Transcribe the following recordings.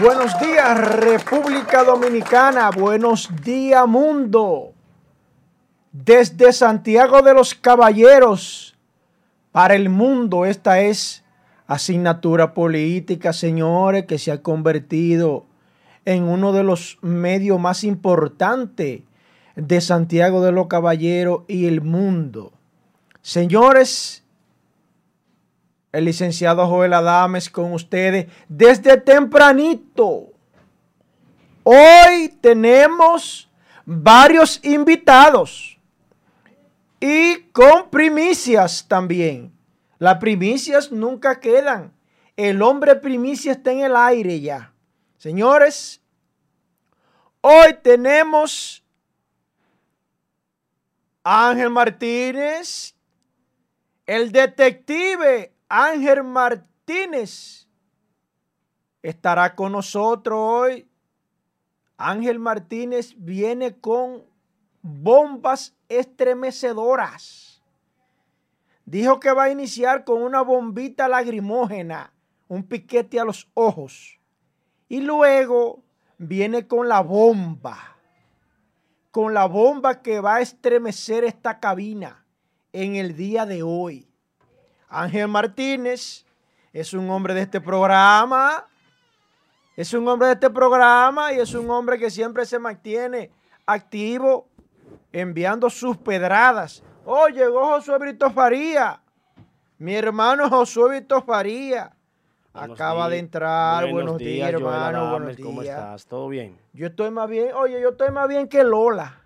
Buenos días República Dominicana, buenos días mundo. Desde Santiago de los Caballeros para el mundo, esta es asignatura política, señores, que se ha convertido en uno de los medios más importantes de Santiago de los Caballeros y el mundo. Señores, el licenciado Joel Adames con ustedes desde tempranito. Hoy tenemos varios invitados y con primicias también. Las primicias nunca quedan. El hombre primicia está en el aire ya. Señores, hoy tenemos a Ángel Martínez, el detective Ángel Martínez estará con nosotros hoy. Ángel Martínez viene con bombas estremecedoras. Dijo que va a iniciar con una bombita lagrimógena, un piquete a los ojos. Y luego viene con la bomba, con la bomba que va a estremecer esta cabina en el día de hoy. Ángel Martínez es un hombre de este programa. Es un hombre de este programa y es un hombre que siempre se mantiene activo enviando sus pedradas. Oh, llegó Josué Brito Faría. Mi hermano Josué Brito Faría. Acaba de entrar. Buenos, días, hermano. buenos días. ¿Cómo estás? ¿Todo bien? Yo estoy más bien. Oye, yo estoy más bien que Lola.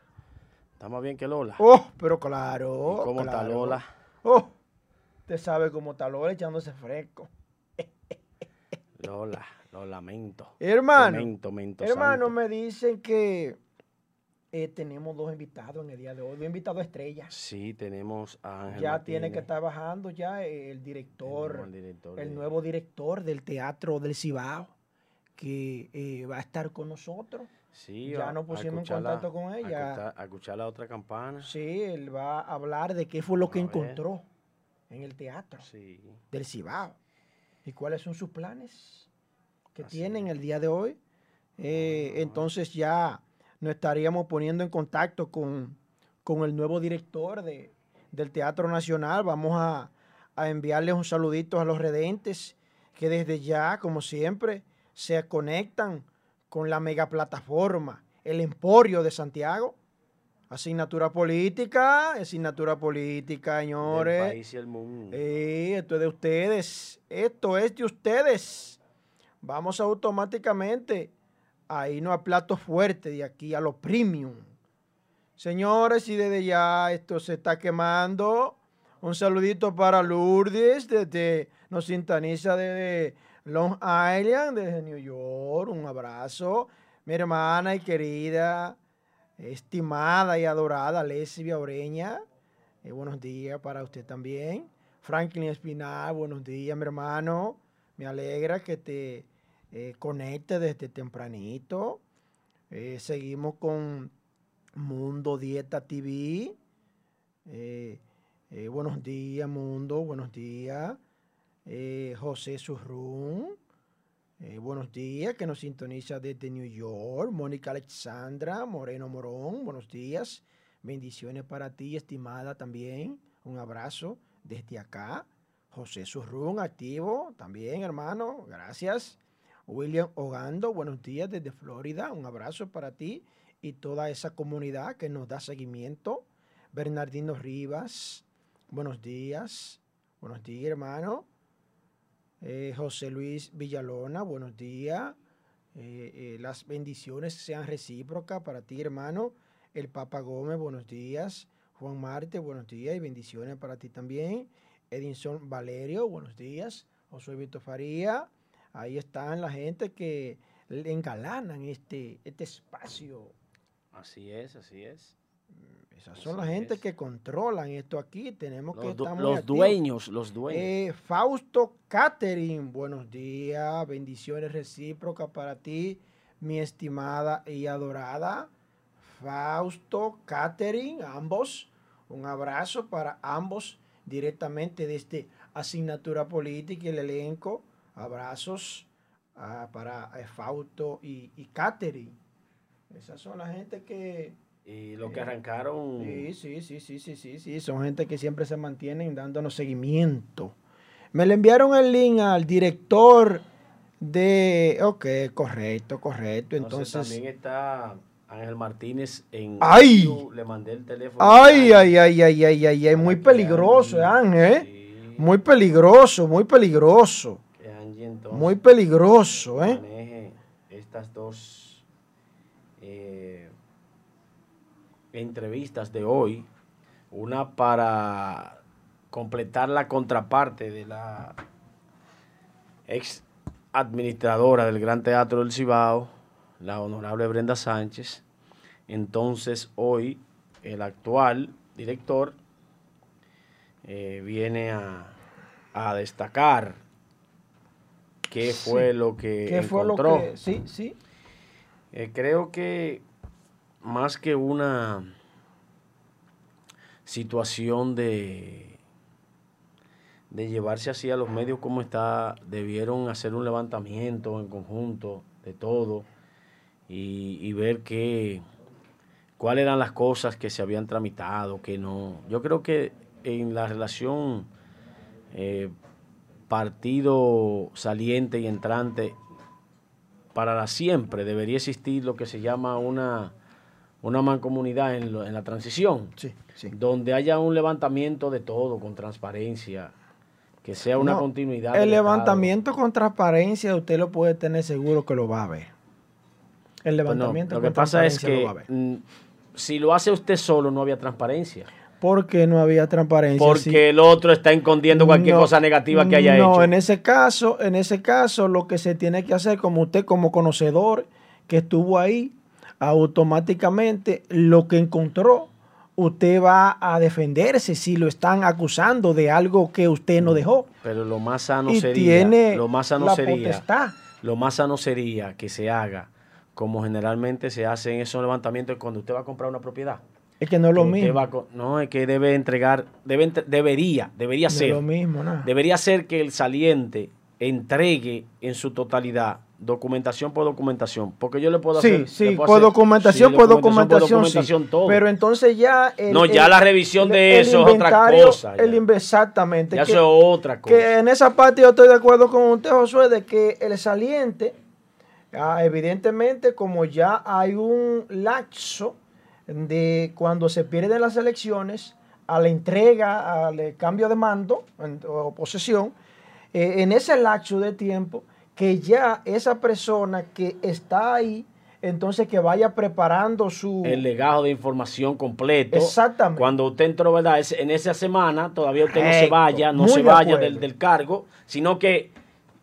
¿Está más bien que Lola? Oh, pero claro. ¿Cómo está Lola? Oh, Usted sabe cómo está Lola echándose fresco. Lola, lo lamento. Hermano, hermano, me dicen que eh, tenemos dos invitados en el día de hoy, dos invitados estrellas. Sí, tenemos a Ángel Ya tiene que estar bajando ya el director, el nuevo director, del Teatro del Cibao, que eh, va a estar con nosotros. Sí, ya nos pusimos en contacto con ella. A escuchar, la otra campana. Sí, él va a hablar de qué fue lo que encontró en el teatro del Cibao. ¿Y cuáles son sus planes que tienen el día de hoy? Eh, entonces ya nos estaríamos poniendo en contacto con, el nuevo director de, del Teatro Nacional. Vamos a, a enviarles un saludito a los redentes que desde ya, como siempre, se conectan con la mega plataforma, el Emporio de Santiago Asignatura política, asignatura política, señores. El país y el mundo. esto es de ustedes. Esto es de ustedes. Vamos automáticamente a irnos a plato fuerte de aquí a los premium. Señores, y desde ya esto se está quemando. Un saludito para Lourdes, desde, nos sintoniza desde Long Island, desde New York. Un abrazo. Mi hermana y querida estimada y adorada Lesbia Oreña, eh, buenos días para usted también. Franklin Espinal, buenos días, mi hermano. Me alegra que te eh, conecte desde tempranito. Eh, seguimos con Mundo Dieta TV. buenos días, Mundo. Buenos días. José Surrún. Eh, buenos días, que nos sintoniza desde New York. Mónica Alexandra Moreno Morón, buenos días. Bendiciones para ti, estimada también. Un abrazo desde acá. José Surrún, activo también, hermano. Gracias. William Ogando, buenos días desde Florida. Un abrazo para ti y toda esa comunidad que nos da seguimiento. Bernardino Rivas, buenos días. Buenos días, hermano. Eh, José Luis Villalona, buenos días. Eh, eh, las bendiciones sean recíprocas para ti, hermano. El Papa Gómez, buenos días. Juan Marte, buenos días y bendiciones para ti también. Edinson Valerio, buenos días. José Víctor Faría. Ahí están la gente que engalanan este, este espacio. Así es, así es. Esas son las gente que controlan esto aquí. Tenemos que estar Los dueños, los dueños. Eh, Fausto Catherine, buenos días. Bendiciones recíprocas para ti, mi estimada y adorada. Fausto Catherine, ambos. Un abrazo para ambos directamente desde Asignatura Política y el elenco. Abrazos ah, para eh, Fausto y, y Catherine. Esas son la gente que... Y lo que arrancaron... Sí, sí, sí, sí, sí, sí, sí, son gente que siempre se mantienen dándonos seguimiento. Me le enviaron el link al director de... Ok, correcto, correcto. Entonces... también está Ángel Martínez en... ¡Ay! Le mandé el teléfono. ¡Ay, ay, ay, ay, ay, ay! ay muy peligroso, Ángel. ¿eh? Muy peligroso, muy peligroso. muy peligroso, ¿eh? Maneje estas dos eh, entrevistas de hoy. Una para completar la contraparte de la ex administradora del Gran Teatro del Cibao, la honorable Brenda Sánchez. Entonces hoy el actual director eh, viene a, destacar qué fue lo que ¿Qué encontró. Fue lo que, sí, sí. Eh, creo que más que una situación de, de llevarse así a los medios como está, debieron hacer un levantamiento en conjunto de todo y, y ver qué, cuáles eran las cosas que se habían tramitado, que no. Yo creo que en la relación eh, partido saliente y entrante, para siempre debería existir lo que se llama una, una mancomunidad en, en la transición, donde haya un levantamiento de todo con transparencia, que sea una continuidad. El levantamiento con transparencia usted lo puede tener seguro que lo va a ver. El pues levantamiento lo que pasa es que si lo hace usted solo no había transparencia. ¿Por qué no había transparencia? Porque el otro está escondiendo cualquier cosa negativa que haya hecho. No, en ese caso, en ese caso, lo que se tiene que hacer, como usted, como conocedor que estuvo ahí, automáticamente lo que encontró, usted va a defenderse si lo están acusando de algo que usted no dejó. Pero lo más sano sería, lo más sano sería, lo más sano sería que se haga como generalmente se hace en esos levantamientos cuando usted va a comprar una propiedad. Es que no es lo mismo. no, es que debe entregar, debe, debería, debería ser. lo mismo, ¿no? Debería ser que el saliente entregue en su totalidad documentación por documentación, porque yo le puedo hacer... Sí, sí, por, documentación, por documentación, sí. Pero entonces ya... no, ya la revisión de eso es otra cosa. El, exactamente. Ya eso es otra cosa. Que en esa parte yo estoy de acuerdo con usted, Josué, de que el saliente, ah, evidentemente, como ya hay un laxo de cuando se pierden las elecciones a la entrega, al cambio de mando o posesión, eh, en ese lapso de tiempo, que ya esa persona que está ahí, entonces que vaya preparando su... El legado de información completo. Exactamente. Cuando usted entró, ¿verdad? en esa semana todavía usted no se vaya, no se vaya del, del, cargo, sino que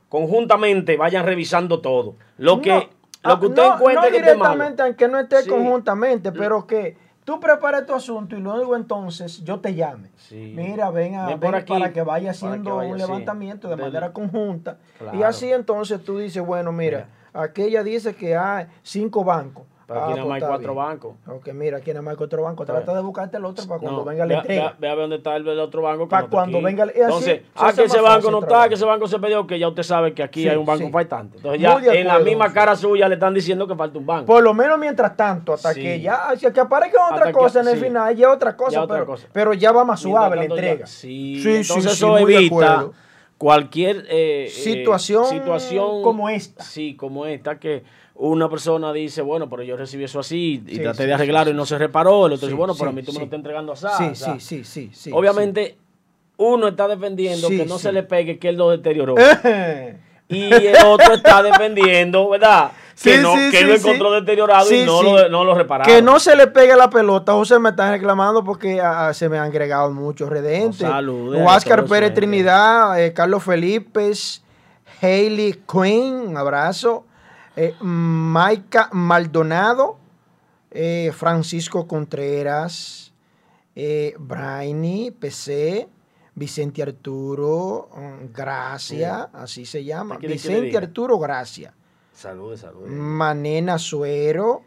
conjuntamente vayan revisando todo. Lo que lo que usted no, encuentre no directamente, aunque no esté conjuntamente, pero que tú prepares tu asunto y luego entonces yo te llame. Mira, ven, a, para que vaya haciendo un levantamiento de manera conjunta. Y así entonces tú dices, bueno, mira, aquella dice que hay cinco bancos. Pero aquí ah, nada más hay pues cuatro bancos. Ok, mira, aquí nada más hay cuatro bancos. Trata de buscarte el otro para cuando venga la entrega. Ve, a ver dónde está el, otro banco. Para cuando venga el, Entonces, ah, que ese banco no está, que ese banco se perdió, que ya usted sabe que aquí hay un banco faltante. Entonces ya en la misma cara suya le están diciendo que falta un banco. Por lo menos mientras tanto, hasta que ya, que aparezca otra cosa en el final, ya otra cosa, pero, pero, ya va más suave la entrega. Sí, entonces eso evita cualquier situación como esta. Sí, como esta que una persona dice, bueno, pero yo recibí eso así y traté de arreglarlo y no se reparó. El otro dice, bueno, pero a mí tú me lo estás entregando así. Sí, sí, sí, sí, Obviamente, uno está defendiendo que no se le pegue que él lo deterioró. y el otro está defendiendo, ¿verdad? que no, que lo encontró deteriorado y no, Lo, no lo repararon. Que no se le pegue la pelota. José me está reclamando porque ah, ah, se me han agregado muchos redentes. Saludos. Huáscar Pérez Trinidad, eh, Carlos Felipe, Hailey Quinn, un abrazo eh, Maika Maldonado, eh, Francisco Contreras, eh, Brainy, PC, Vicente Arturo, mm, Gracia, así se llama. Vicente Arturo Gracia. Saludos, saludos. Manena Suero,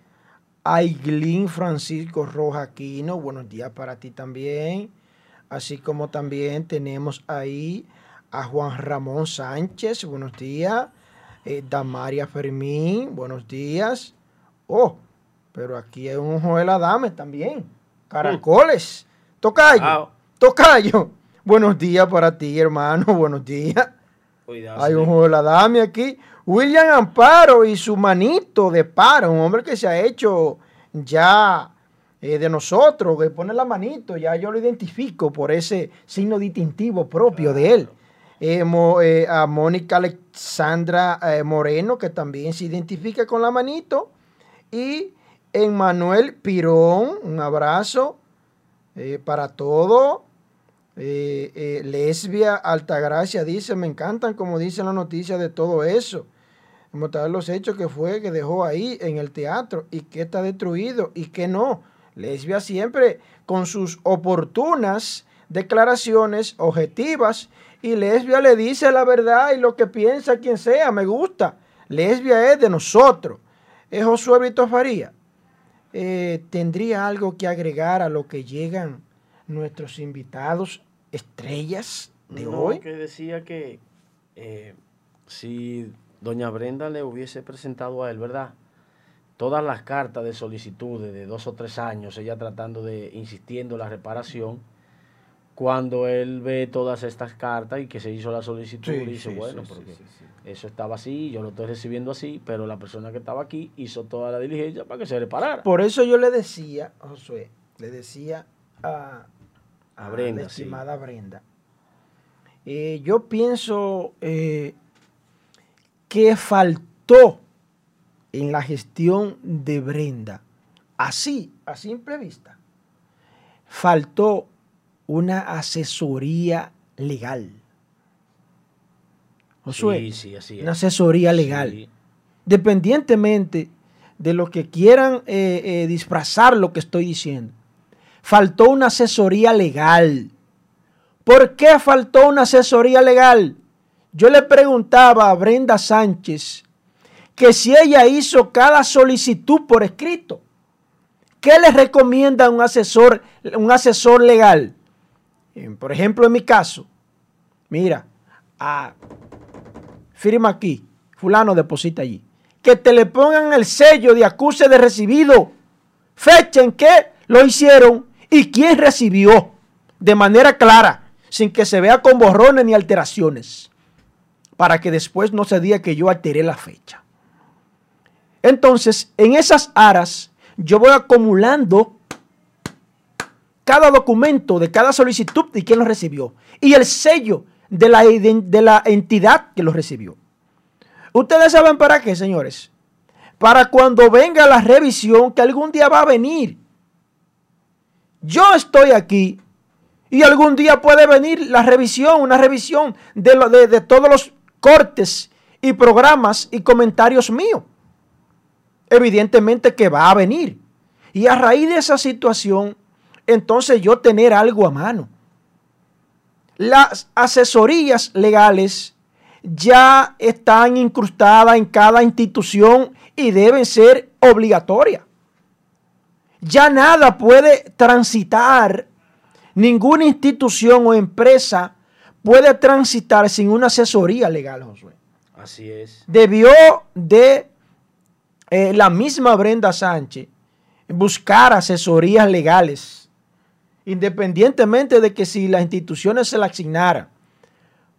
Aiglin Francisco Rojaquino, buenos días para ti también. Así como también tenemos ahí a Juan Ramón Sánchez, buenos días. Eh, Damaria Fermín, buenos días. Oh, pero aquí hay un Joel Adame también. Caracoles. Tocayo. Tocayo. Buenos días para ti, hermano. Buenos días. hay un Joel Adame aquí. William Amparo y su manito de para, un hombre que se ha hecho ya eh, de nosotros, que pone la manito, ya yo lo identifico por ese signo distintivo propio de él. Eh, eh, a Mónica Alexandra Moreno, que también se identifica con la manito. Y Emmanuel Pirón, un abrazo para todo. Lesbia Altagracia dice, me encantan como dice la noticia de todo eso mostrar los hechos que fue, que dejó ahí en el teatro y que está destruido y que no. Lesbia siempre con sus oportunas declaraciones objetivas y Lesbia le dice la verdad y lo que piensa quien sea, me gusta. Lesbia es de nosotros. Es Josué Brito Faría. Eh, ¿Tendría algo que agregar a lo que llegan nuestros invitados estrellas de hoy? que decía que eh, si doña Brenda le hubiese presentado a él, ¿verdad? Todas las cartas de solicitudes de dos o tres años, ella tratando de, insistiendo en la reparación, cuando él ve todas estas cartas y que se hizo la solicitud, dice, bueno, porque eso estaba así, yo lo estoy recibiendo así, pero la persona que estaba aquí hizo toda la diligencia para que se reparara. Por eso yo le decía, Josué, le decía a, a, Brenda, la estimada Brenda, eh, yo pienso eh, que faltó en la gestión de Brenda, así, a simple vista, faltó una asesoría legal. Josué, sí, sí, una asesoría legal. Dependientemente de lo que quieran eh, eh, disfrazar lo que estoy diciendo, faltó una asesoría legal. ¿Por qué faltó una asesoría legal? Yo le preguntaba a Brenda Sánchez que si ella hizo cada solicitud por escrito, ¿qué le recomienda un asesor, un asesor legal? Por ejemplo, en mi caso, mira, firma aquí, fulano deposita allí. Que te le pongan el sello de acuse de recibido, fecha en que lo hicieron y quién recibió, de manera clara, sin que se vea con borrones ni alteraciones para que después no se diga que yo alteré la fecha. Entonces, en esas aras, yo voy acumulando cada documento de cada solicitud y quién lo recibió. Y el sello de la, de la entidad que lo recibió. Ustedes saben para qué, señores. Para cuando venga la revisión que algún día va a venir. Yo estoy aquí y algún día puede venir la revisión, una revisión de, lo, de, de todos los cortes y programas y comentarios míos. Evidentemente que va a venir. Y a raíz de esa situación, entonces yo tener algo a mano. Las asesorías legales ya están incrustadas en cada institución y deben ser obligatorias. Ya nada puede transitar, ninguna institución o empresa puede transitar sin una asesoría legal, Josué. Así es. Debió de eh, la misma Brenda Sánchez buscar asesorías legales, independientemente de que si las instituciones se la asignaran.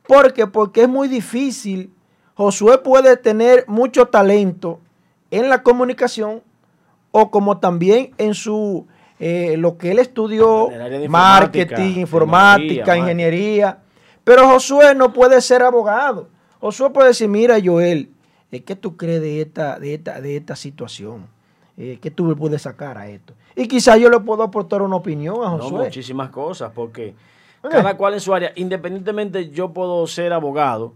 ¿Por qué? Porque es muy difícil. Josué puede tener mucho talento en la comunicación o como también en su eh, lo que él estudió, marketing, informática ingeniería pero Josué no puede ser abogado. Josué puede decir, mira Joel, ¿qué tú crees de esta, de esta, de esta situación? Eh, ¿Qué tú puedes sacar a esto? Y quizás yo le puedo aportar una opinión a Josué. No, muchísimas cosas, porque cada cual en su área, independientemente yo puedo ser abogado,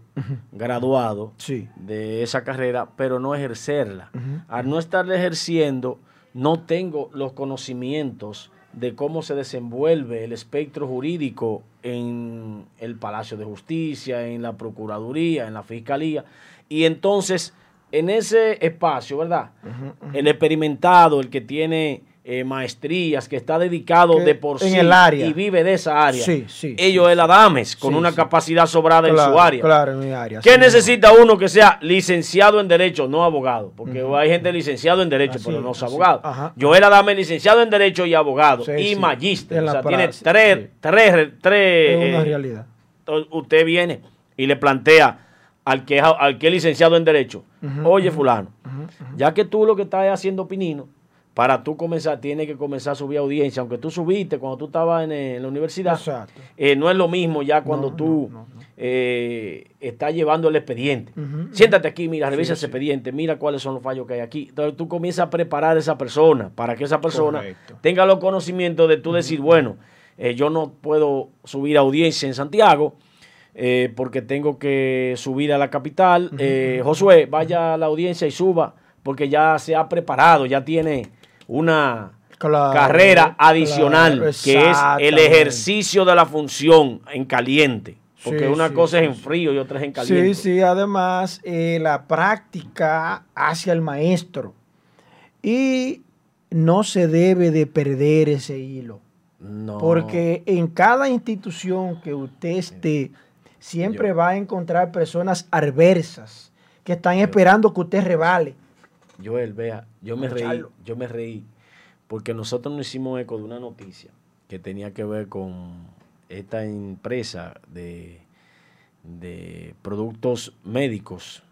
graduado de esa carrera, pero no ejercerla. Al no estar ejerciendo, no tengo los conocimientos de cómo se desenvuelve el espectro jurídico en el Palacio de Justicia, en la Procuraduría, en la Fiscalía. Y entonces, en ese espacio, ¿verdad? El experimentado, el que tiene eh, maestrías, que está dedicado Que de por sí el área. y vive de esa área. Sí, sí, Ellos es la Dames, con Sí, una sí. capacidad sobrada en su área. Claro, en mi área. ¿Qué sí, necesita uno que sea licenciado en Derecho, no abogado? Porque hay gente licenciado en Derecho, Así, pero no es abogado. era dame licenciado en Derecho y abogado. Sí, y sí. magíster. O sea, tiene tres, sí. tres, tres, Es una eh, realidad. usted viene y le plantea al que, es- al que es licenciado en Derecho, oye fulano, ya que tú lo que estás es haciendo pinino, para tú comenzar, tienes que comenzar a subir audiencia, aunque tú subiste cuando tú estabas en, en la universidad, eh, no es lo mismo ya cuando No, tú no, no, no. eh, estás llevando el expediente. Siéntate aquí, mira, revisa Sí, ese sí. expediente, mira cuáles son los fallos que hay aquí. Entonces tú comienzas a preparar a esa persona para que esa persona Correcto. tenga los conocimientos de tú decir, bueno, eh, yo no puedo subir audiencia en Santiago eh, porque tengo que subir a la capital. Eh, Josué, vaya a la audiencia y suba porque ya se ha preparado, ya tiene una Claro, carrera claro, adicional que es el ejercicio de la función en caliente. Porque Sí, una sí, cosa es en frío y otra es en caliente. Sí, sí, además eh, la práctica hacia el maestro. Y no se debe de perder ese hilo. No. Porque en cada institución que usted esté, siempre Yo- va a encontrar personas adversas que están esperando que usted revale. Joel, vea, yo me reí, yo me reí, porque nosotros nos hicimos eco de una noticia que tenía que ver con esta empresa de, de productos médicos,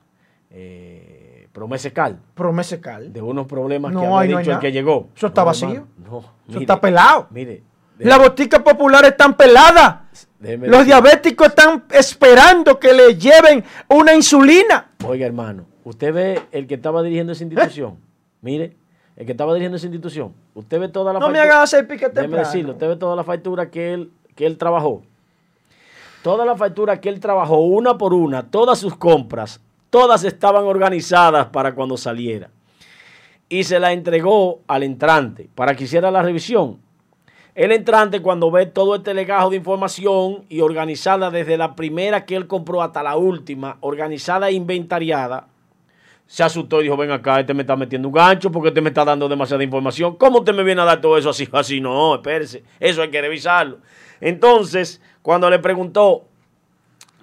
eh, Promesecal, Promesecal. de unos problemas No, que había no dicho el que llegó. Eso está No, vacío. hermano, no, Eso está pelado. Mire, Las boticas populares están peladas. déjeme Los decir- diabéticos están esperando que le lleven una insulina. Oiga, hermano, usted ve el que estaba dirigiendo esa institución. Mire, el que estaba dirigiendo esa institución. Usted ve toda la No me hagan hacer pique Déjeme temprano. decirle, usted ve toda la factura que él, que él trabajó. Toda la factura que él trabajó, una por una, todas sus compras, todas estaban organizadas para cuando saliera. Y se la entregó al entrante para que hiciera la revisión. El entrante, cuando ve todo este legajo de información y organizada desde la primera que él compró hasta la última, organizada e inventariada, se asustó y dijo, ven acá, este me está metiendo un gancho porque este me está dando demasiada información. ¿Cómo usted me viene a dar todo eso así? Así no, espérese, eso hay que revisarlo. Entonces, cuando le preguntó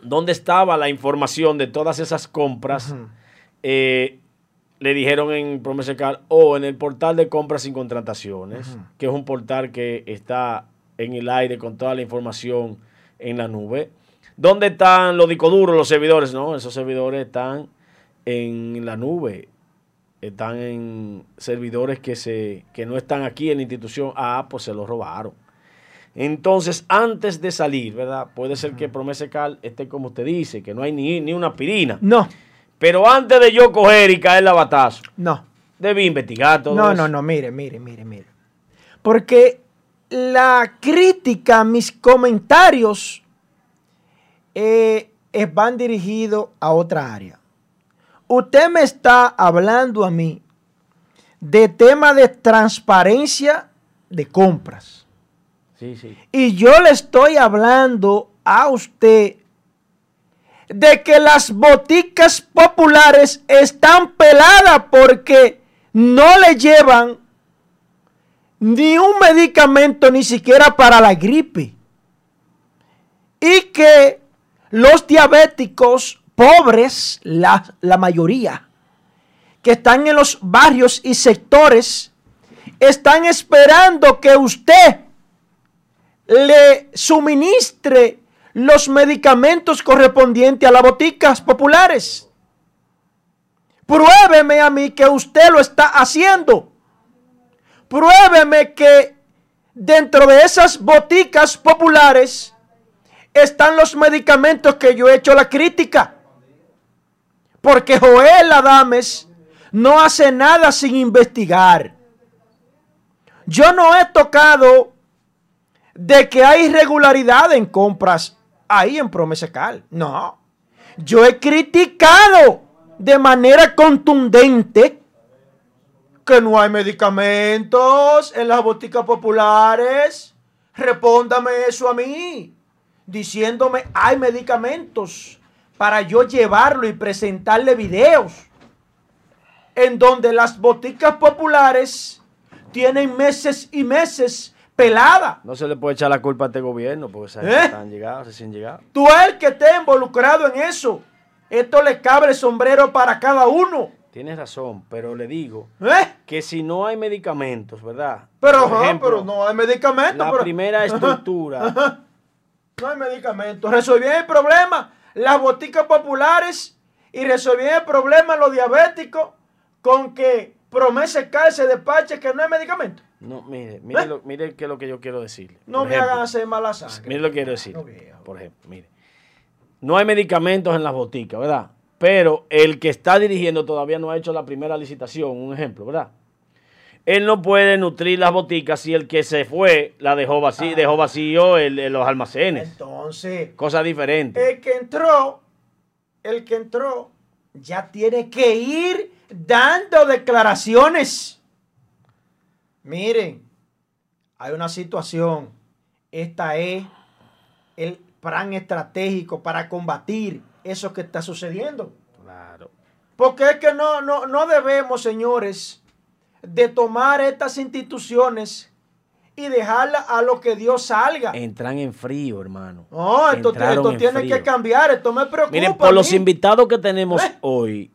dónde estaba la información de todas esas compras, eh, le dijeron en Promesecal o en el portal de compras sin contrataciones, que es un portal que está en el aire con toda la información en la nube. ¿Dónde están los discos duros, los servidores? No, esos servidores están en la nube. Están en servidores que, se, que no están aquí en la institución. Ah, pues se los robaron. Entonces, antes de salir, ¿verdad? Puede ser que Promesecal esté como usted dice, que no hay ni, ni una aspirina. No, Pero antes de yo coger y caer la batazo, no. debí investigar todo No, eso. no, no, mire, mire, mire, mire. Porque la crítica, mis comentarios eh, eh, van dirigidos a otra área. Usted me está hablando a mí de tema de transparencia de compras. Sí, sí. Y yo le estoy hablando a usted de que las boticas populares están peladas porque no le llevan ni un medicamento ni siquiera para la gripe. Y que los diabéticos pobres, la, la mayoría, que están en los barrios y sectores, están esperando que usted le suministre los medicamentos correspondientes a las boticas populares. Pruébeme a mí que usted lo está haciendo. Pruébeme que dentro de esas boticas populares están los medicamentos que yo he hecho la crítica. Porque Joel Adames no hace nada sin investigar. Yo no he tocado de que hay irregularidad en compras ahí en Promesecal. No. Yo he criticado de manera contundente que no hay medicamentos en las boticas populares. Respóndame eso a mí, diciéndome hay medicamentos para yo llevarlo y presentarle videos en donde las boticas populares tienen meses y meses pelada. No se le puede echar la culpa a este gobierno porque se ¿Eh? están llegando, recién llegados. Tú el que esté involucrado en eso. Esto le cabe el sombrero para cada uno. Tienes razón, pero le digo ¿Eh? que si no hay medicamentos, ¿verdad? Pero, Por ajá, pero no hay medicamentos. La pero- primera estructura, No hay medicamentos. Resolvían el problema las boticas populares y resolvían el problema los diabéticos con que promesa cae se despache que no hay medicamento. No, mire, mire, ¿Eh? lo, mire qué es lo que yo quiero decirle. No Por me ejemplo, hagan hacer mala sangre. Mire lo que quiero decir. No, viejo. Por ejemplo, mire. No hay medicamentos en las boticas, ¿verdad? Pero el que está dirigiendo todavía no ha hecho la primera licitación, un ejemplo, ¿verdad? Él no puede nutrir las boticas si el que se fue la dejó vacío, Ah. dejó vacío el- el- los almacenes. Entonces, Cosa diferente. el que entró, el que entró, ya tiene que ir dando declaraciones. Miren, hay una situación. Esta es el plan estratégico para combatir eso que está sucediendo. Claro. Porque es que no, no, no debemos, señores, de tomar estas instituciones y dejarlas a lo que Dios salga. Entran en frío, hermano. No, esto, tiene frío. que cambiar, esto me preocupa. Miren, por los invitados que tenemos ¿Eh? hoy,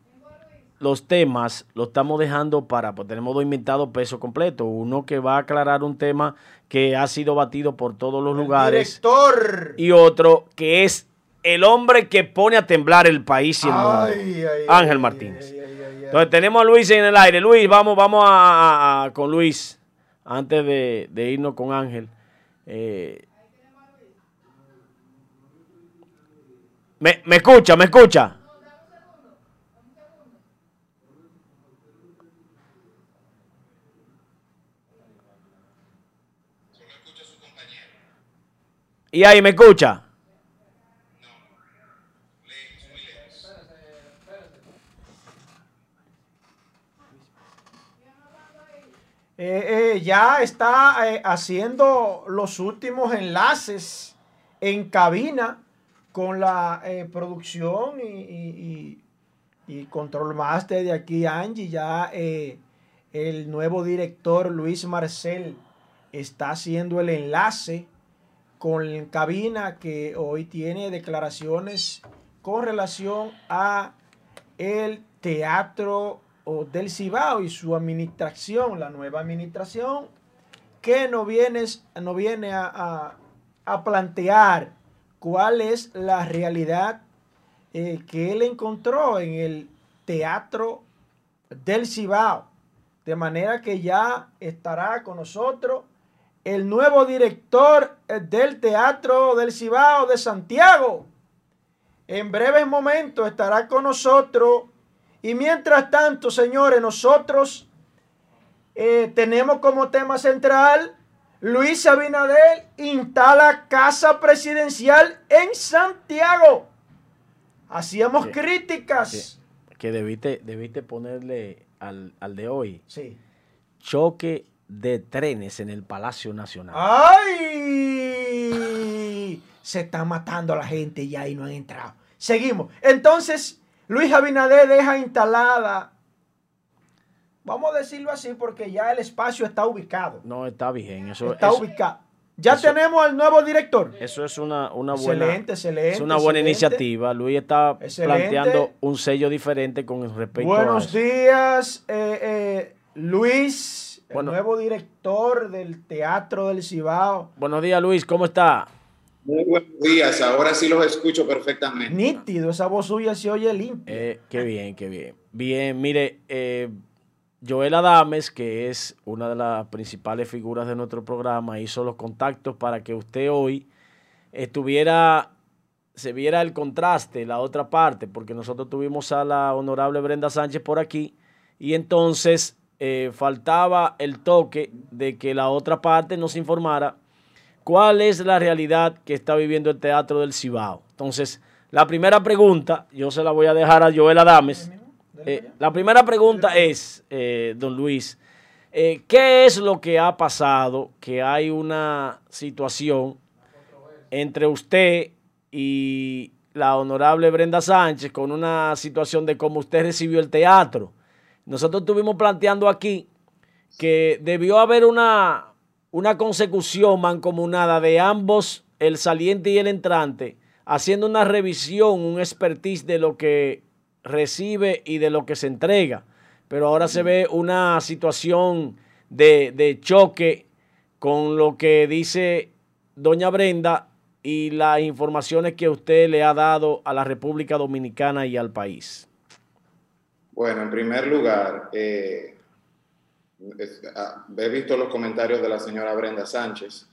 los temas los estamos dejando para, pues tenemos dos invitados peso completo. Uno que va a aclarar un tema que ha sido batido por todos los El lugares Director. y otro que es el hombre que pone a temblar el país y el mundo. Ay, ay, Ángel ay, Martínez. Entonces tenemos a Luis en el aire. Luis, vamos, vamos a, a- a- con Luis antes de, de irnos con Ángel. Eh, me, me escucha, me escucha. Y ahí me escucha. Eh, eh, ya está eh, haciendo los últimos enlaces en cabina con la eh, producción y, y- control master de aquí, Angie. Ya eh, el nuevo director Luis Marcel está haciendo el enlace con cabina que hoy tiene declaraciones con relación a el teatro del Cibao y su administración, la nueva administración, que viene, nos viene a, a- a plantear cuál es la realidad eh, que él encontró en el teatro del Cibao. De manera que ya estará con nosotros el nuevo director eh, del Teatro del Cibao de Santiago. En breves momentos estará con nosotros. Y mientras tanto, señores, nosotros eh, tenemos como tema central Luis Abinader instala casa presidencial en Santiago. Hacíamos Sí. críticas. Que debiste, debiste ponerle al, al de hoy. Sí. Choque de trenes en el Palacio Nacional. ¡Ay! Se está matando a la gente y ahí no han entrado. Seguimos. Entonces, Luis Abinader deja instalada, vamos a decirlo así, porque ya el espacio está ubicado. No, está bien. Eso, Está eso- ubicado. Ya eso- tenemos al nuevo director. eso es una, una buena, Excelente, excelente. es una buena excelente. iniciativa. Luis está planteando un sello diferente con respecto a Buenos días, eh, eh, Luis, el Bueno. nuevo director del Teatro del Cibao. Buenos días, Luis. ¿Cómo está? Muy buenos días, ahora sí los escucho perfectamente. Nítido, esa voz suya se oye limpia. Eh, qué bien, qué bien. Bien, mire, eh, Joel Adames, que es una de las principales figuras de nuestro programa, hizo los contactos para que usted hoy estuviera, se viera el contraste, la otra parte, porque nosotros tuvimos a la honorable Brenda Sánchez por aquí y entonces eh, faltaba el toque de que la otra parte nos informara cuál es la realidad que está viviendo el Teatro del Cibao. Entonces, la primera pregunta, yo se la voy a dejar a Joel Adames. Eh, la primera pregunta es, eh, don Luis, eh, ¿qué es lo que ha pasado? Que hay una situación entre usted y la honorable Brenda Sánchez con una situación de cómo usted recibió el teatro. Nosotros estuvimos planteando aquí que debió haber una, una consecución mancomunada de ambos, el saliente y el entrante, haciendo una revisión, un expertise de lo que recibe y de lo que se entrega. Pero ahora se ve una situación de, de choque con lo que dice doña Brenda y las informaciones que usted le ha dado a la República Dominicana y al país. Bueno, en primer lugar, eh, ah, he visto los comentarios de la señora Brenda Sánchez,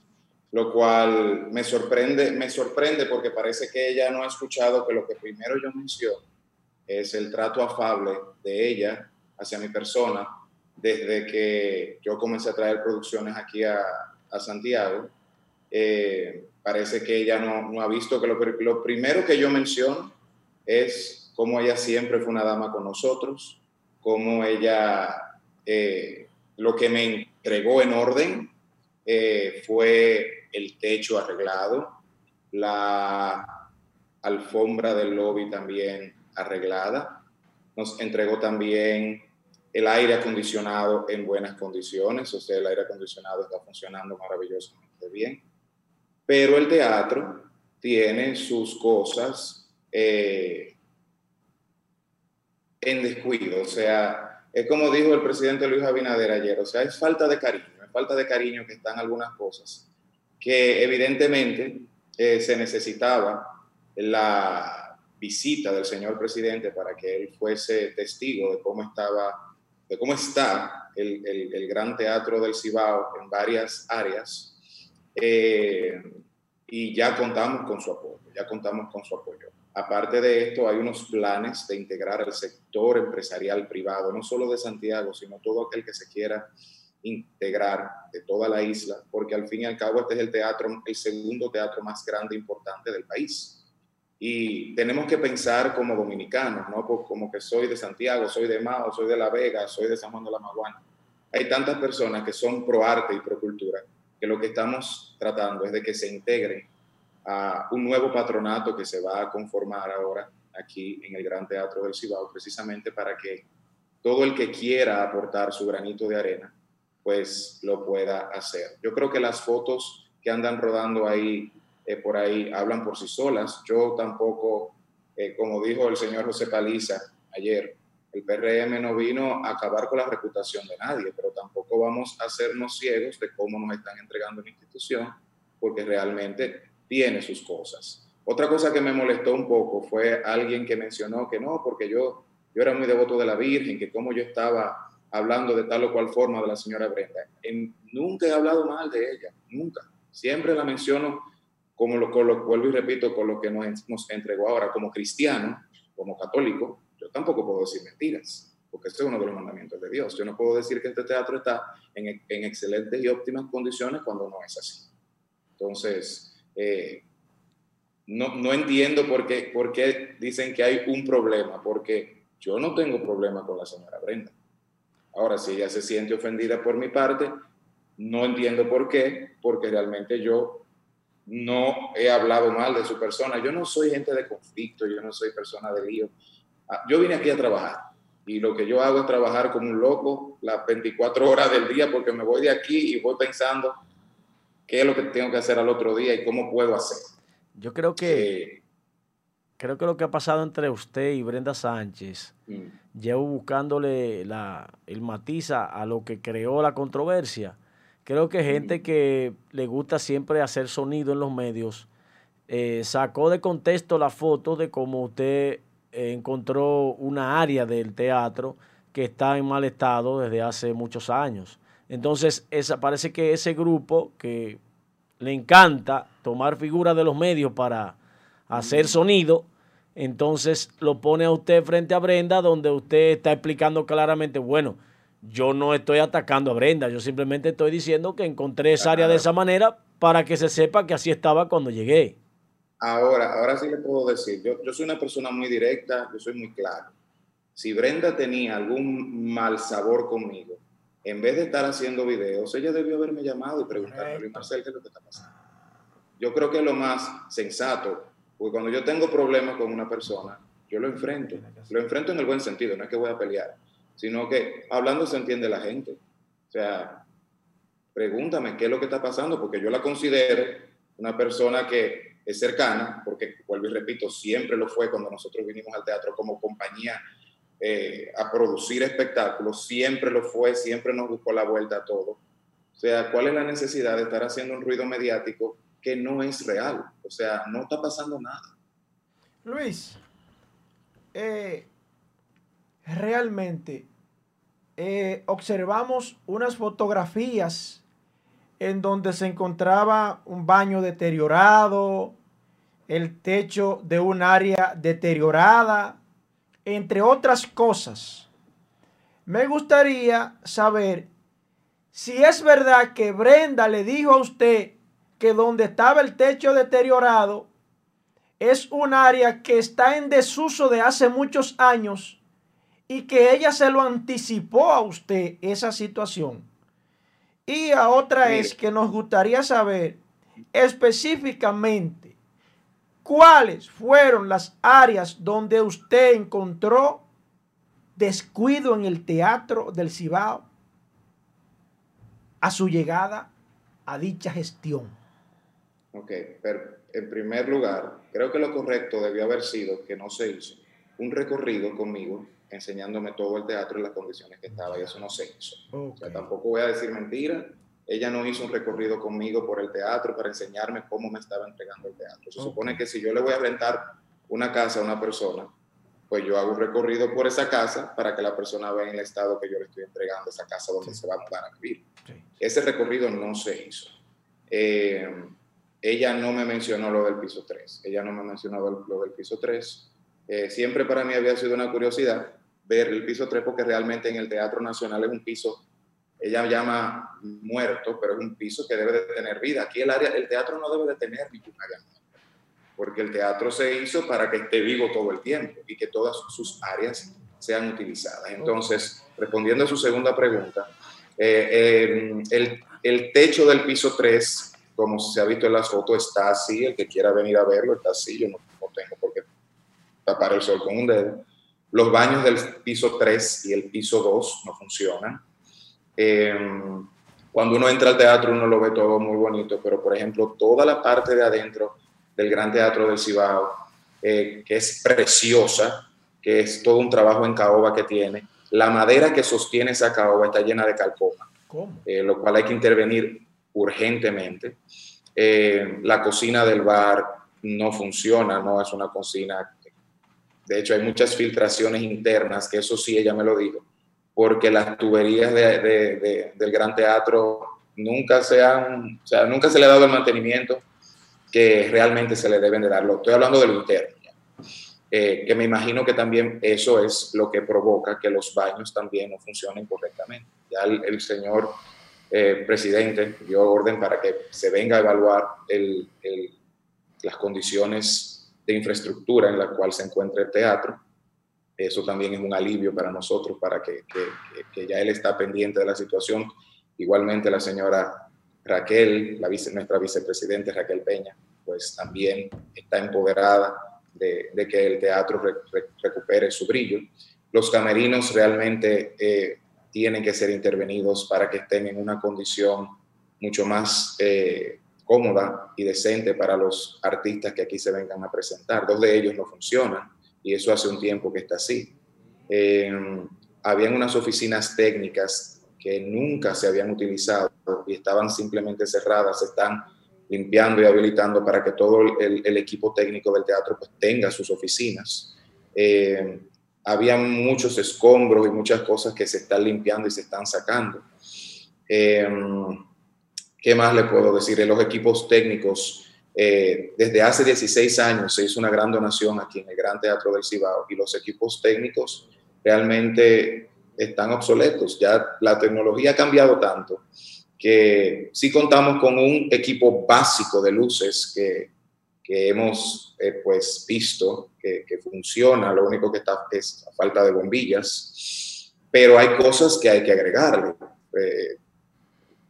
lo cual me sorprende, me sorprende porque parece que ella no ha escuchado que lo que primero yo menciono es el trato afable de ella hacia mi persona desde que yo comencé a traer producciones aquí a, a Santiago. Eh, parece que ella no, no ha visto que lo, lo, primero que yo menciono es cómo ella siempre fue una dama con nosotros, cómo ella eh, lo que me entregó en orden eh, fue el techo arreglado, la alfombra del lobby también arreglada, nos entregó también el aire acondicionado en buenas condiciones, o sea, el aire acondicionado está funcionando maravillosamente bien. Pero el teatro tiene sus cosas eh, en descuido, o sea, es como dijo el presidente Luis Abinader ayer, o sea, es falta de cariño, es falta de cariño que están algunas cosas que evidentemente eh, se necesitaba la visita del señor presidente para que él fuese testigo de cómo estaba de cómo está el, el, Gran Teatro del Cibao en varias áreas. Eh, y ya contamos con su apoyo, ya contamos con su apoyo. Aparte de esto, hay unos planes de integrar el sector empresarial privado, no solo de Santiago, sino todo aquel que se quiera integrar de toda la isla, porque al fin y al cabo este es el teatro, el segundo teatro más grande e importante del país. Y tenemos que pensar como dominicanos, ¿no? Como que soy de Santiago, soy de Mao, soy de La Vega, soy de San Juan de la Maguana. Hay tantas personas que son pro arte y pro cultura que lo que estamos tratando es de que se integren a un nuevo patronato que se va a conformar ahora aquí en el Gran Teatro del Cibao, precisamente para que todo el que quiera aportar su granito de arena, pues lo pueda hacer. Yo creo que las fotos que andan rodando ahí eh, por ahí hablan por sí solas. Yo tampoco, eh, como dijo el señor José Paliza ayer, el PRM no vino a acabar con la reputación de nadie, pero tampoco vamos a hacernos ciegos de cómo nos están entregando la institución, porque realmente tiene sus cosas. Otra cosa que me molestó un poco fue alguien que mencionó que no, porque yo, yo era muy devoto de la Virgen, que como yo estaba hablando de tal o cual forma de la señora Brenda. En, nunca he hablado mal de ella, nunca. Siempre la menciono como lo, lo, vuelvo y repito, con lo que nos, nos entregó ahora como cristiano, como católico, yo tampoco puedo decir mentiras, porque ese es uno de los mandamientos de Dios. Yo no puedo decir que este teatro está en, en excelentes y óptimas condiciones cuando no es así. Entonces, eh, no, entiendo por qué, por qué dicen que hay un problema, porque yo no tengo problema con la señora Brenda. Ahora, si ella se siente ofendida por mi parte, no entiendo por qué, porque realmente yo no he hablado mal de su persona. Yo no soy gente de conflicto, yo no soy persona de lío. Ah, yo vine aquí a trabajar y lo que yo hago es trabajar como un loco las 24 horas del día porque me voy de aquí y voy pensando qué es lo que tengo que hacer al otro día y cómo puedo hacer. Yo creo que eh, creo que lo que ha pasado entre usted y Brenda Sánchez, mm. llevo buscándole la, el matiz a lo que creó la controversia Creo que gente que le gusta siempre hacer sonido en los medios eh, sacó de contexto la foto de cómo usted eh, encontró una área del teatro que está en mal estado desde hace muchos años. Entonces, esa, parece que ese grupo que le encanta tomar figuras de los medios para hacer sonido, entonces lo pone a usted frente a Brenda, donde usted está explicando claramente, bueno, yo no estoy atacando a Brenda, yo simplemente estoy diciendo que encontré esa área de esa manera para que se sepa que así estaba cuando llegué. Ahora, ahora sí le puedo decir, yo, yo soy una persona muy directa, yo soy muy claro. Si Brenda tenía algún mal sabor conmigo, en vez de estar haciendo videos, ella debió haberme llamado y preguntarme, Marcel, ¿qué es lo que está pasando? Yo creo que es lo más sensato, porque cuando yo tengo problemas con una persona, yo lo enfrento. Lo enfrento en el buen sentido, no es que voy a pelear sino que hablando se entiende la gente. O sea, pregúntame qué es lo que está pasando, porque yo la considero una persona que es cercana, porque vuelvo y repito, siempre lo fue cuando nosotros vinimos al teatro como compañía eh, a producir espectáculos, siempre lo fue, siempre nos buscó la vuelta a todo. O sea, ¿cuál es la necesidad de estar haciendo un ruido mediático que no es real? O sea, no está pasando nada. Luis, eh, realmente eh, observamos unas fotografías en donde se encontraba un baño deteriorado, el techo de un área deteriorada, entre otras cosas. Me gustaría saber si es verdad que Brenda le dijo a usted que donde estaba el techo deteriorado es un área que está en desuso de hace muchos años y que ella se lo anticipó a usted esa situación. Y a otra es que nos gustaría saber específicamente cuáles fueron las áreas donde usted encontró descuido en el teatro del Cibao a su llegada a dicha gestión. Ok, pero en primer lugar, creo que lo correcto debió haber sido que no se hizo un recorrido conmigo enseñándome todo el teatro y las condiciones que estaba, y eso no se hizo. O sea, tampoco voy a decir mentira. Ella no hizo un recorrido conmigo por el teatro para enseñarme cómo me estaba entregando el teatro. Se supone que si yo le voy a rentar una casa a una persona, pues yo hago un recorrido por esa casa para que la persona vea en el estado que yo le estoy entregando esa casa donde se va a mudar a vivir. Ese recorrido no se hizo. Eh, ella no me mencionó lo del piso 3. Ella no me mencionó lo del piso 3. Eh, siempre para mí había sido una curiosidad ver el piso 3 porque realmente en el Teatro Nacional es un piso, ella llama muerto, pero es un piso que debe de tener vida. Aquí el, área, el teatro no debe de tener ningún área muerta, porque el teatro se hizo para que esté vivo todo el tiempo y que todas sus áreas sean utilizadas. Entonces, respondiendo a su segunda pregunta, eh, eh, el, el techo del piso 3 como se ha visto en las fotos, está así. El que quiera venir a verlo está así. Yo no, tengo por qué tapar el sol con un dedo. Los baños del piso 3 y el piso 2 no funcionan. Em, cuando uno entra al teatro, uno lo ve todo muy bonito, pero por ejemplo, toda la parte de adentro del Gran Teatro del Cibao, eh, que es preciosa, que es todo un trabajo en caoba que tiene, la madera que sostiene esa caoba está llena de calcoma, eh, lo cual hay que intervenir urgentemente. Eh, la cocina del bar no funciona, no es una cocina. De hecho, hay muchas filtraciones internas, que eso sí, ella me lo dijo, porque las tuberías del Gran Teatro nunca se han, o sea, nunca se le ha dado el mantenimiento que realmente se le deben de darlo. Estoy hablando de lo interno. Eh, que me imagino que también eso es lo que provoca que los baños también no funcionen correctamente. Ya el señor eh, presidente dio orden para que se venga a evaluar las condiciones de infraestructura en la cual se encuentra el teatro. Eso también es un alivio para nosotros, para que, ya él está pendiente de la situación. Igualmente la señora Raquel, la nuestra vicepresidente Raquel Peña, pues también está empoderada de, que el teatro recupere su brillo. Los camerinos realmente eh, tienen que ser intervenidos para que estén en una condición mucho más eh, cómoda y decente para los artistas que aquí se vengan a presentar. Dos de ellos no funcionan y eso hace un tiempo que está así. Eh, habían unas oficinas técnicas que nunca se habían utilizado y estaban simplemente cerradas, se están limpiando y habilitando para que todo el, equipo técnico del teatro pues, tenga sus oficinas. Eh, había muchos escombros y muchas cosas que se están limpiando y se están sacando. Em, ¿Qué más le puedo decir? En los equipos técnicos, eh, desde hace 16 años se hizo una gran donación aquí en el Gran Teatro del Cibao y los equipos técnicos realmente están obsoletos. Ya la tecnología ha cambiado tanto que sí contamos con un equipo básico de luces que, que hemos eh, pues visto que, funciona, lo único que está es la falta de bombillas, pero hay cosas que hay que agregarle, eh,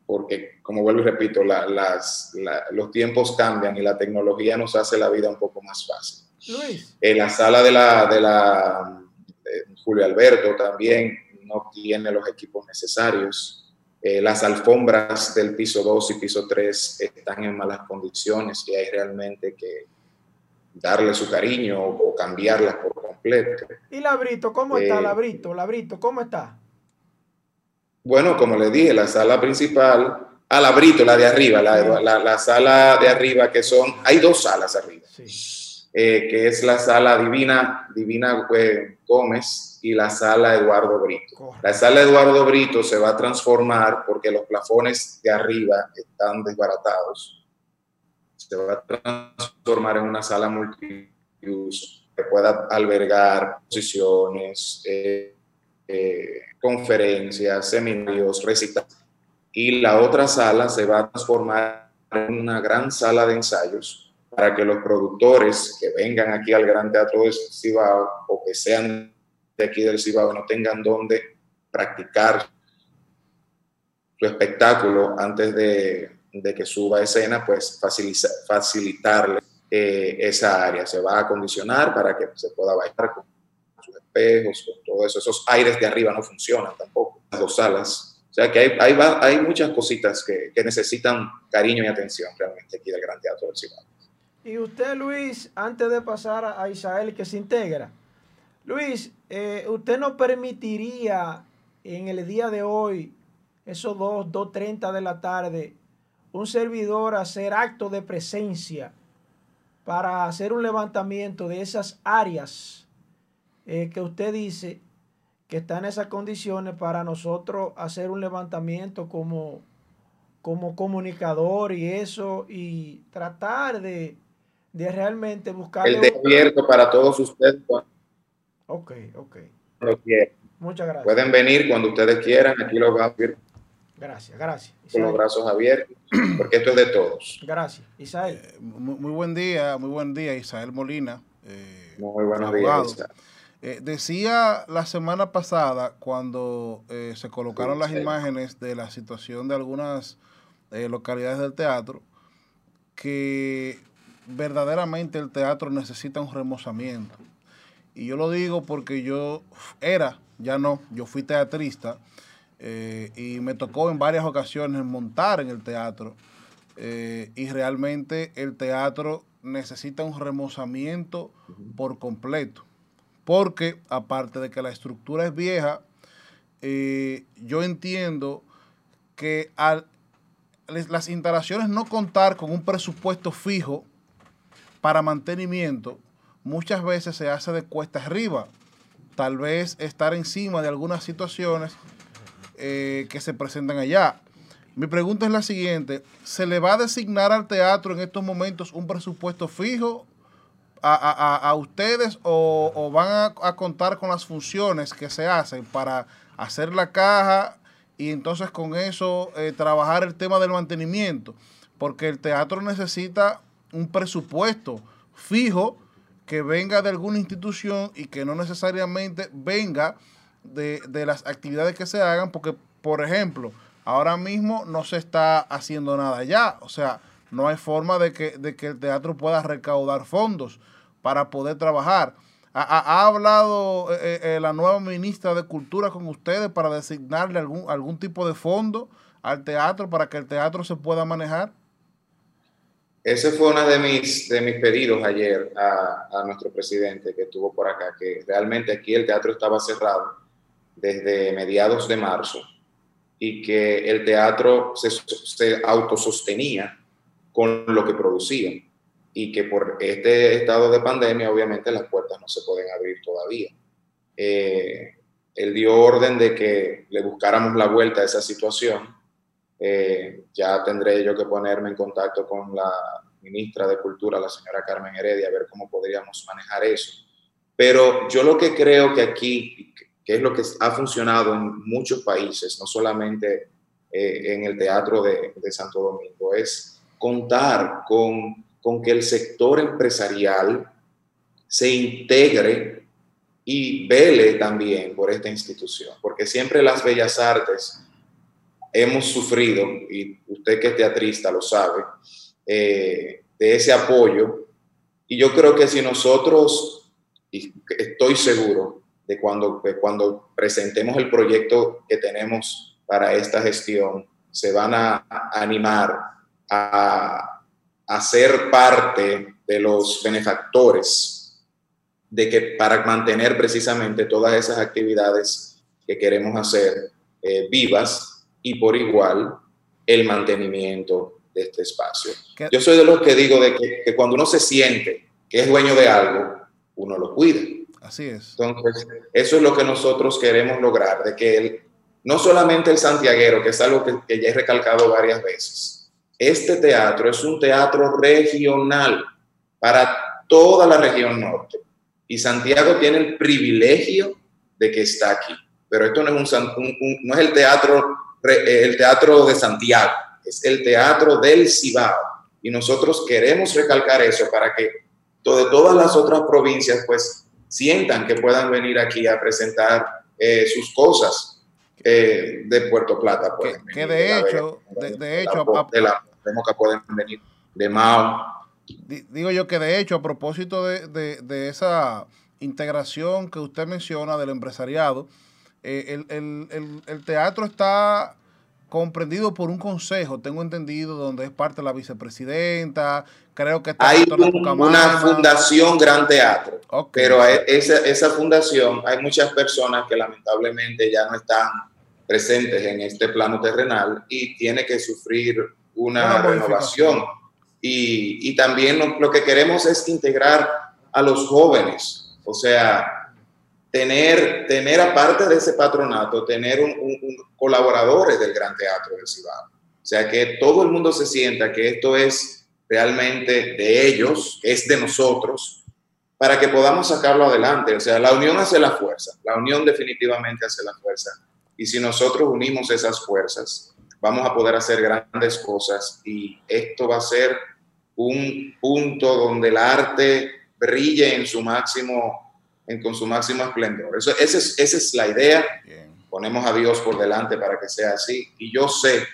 porque como vuelvo y repito, las, los tiempos cambian y la tecnología nos hace la vida un poco más fácil. Luis. En la sala de la, de la Julio Alberto también no tiene los equipos necesarios. eh, las alfombras del piso 2 y piso 3 están en malas condiciones y hay realmente que darle su cariño o, cambiarlas por completo. ¿Y Labrito? ¿Cómo está Labrito? Labrito, ¿cómo está? Bueno, como le dije, la sala principal, a Labrito, la de arriba, la, la, sala de arriba, que son, hay dos salas arriba, eh, que es la sala Divina, Divina eh, Gómez y la sala Eduardo Brito. La sala Eduardo Brito se va a transformar porque los plafones de arriba están desbaratados. Se va a transformar en una sala multiuso que pueda albergar posiciones, eh, eh, conferencias, seminarios, recitales. Y la otra sala se va a transformar en una gran sala de ensayos para que los productores que vengan aquí al Gran Teatro de Cibao o que sean de aquí del Cibao no tengan donde practicar su espectáculo antes de, que suba a escena, pues facilitarle eh, esa área. Se va a acondicionar para que se pueda bailar con espejos, con todo eso. Esos aires de arriba no funcionan tampoco, las dos salas. O sea que hay, hay, hay muchas cositas que, que, necesitan cariño y atención realmente aquí del Gran Teatro del Cibao. Y usted, Luis, antes de pasar a Isael que se integra, Luis, eh, ¿usted no permitiría en el día de hoy, esos 2, 2.30 de la tarde, un servidor hacer acto de presencia para hacer un levantamiento de esas áreas eh, que usted dice que está en esas condiciones para nosotros hacer un levantamiento como, como comunicador y eso y tratar de, de realmente buscar... El de abierto para todos ustedes. Ok, ok. Muchas gracias. Pueden venir cuando ustedes quieran, aquí los va a abrir. Gracias, gracias. Con los brazos abiertos, porque esto es de todos. Gracias. Isael. Eh, muy, buen día, muy buen día, Isael Molina. Eh, muy buenos días. Eh, decía la semana pasada, cuando se colocaron las imágenes de la situación de algunas localidades del teatro, que verdaderamente el teatro necesita un remozamiento. Y yo lo digo porque yo era, ya no, yo fui teatrista eh, y me tocó en varias ocasiones montar en el teatro. Eh, y realmente el teatro necesita un remozamiento por completo. Porque aparte de que la estructura es vieja, eh, yo entiendo que al las instalaciones no contar con un presupuesto fijo para mantenimiento, muchas veces se hace de cuesta arriba. Tal vez estar encima de algunas situaciones eh, que se presentan allá. Mi pregunta es la siguiente, ¿se le va a designar al teatro en estos momentos un presupuesto fijo a, ustedes o, van a, contar con las funciones que se hacen para hacer la caja y entonces con eso eh, trabajar el tema del mantenimiento? Porque el teatro necesita un presupuesto fijo que venga de alguna institución y que no necesariamente venga de, las actividades que se hagan, porque, por ejemplo, ahora mismo no se está haciendo nada ya, o sea, no hay forma de que, de que el teatro pueda recaudar fondos para poder trabajar. ¿Ha, hablado eh, eh, eh, la nueva ministra de Cultura con ustedes para designarle algún, algún tipo de fondo al teatro para que el teatro se pueda manejar? Ese fue uno de mis, de mis pedidos ayer a, a, nuestro presidente que estuvo por acá, que realmente aquí el teatro estaba cerrado desde mediados de marzo y que el teatro se, se autosostenía con lo que producía y que por este estado de pandemia obviamente las puertas no se pueden abrir todavía. Eh, él dio orden de que le buscáramos la vuelta a esa situación. Eh, ya tendré yo que ponerme en contacto con la ministra de Cultura, la señora Carmen Heredia, a ver cómo podríamos manejar eso. Pero yo lo que creo que aquí, que es lo que ha funcionado en muchos países, no solamente eh, en el Teatro de, Santo Domingo, es contar con, con que el sector empresarial se integre y vele también por esta institución, porque siempre las bellas artes hemos sufrido, y usted que es teatrista lo sabe, eh, de ese apoyo. Y yo creo que si nosotros, y estoy seguro, de cuando, cuando presentemos el proyecto que tenemos para esta gestión se van a animar a, a ser parte de los benefactores de que para mantener precisamente todas esas actividades que queremos hacer eh, vivas y por igual el mantenimiento de este espacio. Yo soy de los que digo de que, que cuando uno se siente que es dueño de algo, uno lo cuida. Así es. Entonces, eso es lo que nosotros queremos lograr, de que el, no solamente el santiaguero, que es algo que, que, ya he recalcado varias veces, este teatro es un teatro regional para toda la región norte. Y Santiago tiene el privilegio de que está aquí. Pero esto no es, un, un, un, no es el, teatro, el teatro de Santiago, es el teatro del Cibao. Y nosotros queremos recalcar eso para que de todas las otras provincias pues sientan que puedan venir aquí a presentar eh, sus cosas eh, de Puerto Plata. Pueden que, que de, hecho, de, de, hecho, de la, de la pueden venir de Mao. Digo yo que de hecho, a propósito de, de esa integración que usted menciona del empresariado, eh, el, el, el, el, teatro está comprendido por un consejo, tengo entendido, donde es parte de la vicepresidenta, creo que está hay un, una fundación Gran Teatro, okay. pero esa, esa fundación hay muchas personas que lamentablemente ya no están presentes en este plano terrenal y tiene que sufrir una, una renovación. Y, y, también lo, lo que queremos es integrar a los jóvenes, o sea, tener, tener aparte de ese patronato, tener un, un, un colaboradores del Gran Teatro del Cibao. O sea, que todo el mundo se sienta que esto es realmente de ellos, es de nosotros, para que podamos sacarlo adelante. O sea, la unión hace la fuerza, la unión definitivamente hace la fuerza. Y si nosotros unimos esas fuerzas, vamos a poder hacer grandes cosas y esto va a ser un punto donde el arte brille en su máximo en, con su máximo esplendor. Eso, esa, es, esa es la idea. Bien. Ponemos a Dios por delante para que sea así. Y yo sé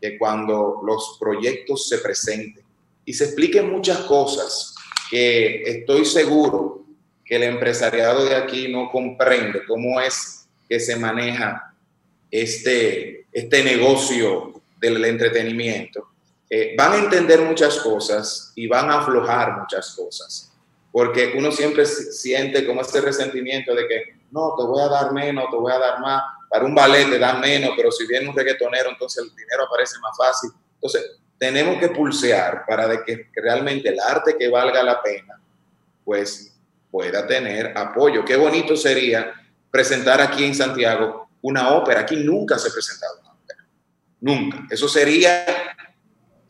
que cuando los proyectos se presenten y se expliquen muchas cosas que estoy seguro que el empresariado de aquí no comprende cómo es que se maneja este, este negocio del entretenimiento, eh, van a entender muchas cosas y van a aflojar muchas cosas porque uno siempre siente como este resentimiento de que no, te voy a dar menos, te voy a dar más, para un ballet te dan menos, pero si viene un reggaetonero, entonces el dinero aparece más fácil. Entonces, tenemos que pulsear para de que realmente el arte que valga la pena, pues pueda tener apoyo. Qué bonito sería presentar aquí en Santiago una ópera. Aquí nunca se ha presentado una ópera. Nunca. Eso sería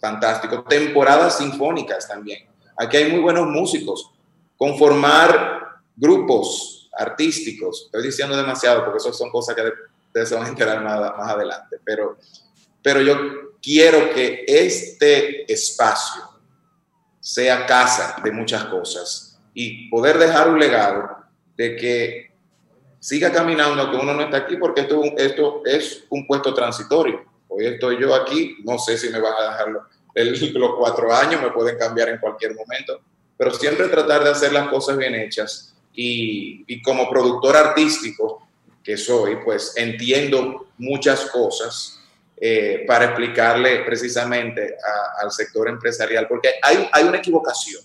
fantástico. Temporadas sinfónicas también. Aquí hay muy buenos músicos conformar grupos artísticos. Estoy diciendo demasiado porque eso son cosas que ustedes se van a enterar más, más adelante, pero, pero yo quiero que este espacio sea casa de muchas cosas y poder dejar un legado de que siga caminando, que uno no está aquí porque esto, esto es un puesto transitorio. Hoy estoy yo aquí, no sé si me van a dejar los, los cuatro años, me pueden cambiar en cualquier momento, pero siempre tratar de hacer las cosas bien hechas. Y, y como productor artístico que soy, pues entiendo muchas cosas eh, para explicarle precisamente al sector empresarial, porque hay, hay una equivocación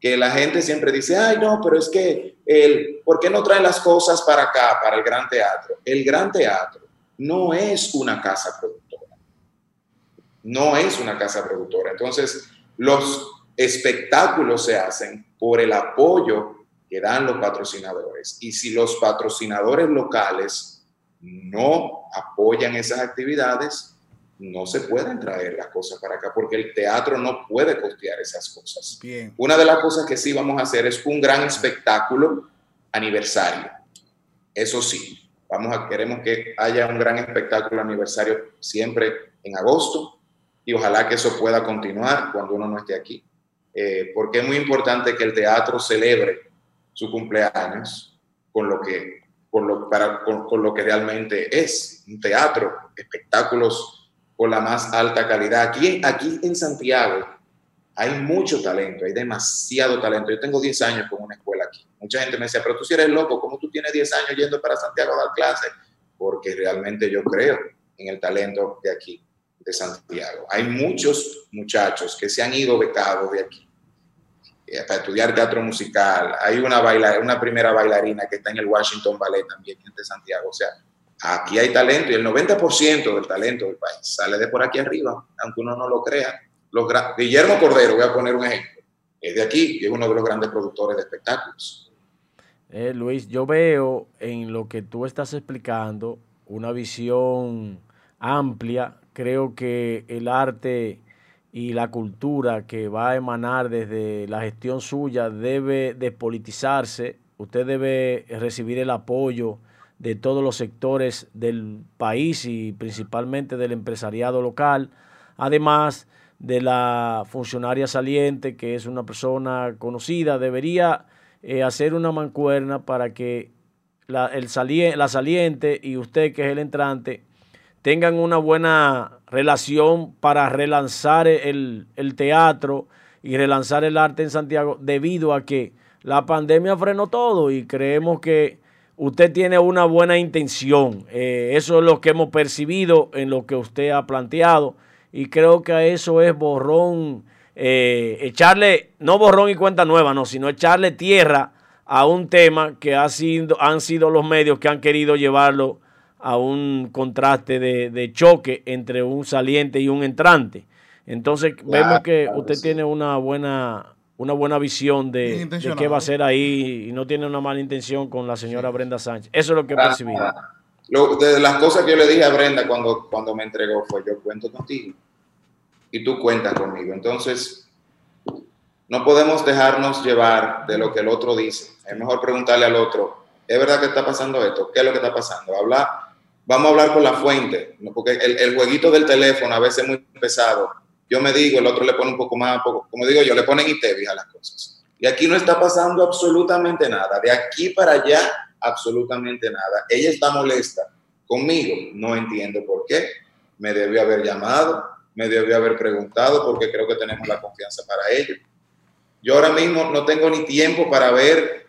que la gente siempre dice, ay, no, pero es que, el, ¿por qué no traen las cosas para acá, para el gran teatro? El gran teatro no es una casa productora. No es una casa productora. Entonces, los espectáculos se hacen por el apoyo que dan los patrocinadores. Y si los patrocinadores locales no apoyan esas actividades, no se pueden traer las cosas para acá porque el teatro no puede costear esas cosas. Bien. Una de las cosas que sí vamos a hacer es un gran espectáculo aniversario. Eso sí, vamos a queremos que haya un gran espectáculo aniversario siempre en agosto y ojalá que eso pueda continuar cuando uno no esté aquí eh, porque es muy importante que el teatro celebre su cumpleaños con lo que, con lo, para, con, con lo que realmente es un teatro, espectáculos con la más alta calidad. Aquí, aquí en Santiago hay mucho talento, hay demasiado talento. Yo tengo 10 años con una escuela aquí. Mucha gente me decía, pero tú si eres loco, ¿cómo tú tienes 10 años yendo para Santiago a dar clases? Porque realmente yo creo en el talento de aquí, de Santiago. Hay muchos muchachos que se han ido becados de aquí eh, para estudiar teatro musical. Hay una, baila, una primera bailarina que está en el Washington Ballet también, de Santiago. O sea, aquí hay talento y el 90% del talento del país sale de por aquí arriba, aunque uno no lo crea. Los, Guillermo Cordero, voy a poner un ejemplo, es de aquí y es uno de los grandes productores de espectáculos. Eh, Luis, yo veo en lo que tú estás explicando una visión amplia. Creo que el arte y la cultura que va a emanar desde la gestión suya debe despolitizarse. Usted debe recibir el apoyo de todos los sectores del país y principalmente del empresariado local, además de la funcionaria saliente, que es una persona conocida, debería eh, hacer una mancuerna para que la, el la saliente y usted, que es el entrante, tengan una buena relación para relanzar el, el teatro y relanzar el arte en Santiago, debido a que la pandemia frenó todo y creemos que usted tiene una buena intención. Eh, eso es lo que hemos percibido en lo que usted ha planteado y creo que a eso es borrón, eh, echarle, no borrón y cuenta nueva, no, sino echarle tierra a un tema que ha sido, han sido los medios que han querido llevarlo a un contraste de, choque entre un saliente y un entrante. Entonces vemos que usted tiene una buena una buena visión de, qué va a ser ahí y no tiene una mala intención con la señora Brenda Sánchez. Eso es lo que he percibido. de las cosas que yo le dije a Brenda cuando, cuando me entregó fue yo cuento contigo y tú cuentas conmigo. Entonces, no podemos dejarnos llevar de lo que el otro dice. Es mejor preguntarle al otro, ¿es verdad que está pasando esto? ¿Qué es lo que está pasando? Habla, vamos a hablar con la fuente, porque el, el jueguito del teléfono a veces es muy pesado yo me digo, el otro le pone un poco más, poco, como digo yo, le ponen ITEVIS a las cosas. Y aquí no está pasando absolutamente nada. De aquí para allá, absolutamente nada. Ella está molesta conmigo. No entiendo por qué. Me debió haber llamado, me debió haber preguntado porque creo que tenemos la confianza para ello. Yo ahora mismo no tengo ni tiempo para ver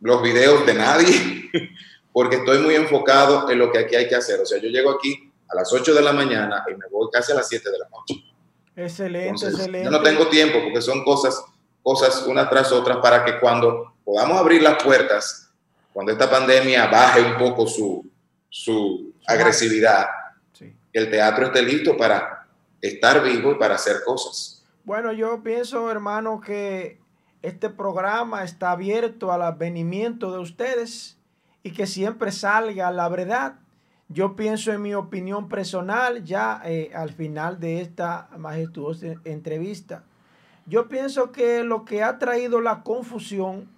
los videos de nadie porque estoy muy enfocado en lo que aquí hay que hacer. O sea, yo llego aquí a las 8 de la mañana y me voy casi a las 7 de la noche. Excelente, excelente. Yo no tengo tiempo porque son cosas, cosas una tras otra para que cuando podamos abrir las puertas, cuando esta pandemia baje un poco su, su agresividad, el teatro esté listo para estar vivo y para hacer cosas. Bueno, yo pienso, hermano, que este programa está abierto al advenimiento de ustedes y que siempre salga la verdad yo pienso en mi opinión personal ya eh, al final de esta majestuosa entrevista. Yo pienso que lo que ha traído la confusión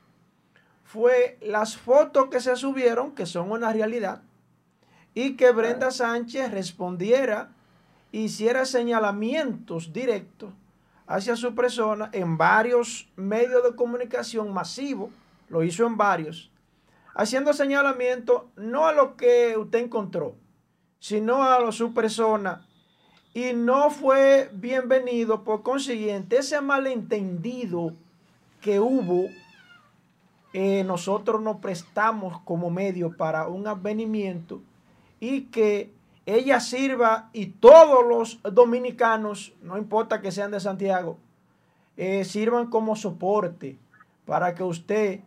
fue las fotos que se subieron, que son una realidad, y que Brenda Sánchez respondiera, hiciera señalamientos directos hacia su persona en varios medios de comunicación masivos, lo hizo en varios, haciendo señalamiento no a lo que usted encontró, sino a su persona. Y no fue bienvenido, por consiguiente, ese malentendido que hubo, eh, nosotros nos prestamos como medio para un advenimiento y que ella sirva y todos los dominicanos, no importa que sean de Santiago, eh, sirvan como soporte para que usted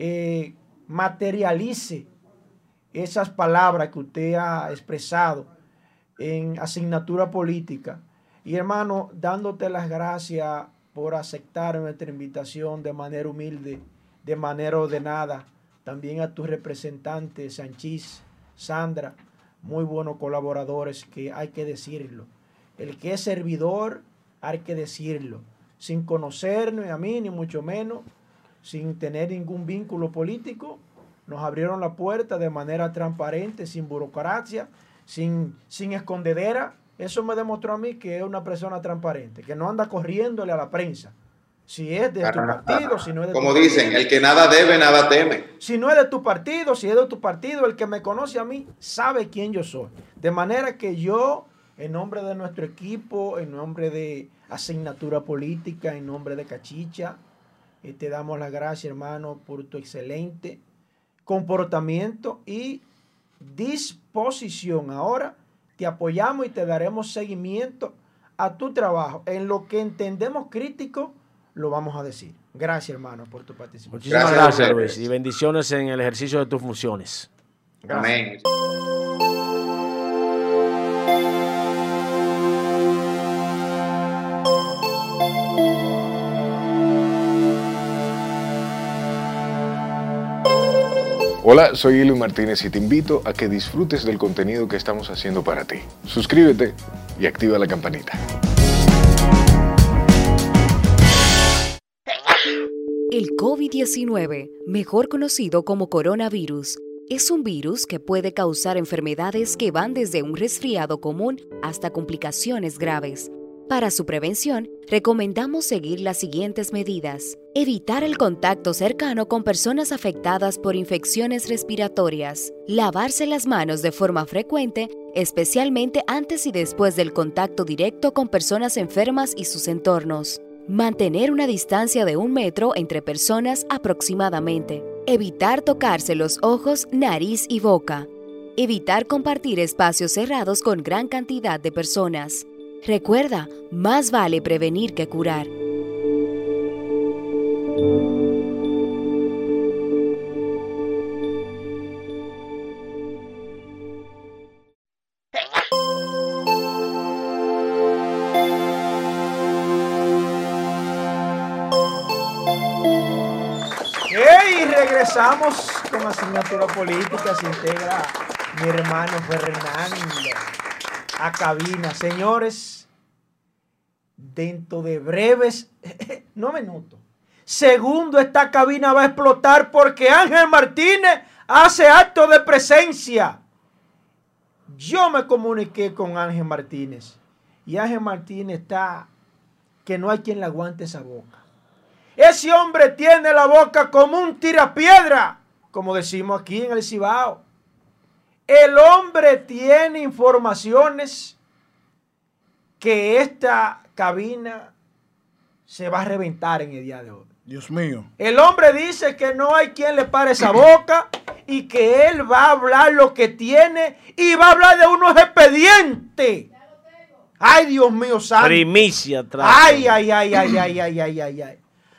eh, materialice esas palabras que usted ha expresado en asignatura política. Y hermano, dándote las gracias por aceptar nuestra invitación de manera humilde, de manera ordenada. También a tus representantes, Sanchís, Sandra, muy buenos colaboradores que hay que decirlo. El que es servidor, hay que decirlo. Sin conocernos a mí, ni mucho menos, sin tener ningún vínculo político, nos abrieron la puerta de manera transparente, sin burocracia, sin, sin escondedera. Eso me demostró a mí que es una persona transparente, que no anda corriéndole a la prensa. Si es de tu partido, si no es de Como dicen, el que nada debe, nada teme. Si no es de tu partido, si es de tu partido, el que me conoce a mí sabe quién yo soy. De manera que yo, en nombre de nuestro equipo, en nombre de asignatura política, en nombre de Cachicha, y te damos las gracias, hermano, por tu excelente comportamiento y disposición ahora te apoyamos y te daremos seguimiento a tu trabajo. En lo que entendemos crítico, lo vamos a decir. Gracias, hermano, por tu participación. Muchísimas Gracias. Luis. Y bendiciones en el ejercicio de tus funciones. Amén. Hola, soy Eli Martínez y te invito a que disfrutes del contenido que estamos haciendo para ti. Suscríbete y activa la campanita. El COVID-19, mejor conocido como coronavirus, es un virus que puede causar enfermedades que van desde un resfriado común hasta complicaciones graves. Para su prevención, recomendamos seguir las siguientes medidas. Evitar el contacto cercano con personas afectadas por infecciones respiratorias. Lavarse las manos de forma frecuente, especialmente antes y después del contacto directo con personas enfermas y sus entornos. Mantener una distancia de un metro entre personas aproximadamente. Evitar tocarse los ojos, nariz y boca. Evitar compartir espacios cerrados con gran cantidad de personas. Recuerda, más vale prevenir que curar. Regresamos con asignatura política. Se integra mi hermano Fernando a cabina. Señores, dentro de breves, no minutos, segundo, esta cabina va a explotar porque Ángel Martínez hace acto de presencia. Yo me comuniqué con Ángel Martínez y Ángel Martínez está que no hay quien le aguante esa boca. Ese hombre tiene la boca como un tirapiedra, como decimos aquí en el Cibao. El hombre tiene informaciones que esta cabina se va a reventar en el día de hoy. Dios mío. El hombre dice que no hay quien le pare esa boca y que él va a hablar lo que tiene y va a hablar de unos expedientes. Ay, Dios mío, santo. Primicia atrás. Ay, ay, ay, ay, ay, ay, ay, ay, ay.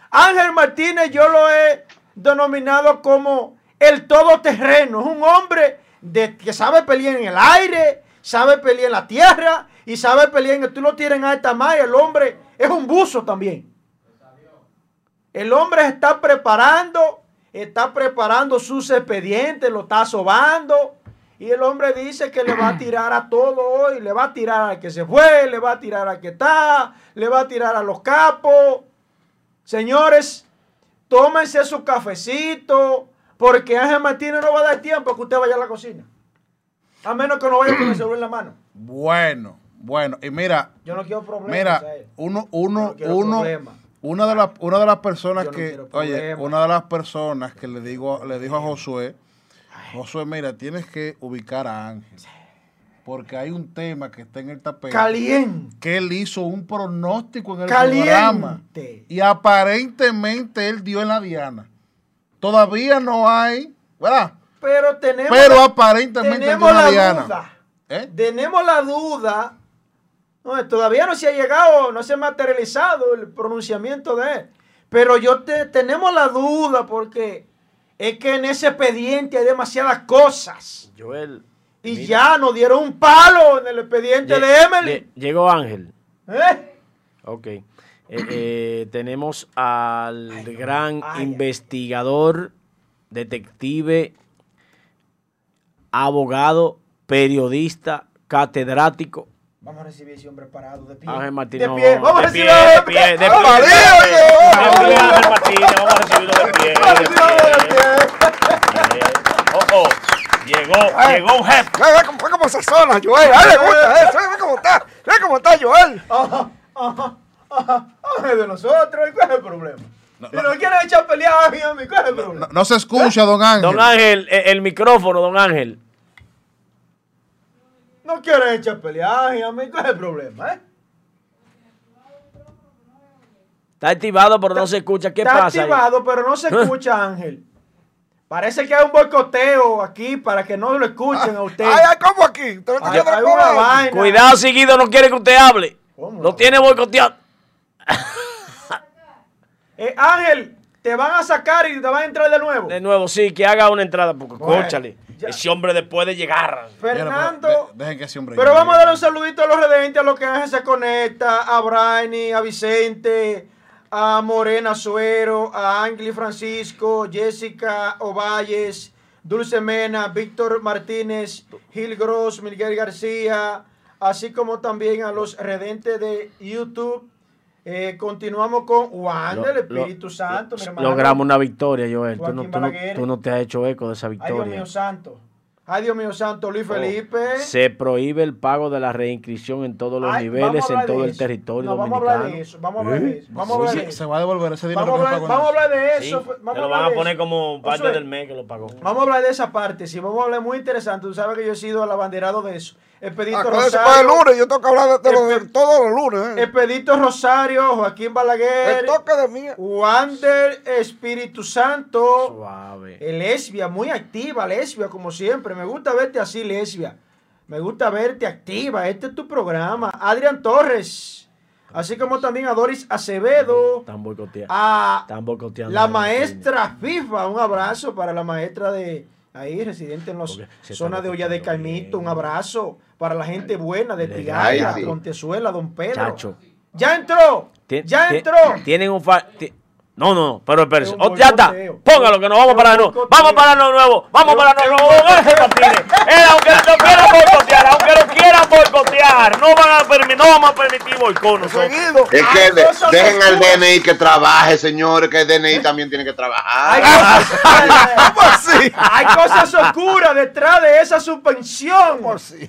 Ángel Martínez yo lo he denominado como el todoterreno. Es un hombre de, que sabe pelear en el aire, sabe pelear en la tierra y sabe pelear en el... Tú lo tienes en alta mar el hombre es un buzo también. El hombre está preparando, está preparando sus expedientes, lo está sobando. Y el hombre dice que le va a tirar a todo hoy, le va a tirar al que se fue, le va a tirar al que está, le va a tirar a los capos. Señores, tómense su cafecito, porque Ángel Martínez no va a dar tiempo que usted vaya a la cocina. A menos que no vaya con el celular en la mano. Bueno, bueno. Y mira, Yo no quiero problemas. mira, uno, uno, no uno, problemas. una de las, una de las personas no que, oye, una de las personas que le digo, le dijo a Josué, Josué, mira, tienes que ubicar a Ángel. Porque hay un tema que está en el tapete. Caliente. que él hizo un pronóstico en el Caliente. programa y aparentemente él dio en la diana. Todavía no hay, ¿verdad? Pero tenemos, Pero aparentemente dio tenemos en la la diana. duda. ¿Eh? Tenemos la duda. No, todavía no se ha llegado, no se ha materializado el pronunciamiento de él. Pero yo te, tenemos la duda porque es que en ese expediente hay demasiadas cosas. Joel. Y mira, ya nos dieron un palo en el expediente lle- de Emily. lle- Llegó Ángel. ¿Eh? Ok. Eh, eh, tenemos al gran ay, ay. investigador, detective, abogado, periodista, catedrático. Vamos a recibir ese hombre parado de pie. Ángel Martínez. De pie. Vamos a de recibir pie, a de pie, de pie, ¡Ah, de pie, Ángel Martínez, vamos a recibirlo de pie. Vamos a de recibirlo de pie. pie. Eh, Oh, oh, llegó, llegó un jefe. Ve, cómo, se zona, Joel. A él le gusta eso. Ve cómo está. Ve cómo está Joel. Ángel de nosotros. ¿Y cuál es el problema? Si no quieren echar pelea a mí, ¿cuál es el No, problema? no se escucha, don Ángel. Don Ángel, eh, el micrófono, don Ángel. No quieren echar peleaje a mí, ¿cuál es el problema, eh? Está activado, pero no se escucha. ¿Qué Está pasa? ahí? activado, pero no se escucha, Ángel. Parece que hay un boicoteo aquí para que no lo escuchen a usted. Ay, ay, ¿cómo aquí? ¿Usted no está Hay- una vaina. Cuidado, seguido, no quiere que usted hable. ¿Cómo? Lo tiene boicoteado. Eh, Ángel, te van a sacar y te van a entrar de nuevo. De nuevo, sí, que haga una entrada, porque Bueno, cóchale. ya. Ese hombre después de llegar. Fernando. Pero de- dejen que ese hombre Pero llegue. vamos a darle un saludito a los redentes, a los que Ángel se conecta, a Brainy, a Vicente, a Morena Suero, a Ángel Francisco, Jessica Ovalles, Dulce Mena, Víctor Martínez, Gil Gross, Miguel García, así como también a los redentes de YouTube. Eh, continuamos con Juan del Espíritu Santo, mi hermano. Logramos una victoria, Joel. Tú no, tú, no, tú no te has hecho eco de esa Ay, Dios victoria. mío santo. Ay, Dios mío santo, Luis Felipe. Se prohíbe el pago de la reinscripción en todos los Ay, niveles en todo el territorio No, vamos a dominicano. hablar de eso, vamos a hablar de eso, vamos a hablar de eso. se va a devolver ese dinero Vamos a que hablar, pagó. vamos a hablar de Sí, eso. Vamos te lo hablar van a de poner eso. como parte Josué, del mes que lo pagó. Vamos a hablar de esa parte, sí, vamos a hablar muy interesante. Tú sabes que yo he sido el abanderado de eso. Expedito para el Rosario. lunes, yo tengo que hablar de, todos los lunes. ¿eh? Expedito Rosario, Joaquín Balaguer, El toque de mí. Wander Espíritu Santo, Suave. lesbia, muy activa, lesbia, como siempre. Me gusta verte así, lesbia. Me gusta verte activa. Este es tu programa. Adrián Torres, así como también a Doris Acevedo, Están boicoteando. a Están boicoteando. la maestra FIFA. Un abrazo para la maestra de ahí, residente en la Porque se zona está de Olla de Caimito. Un abrazo para la gente buena de Tigaya, Ay, sí. Don Pedro. Chacho. Ya entró. Tien- ya entró. Tienen un fa- No, no, no, pero espérese. Oh, ya está. Póngalo, que nos vamos para de nuevo. Vamos para de nuevo. Vamos para es nuevo. Ángel Martínez. Él, aunque lo quieran boicotear, aunque lo quieran boicotear, no van a permitir, no vamos a permitir boicot nosotros. Es que cosas dejen al. DNI que trabaje, señores, que el DNI también tiene que Hay trabajar. hay cosas oscuras detrás de esa suspensión.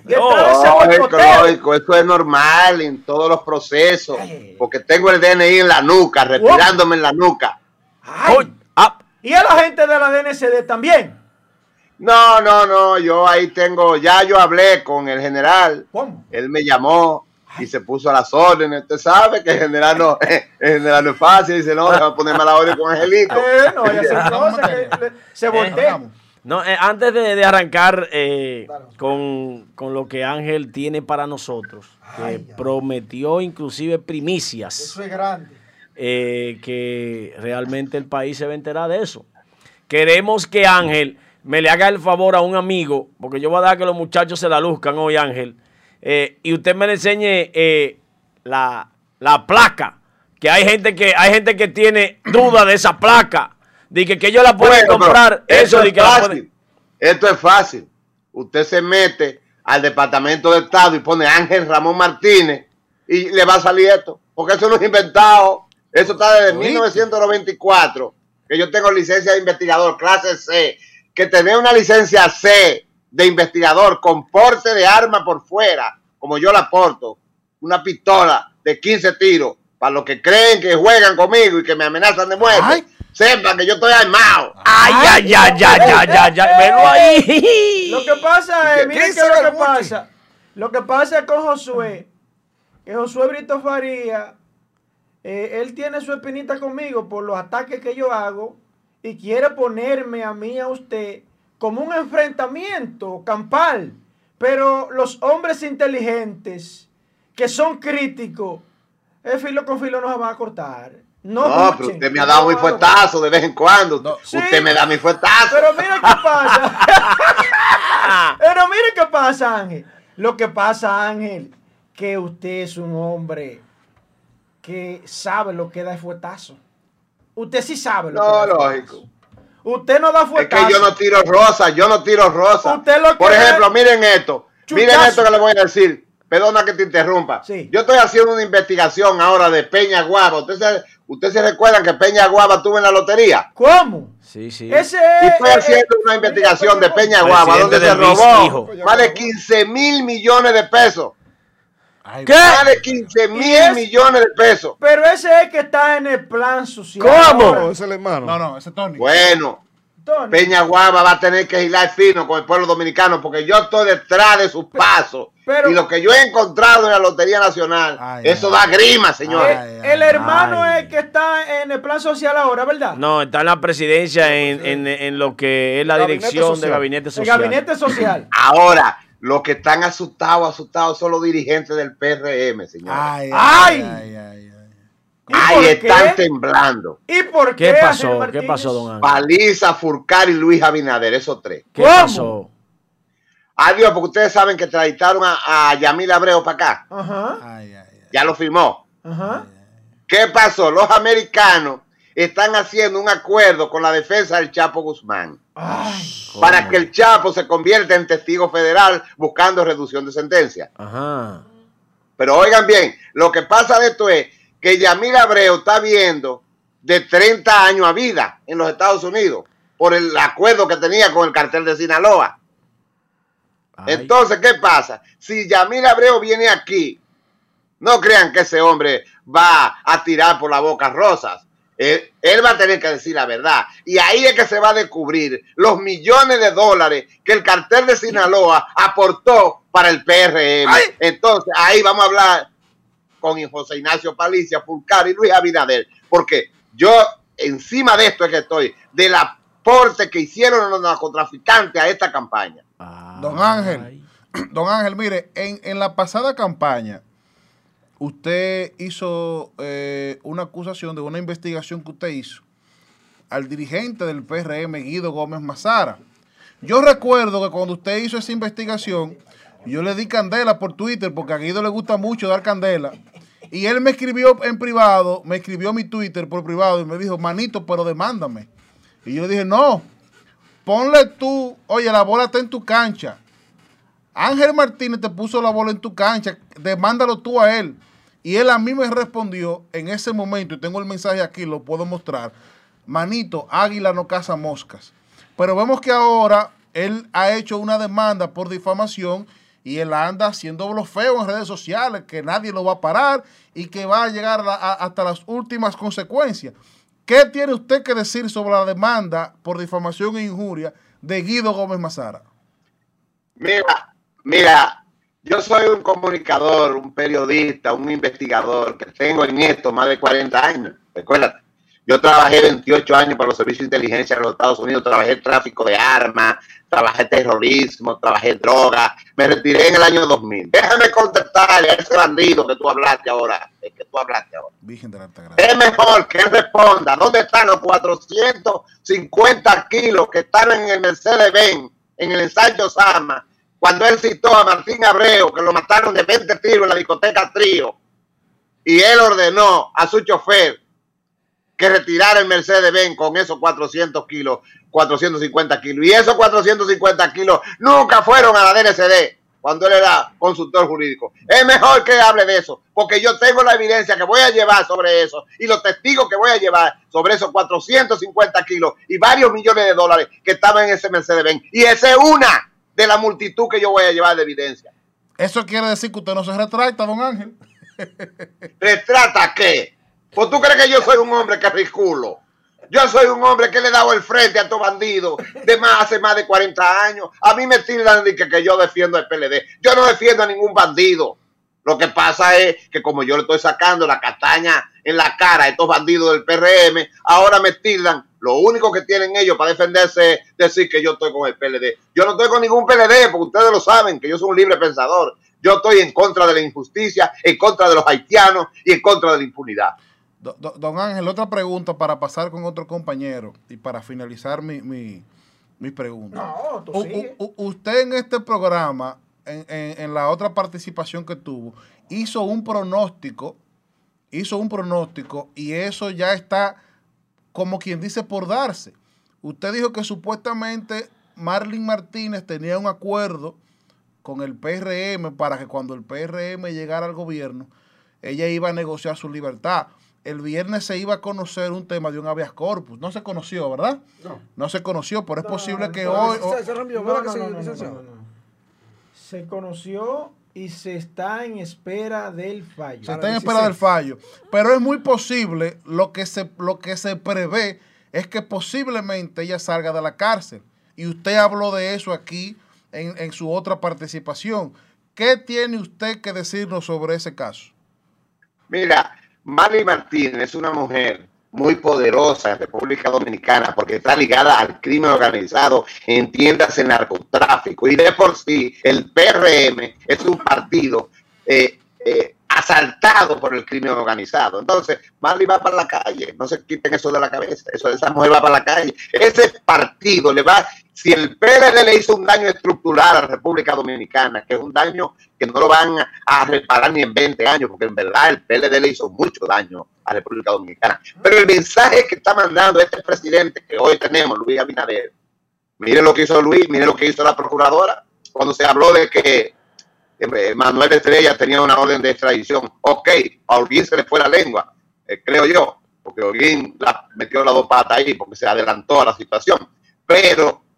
Detrás de ese Lógico, eso es normal en todos los procesos. Porque tengo el DNI en la nuca, respirándome en la nuca. Ay, ah, y a la gente de la DNCD también. No, no, no, yo ahí tengo, ya yo hablé con el general, ¿Cómo? él me llamó y se puso a las órdenes. Usted sabe que el general no, el general no es fácil, dice, no, déjame ponerme a la orden con Angelito. Eh, no, a a que le- se voltea. Vamos. No, eh, antes de, de arrancar eh, con, con lo que Ángel tiene para nosotros, que ay. prometió inclusive primicias. Eso es grande. Eh, que realmente el país se va a enterar de eso. Queremos que Ángel me le haga el favor a un amigo, porque yo voy a dejar que los muchachos se la luzcan hoy, Ángel, eh, y usted me le enseñe eh, la, la placa, que hay gente que hay gente que tiene duda de esa placa, de que, que ellos la Bueno, pero comprar, eso, es que la fácil. pueden- Esto es fácil. Usted se mete al Departamento de Estado y pone Ángel Ramón Martínez y le va a salir esto. Porque eso no es inventado. Eso está desde ¿Oíste? 1994. Que yo tengo licencia de investigador, clase C. Que tener una licencia C de investigador con porte de arma por fuera, como yo la porto, una pistola de 15 tiros, para los que creen que juegan conmigo y que me amenazan de muerte, Ay. sepan que yo estoy armado. Ay, ay, ay, ay, ay, ay, ay, velo ahí. Lo que pasa es, ¿Qué miren qué es lo que pasa. Lo que pasa con Josué, que Josué Brito Faría, eh, él tiene su espinita conmigo por los ataques que yo hago y quiere ponerme a mí, a usted, como un enfrentamiento campal. Pero los hombres inteligentes que son críticos, el filo con filo no se van a cortar. No, No, pero usted me ha dado mi no, fuetazo de vez en cuando. No. Sí. Usted me da mi fuetazo. Pero mire qué pasa. Pero mire qué pasa, Ángel. Lo que pasa, Ángel, que usted es un hombre que sabe lo que da el fuetazo. Usted sí sabe lo No, que da lógico. Usted no da Es fuetazo. que yo no tiro rosa, yo no tiro rosa. Usted lo que Por ejemplo, es miren esto. Miren esto que le voy a decir. Perdona que te interrumpa. Sí. Yo estoy haciendo una investigación ahora de Peña Guava. ¿Ustedes se, usted se recuerdan que Peña Guava tuvo en la lotería? ¿Cómo? Sí, sí. Ese Y es. estoy haciendo una investigación de Peña Guava donde se robó más de 15 mil millones de pesos. Ay, ¿Qué? Más de 15 mil es- millones de pesos. Pero ese es que está en el plan social. ¿Cómo? Ahora, No, ese es el hermano. No, no, ese es Tony. Bueno, Tony. Peña Guava va a tener que girar fino con el pueblo dominicano porque yo estoy detrás de sus pasos. pero- y lo que yo he encontrado en la Lotería Nacional, Ay, eso ay. da grima, señores. Ay, Eh, el hermano ay. es que está en el plan social ahora, ¿verdad? No, está en la presidencia en, en, en lo que es la Gabinete dirección social. del gabinete el social. gabinete social. Ahora, los que están asustados, asustados son los dirigentes del PRM, señores. Ay, Ay. ay, ay, ay, ay. ¿Y Ahí por están qué? temblando. ¿Y por qué? ¿Qué pasó? ¿Qué pasó, don Ángel? Paliza, Furcar y Luis Abinader, esos tres. ¿Qué ¿Cómo? pasó? Adiós, porque ustedes saben que traditaron a, a Yamil Abreu para acá. Ajá, Ay, ay, ay. Ya lo firmó. ajá. ¿Qué pasó? Los americanos están haciendo un acuerdo con la defensa del Chapo Guzmán Ay, para que el Chapo se convierta en testigo federal buscando reducción de sentencia. Ajá. Pero oigan bien, lo que pasa de esto es que Yamil Abreu está viendo de 30 años a vida en los Estados Unidos por el acuerdo que tenía con el cartel de Sinaloa. Ay. Entonces, ¿qué pasa? Si Yamil Abreu viene aquí, no crean que ese hombre va a tirar por la boca rosas. Él, él va a tener que decir la verdad. Y ahí es que se va a descubrir los millones de dólares que el cartel de Sinaloa aportó para el PRM. ¡Ay! Entonces, ahí vamos a hablar con José Ignacio Palicia, Fulcar y Luis Abinader. Porque yo, encima de esto es que estoy, del aporte que hicieron los narcotraficantes a esta campaña. Don Ay. Ángel. Don Ángel, mire, en, en la pasada campaña, usted hizo eh, una acusación de una investigación que usted hizo al dirigente del PRM, Guido Gómez Mazara. Yo recuerdo que cuando usted hizo esa investigación, yo le di candela por Twitter, porque a Guido le gusta mucho dar candela. Y él me escribió en privado, me escribió mi Twitter por privado y me dijo, manito, pero demándame. Y yo dije, no, ponle tú, oye, la bola está en tu cancha. Ángel Martínez te puso la bola en tu cancha, demándalo tú a él. Y él a mí me respondió en ese momento, y tengo el mensaje aquí, lo puedo mostrar. Manito, águila no caza moscas. Pero vemos que ahora él ha hecho una demanda por difamación y él anda haciendo blofeo en redes sociales, que nadie lo va a parar y que va a llegar hasta las últimas consecuencias. ¿Qué tiene usted que decir sobre la demanda por difamación e injuria de Guido Gómez Mazara? Mira, mira, yo soy un comunicador, un periodista, un investigador que tengo en esto más de 40 años. Recuérdate, yo trabajé 28 años para los servicios de inteligencia de los Estados Unidos, trabajé tráfico de armas, trabajé terrorismo, trabajé droga, me retiré en el año 2000. Déjame contestarle a ese bandido que tú hablaste ahora, el que tú hablaste ahora. Virgen de la Alta Gracia. Es mejor que él responda. ¿Dónde están los 450 kilos que están en el Mercedes-Benz, en el ensayo Sama, cuando él citó a Martín Abreu, que lo mataron de 20 tiros en la discoteca Trío, y él ordenó a su chofer que retirara el Mercedes-Benz con esos 400 kilos, 450 kilos. Y esos 450 kilos nunca fueron a la DNCD cuando él era consultor jurídico. Es mejor que hable de eso, porque yo tengo la evidencia que voy a llevar sobre eso y los testigos que voy a llevar sobre esos 450 kilos y varios millones de dólares que estaban en ese Mercedes-Benz. Y esa es una de la multitud que yo voy a llevar de evidencia. Eso quiere decir que usted no se retracta, don Ángel. ¿Retrata qué? Pues tú crees que yo soy un hombre que ridiculo. Yo soy un hombre que le he dado el frente a estos bandidos de más hace más de 40 años. A mí me tildan de que, que yo defiendo el PLD. Yo no defiendo a ningún bandido. Lo que pasa es que como yo le estoy sacando la castaña en la cara a estos bandidos del PRM, ahora me tildan. Lo único que tienen ellos para defenderse es decir que yo estoy con el PLD. Yo no estoy con ningún PLD, porque ustedes lo saben, que yo soy un libre pensador. Yo estoy en contra de la injusticia, en contra de los haitianos y en contra de la impunidad. Do- do- don Ángel, otra pregunta para pasar con otro compañero y para finalizar mi, mi, mi pregunta. No, tú sigue. u- u- usted en este programa, en, en- en la otra participación que tuvo, hizo un pronóstico, hizo un pronóstico y eso ya está como quien dice por darse. Usted dijo que supuestamente Marlene Martínez tenía un acuerdo con el PRM para que cuando el PRM llegara al gobierno, ella iba a negociar su libertad. El viernes se iba a conocer un tema de un habeas corpus. No se conoció, ¿verdad? No. se conoció, pero es posible que hoy... o- Se, se rompió, No, ¿verdad no, que no, sí, no, no, licenciado? no, no. Se conoció y se está en espera del fallo. Se está en espera del 16. fallo. Pero es muy posible lo que se, lo que se prevé es que posiblemente ella salga de la cárcel. Y usted habló de eso aquí en, en su otra participación. ¿Qué tiene usted que decirnos sobre ese caso? Mira, Mali Martínez es una mujer muy poderosa en República Dominicana porque está ligada al crimen organizado, entiéndase narcotráfico. Y de por sí, el PRM es un partido eh, eh, asaltado por el crimen organizado. Entonces, Mali va para la calle, no se quiten eso de la cabeza, eso, esa mujer va para la calle. Ese partido le va, si el PLD le hizo un daño estructural a la República Dominicana, que es un daño que no lo van a reparar ni en 20 años, porque en verdad el PLD le hizo mucho daño a la República Dominicana. Pero el mensaje que está mandando este presidente que hoy tenemos, Luis Abinader, mire lo que hizo Luis, mire lo que hizo la procuradora, cuando se habló de que eh, Manuel Estrella tenía una orden de extradición. Ok, a Holguín se le fue la lengua, eh, creo yo, porque Holguín la, metió las dos patas ahí porque se adelantó a la situación. Pero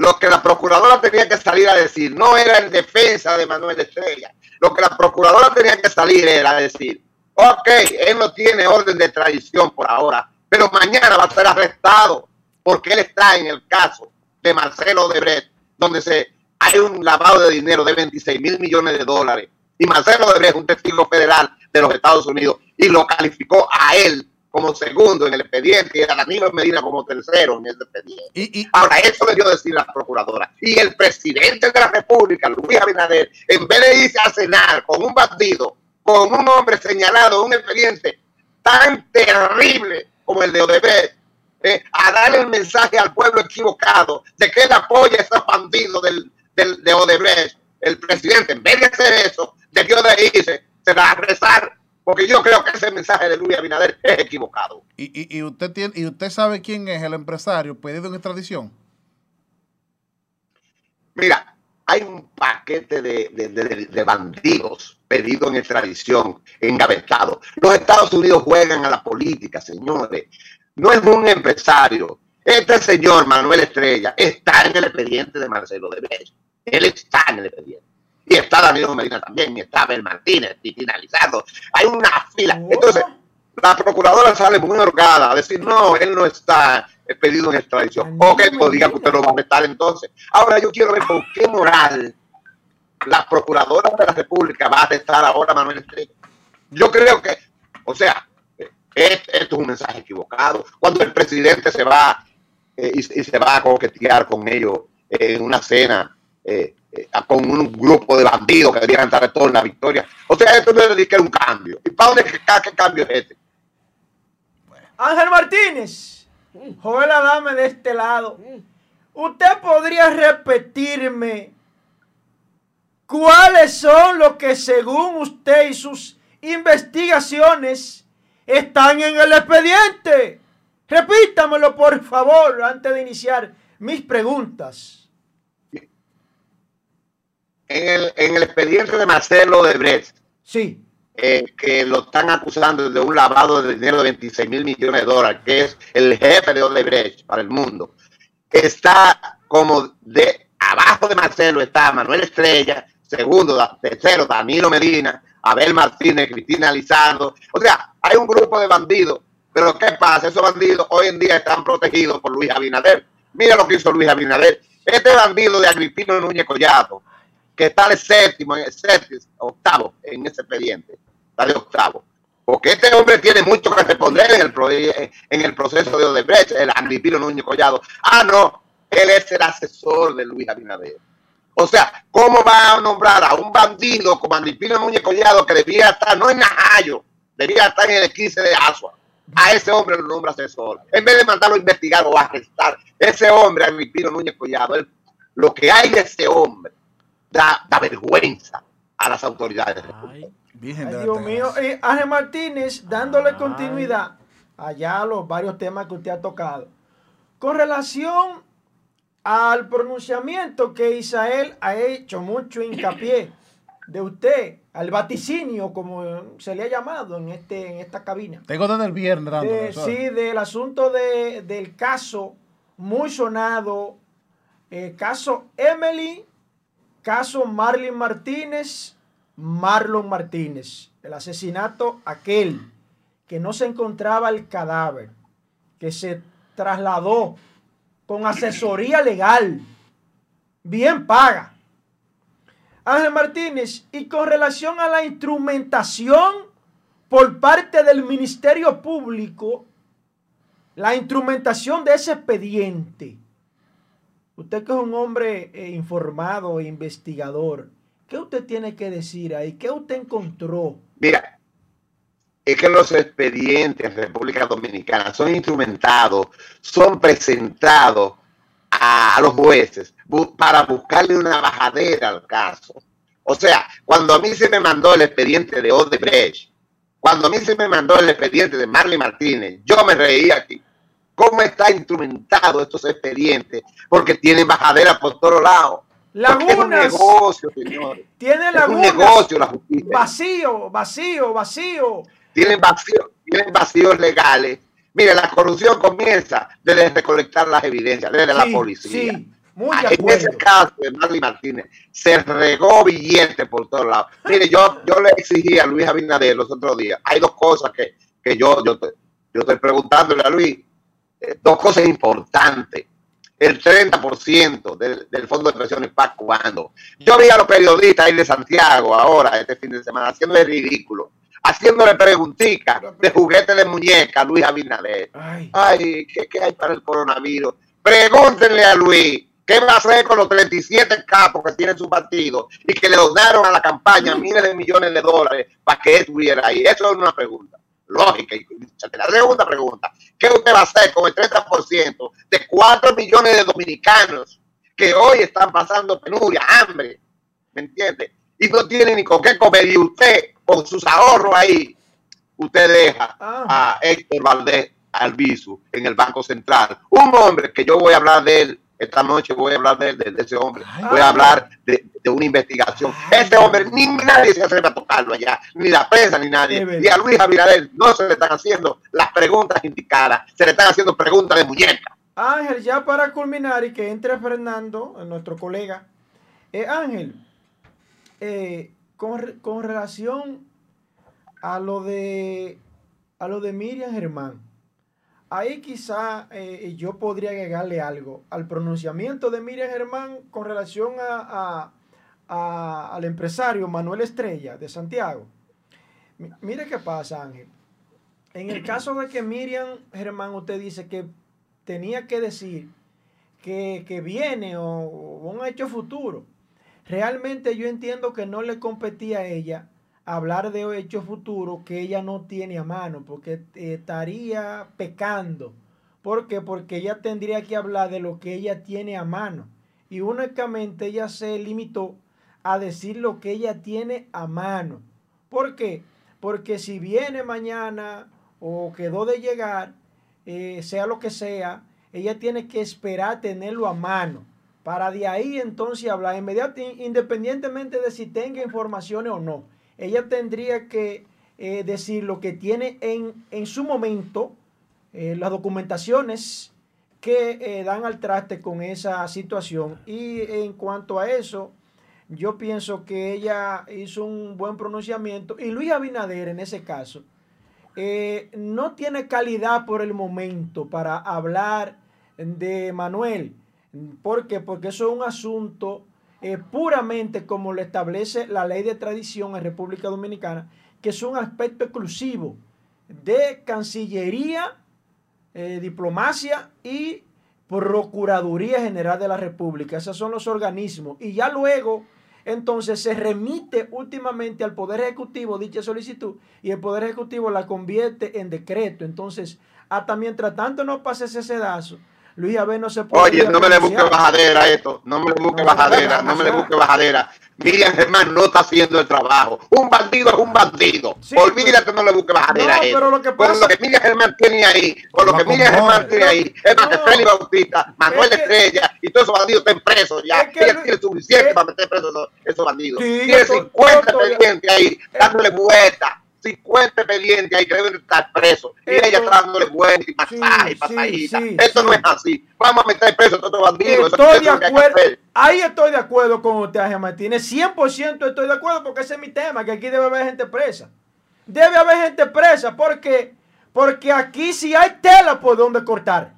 lo que la procuradora tenía que salir a decir no era en defensa de Manuel Estrella. Lo que la procuradora tenía que salir era decir, ok, él no tiene orden de extradición por ahora, pero mañana va a ser arrestado porque él está en el caso de Marcelo Debret, donde se hay un lavado de dinero de 26 mil millones de dólares. Y Marcelo Debrecht es un testigo federal de los Estados Unidos y lo calificó a él como segundo en el expediente y a Danilo Medina como tercero en el expediente. Y, y, Ahora, eso debió decir la procuradora. Y el presidente de la República, Luis Abinader, en vez de irse a cenar con un bandido, con un hombre señalado, un expediente tan terrible como el de Odebrecht, eh, a darle el mensaje al pueblo equivocado de que él apoya a esos bandidos del, del, de Odebrecht, el presidente, en vez de hacer eso, debió de irse, se va a rezar, porque yo creo que ese mensaje de Luis Abinader es equivocado. y, y- y usted tiene, ¿Y usted sabe quién es el empresario pedido en extradición? Mira, hay un paquete de, de- de- de bandidos pedidos en extradición, engavetados. Los Estados Unidos juegan a la política, señores. No es un empresario. Este señor Manuel Estrella está en el expediente de Marcelo Debrecht. Él está en el expediente. Y está Danilo Medina también, y está Abel Martínez, y finalizado. Hay una fila. Entonces, la procuradora sale muy orgada a decir, no, él no está eh, pedido en extradición. Ok, pues diga que usted lo va a arrestar entonces. Ahora yo quiero ver con qué moral la procuradora de la República va a arrestar ahora a Manuel Estrella. Yo creo que, o sea, eh, esto es un mensaje equivocado. Cuando el presidente se va eh, y, y se va a coquetear con ellos en una cena eh, eh, con un grupo de bandidos que estar todos en la victoria. O sea, esto no es que un cambio. ¿Y para dónde qué cambio es este? Ángel Martínez, Joel Adame de este lado. ¿Usted podría repetirme cuáles son los que según usted y sus investigaciones están en el expediente? Repítamelo por favor antes de iniciar mis preguntas. En el, en el expediente de Marcelo Debrecht, Sí, eh, que lo están acusando de un lavado de dinero de 26 mil millones de dólares, que es el jefe de Odebrecht para el mundo, está como de abajo de Marcelo está Manuel Estrella, segundo, tercero, Danilo Medina, Abel Martínez, Cristina Lizardo. O sea, hay un grupo de bandidos, pero ¿qué pasa? Esos bandidos hoy en día están protegidos por Luis Abinader. Mira lo que hizo Luis Abinader. Este bandido de Agripino Núñez Collado, que está de séptimo, en el séptimo, octavo en ese expediente, está de octavo. Porque este hombre tiene mucho que responder en el, pro- en el proceso de Odebrecht, el Agripino Núñez Collado. Ah, no, él es el asesor de Luis Abinader. O sea, ¿cómo va a nombrar a un bandido como Agripino Núñez Collado que debía estar, no en Najayo, debía estar en el 15 de Asua? A ese hombre lo nombra asesor. En vez de mandarlo a investigar o a arrestar, ese hombre, Agripino Núñez Collado, lo que hay de ese hombre da, da vergüenza a las autoridades. Ay, Virgen Ay, de la Dios mío. Eh, Ángel Martínez, dándole Ay. continuidad allá a los varios temas que usted ha tocado. Con relación al pronunciamiento que Israel ha hecho mucho hincapié de usted, al vaticinio, como se le ha llamado en, este, en esta cabina. Tengo desde el viernes dándole, De- sí, del asunto de- del caso muy sonado, eh, caso Emily, caso Marlon Martínez, Marlon Martínez, el asesinato aquel que no se encontraba el cadáver, que se trasladó con asesoría legal, bien paga. Ángel Martínez, y con relación a la instrumentación por parte del Ministerio Público, la instrumentación de ese expediente, usted que es un hombre eh, informado e investigador, ¿qué usted tiene que decir ahí? ¿Qué usted encontró? Mira, es que los expedientes en República Dominicana son instrumentados, son presentados a los jueces para buscarle una bajadera al caso. O sea, cuando a mí se me mandó el expediente de Odebrecht, cuando a mí se me mandó el expediente de Marley Martínez, yo me reía aquí. ¿Cómo está instrumentado estos expedientes? Porque tienen bajadera por todos lados. Lagunas. Es un negocio, señores. Tiene Es un lagunas. negocio la justicia. Vacío, vacío, vacío. tienen vacíos, tienen vacíos legales. Mire, la corrupción comienza desde recolectar las evidencias, desde la policía. sí, muy Ah, en ese caso de Marley Martínez, se regó billete por todos lados. Mire, yo, yo le exigí a Luis Abinader los otros días. Hay dos cosas que, que yo, yo, te- yo estoy preguntándole a Luis. Eh, dos cosas importantes. El 30% del, del fondo de pensiones para cuándo. Yo vi a los periodistas ahí de Santiago ahora, este fin de semana, haciendo el ridículo, haciéndole preguntitas de juguete de muñeca a Luis Abinader. Ay, Ay, ¿qué, qué hay para el coronavirus? Pregúntenle a Luis, ¿qué va a hacer con los 37 capos que tiene su partido y que le donaron a la campaña miles de millones de dólares para que estuviera ahí? Eso es una pregunta lógica. Y La segunda pregunta, ¿qué usted va a hacer con el 30% de 4 millones de dominicanos que hoy están pasando penuria, hambre? ¿Me entiende? Y no tienen ni con qué comer y usted, con sus ahorros ahí, usted deja Ah. a Héctor Valdés Albizu en el Banco Central. Un hombre que yo voy a hablar de él esta noche, voy a hablar de, él, de- de ese hombre. Voy a hablar de, de una investigación. Ese hombre, ni nadie se atreve a tocarlo allá, ni la prensa, ni nadie. Y a Luis Abinader no se le están haciendo las preguntas indicadas, se le están haciendo preguntas de muñeca. Ángel, ya para culminar y que entre Fernando, nuestro colega. Eh, Ángel, eh, con relación a lo de a lo de Miriam Germán, ahí quizá eh, yo podría agregarle algo al pronunciamiento de Miriam Germán con relación a, a- al empresario Manuel Estrella de Santiago. Mi- mire qué pasa, Ángel. En el caso de que Miriam Germán, usted dice que tenía que decir que, que viene o, o un hecho futuro. Realmente yo entiendo que no le competía a ella hablar de hechos futuros que ella no tiene a mano, porque eh, estaría pecando. ¿Por qué? Porque ella tendría que hablar de lo que ella tiene a mano. Y únicamente ella se limitó a decir lo que ella tiene a mano. ¿Por qué? Porque si viene mañana o quedó de llegar, eh, sea lo que sea, ella tiene que esperar tenerlo a mano para de ahí entonces hablar inmediato, independientemente de si tenga informaciones o no. Ella tendría que eh, decir lo que tiene en, en su momento, eh, las documentaciones que eh, dan al traste con esa situación. Y en cuanto a eso, yo pienso que ella hizo un buen pronunciamiento. Y Luis Abinader, en ese caso, no tiene calidad por el momento para hablar de Manuel. ¿Por qué? Porque eso es un asunto eh, puramente como lo establece la ley de tradición en República Dominicana, que es un aspecto exclusivo de Cancillería, eh, Diplomacia y Procuraduría General de la República. Esos son los organismos. Y ya luego, entonces, se remite últimamente al Poder Ejecutivo dicha solicitud y el Poder Ejecutivo la convierte en decreto. Entonces, hasta mientras tanto no pase ese sedazo, Luis Abel no se puede. Oye, no me le busque bajadera a esto, no me le busque No, bajadera, no, no me le busque bajadera. Miriam Germán no está haciendo el trabajo. Un bandido es un bandido. Sí, Olvídate, no le busque bajadera No, a él. pero lo que Con pasa- lo que Miriam Germán tiene ahí, con lo que Miriam. Germán tiene ahí, es No. que Félix Bautista, Manuel Es que- Estrella y todos esos bandidos estén presos ya. Es que Ella tiene suficiente es- para meter presos esos, esos bandidos. Sí, tiene yo to- 50 yo to- expedientes ahí, dándole vueltas. 50 expedientes ahí que deben estar presos. Y ella está dándole vueltas y Sí, y sí, pasaditas. sí, Esto sí. no es así. Vamos a meter presos a todos los bandidos. Eso- Estoy eso de que que acuerdo. Ahí estoy de acuerdo con usted, Ángel Martínez. 100% estoy de acuerdo porque ese es mi tema, que aquí debe haber gente presa. Debe haber gente presa porque, porque aquí sí hay tela por donde cortar.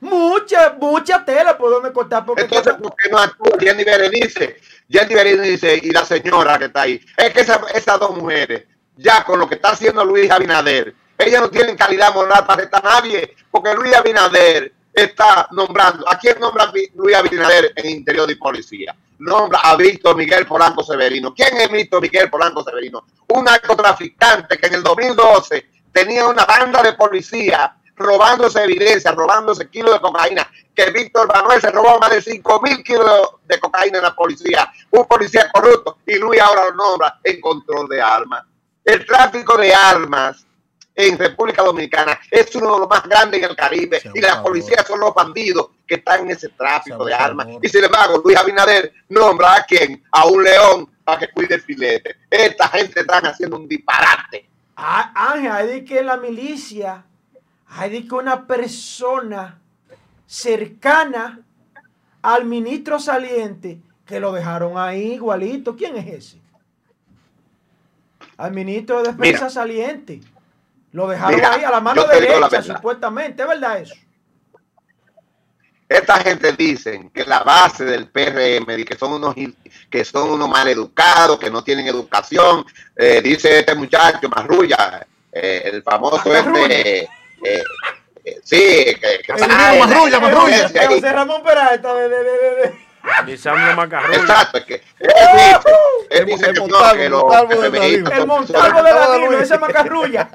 Mucha, mucha tela por donde cortar. Porque Entonces, ¿por qué no actúa? Jenny Berenice, Jenny Berenice y la señora que está ahí. Es que esa- esas dos mujeres, ya con lo que está haciendo Luis Abinader, ellas no tienen calidad moral para estar nadie, porque Luis Abinader está nombrando, ¿a quién nombra Luis Abinader en Interior de Policía? Nombra a Víctor Miguel Polanco Severino. ¿Quién es Víctor Miguel Polanco Severino? Un narcotraficante que en el 2012 tenía una banda de policía robándose evidencia, robándose kilos de cocaína, que Víctor Manuel se robó más de 5 mil kilos de cocaína en la policía, un policía corrupto, y Luis ahora lo nombra en control de armas. El tráfico de armas en República Dominicana es uno de los más grandes en el Caribe, y las policías son los bandidos que están en ese tráfico de armas. Y sin embargo, Luis Abinader nombra a quien, a un león para que cuide el filete. Esta gente están haciendo un disparate. Ah, Ángel, hay de que la milicia, hay de que una persona cercana al ministro saliente que lo dejaron ahí igualito. ¿Quién es ese? Al ministro de Defensa Mira. saliente. Lo dejaron Mira, ahí a la mano la derecha, supuestamente. ¿Es verdad eso? Esta gente dicen que la base del PRM y que son unos que son unos maleducados, que no tienen educación. Eh, dice este muchacho Marrulla, eh, el famoso este, eh, eh, sí, que, que Marrulla, Marrulla. José Ramón Peralta. de- de- de- Lisandro Macarrón. Exacto, es que él dice, él El- dice el que no, Montalvo, los de Danilo. El son Montalvo de personas- Danilo, ese macarrulla.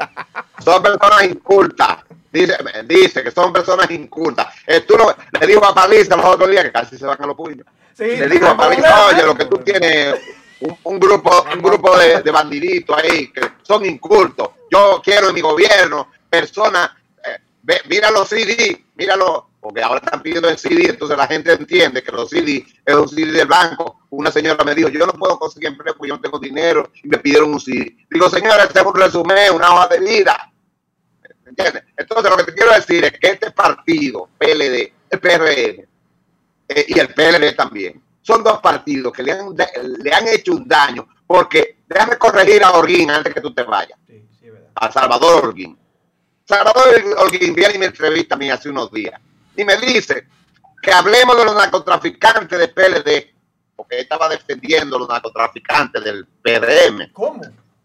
son personas incultas. Dice, dice que son personas incultas. Eh, tú lo- le dijo a Paliza los otros días que casi se van a los puños. Sí, le digo a Paliza, oye, lo que tú tienes un, un grupo, un grupo de, de bandiditos ahí que son incultos. Yo quiero en mi gobierno personas, eh, ve- mira los CD, míralo, porque ahora están pidiendo el CD, entonces la gente entiende que los CD es un CD del banco. Una señora me dijo, yo no puedo conseguir empleo porque yo no tengo dinero y me pidieron un CD. Digo, señora, este es un resumen, una hoja de vida. ¿Entiendes? Entonces, lo que te quiero decir es que este partido, PLD, el PRM eh, y el PLD también, son dos partidos que le han, le han hecho un daño. Porque déjame corregir a Orguín antes que tú te vayas, Sí, sí, verdad. a Salvador Orguín. Salvador Orguín viene y me entrevista a mí hace unos días y me dice que hablemos de los narcotraficantes del PLD, porque estaba defendiendo a los narcotraficantes del PRM ¿Cómo?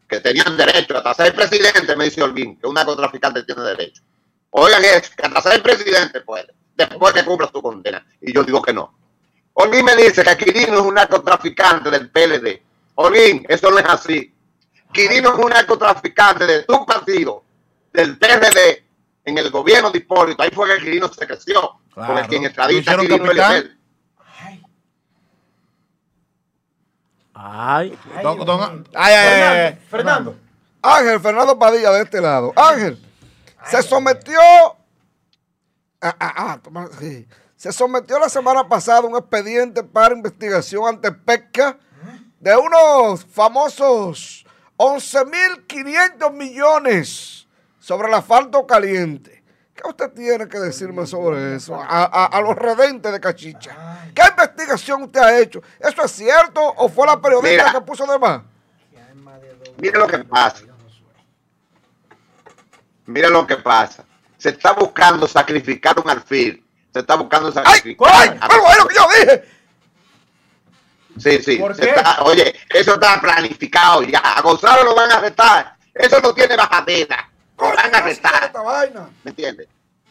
que tenían derecho hasta ser presidente, me dice Holguín, que un narcotraficante tiene derecho. Oigan, es que hasta ser presidente puede, después que cumpla su condena. Y yo digo que no. Holguín me dice que Quirino es un narcotraficante del PLD. Holguín, eso no es así. Quirino es un narcotraficante de tu partido, del PRD, en el gobierno de Hipólito. Ahí fue que Quirino se creció. Claro. Porque quien Lo extradita a hicieron Quirino él. Ay, Ay, ay, Don- don- ay, Fernando. Ángel Fernando Padilla de este lado. Ángel, se sometió. Ah, ah, ah, toma- sí. Se sometió la semana pasada un expediente para investigación ante PECA de unos famosos 11.500 millones sobre el asfalto caliente. ¿Qué usted tiene que decirme sobre eso? A, a- a los redentes de Cachicha. ¿Qué investigación usted ha hecho? ¿Eso es cierto o fue la periodista Mira. que puso de más? Mira lo que pasa. Mira lo que pasa. Se está buscando sacrificar un alfil. Se está buscando ¡Ay! sacrificar. ¡Ay! ¡Algo es lo que yo dije! Sí, sí. ¿Por qué? está- oye, eso está planificado ya. A Gonzalo lo van a arrestar. Eso no tiene bajadera. Lo van a esta arrestar. vaina! ¿Me entiendes?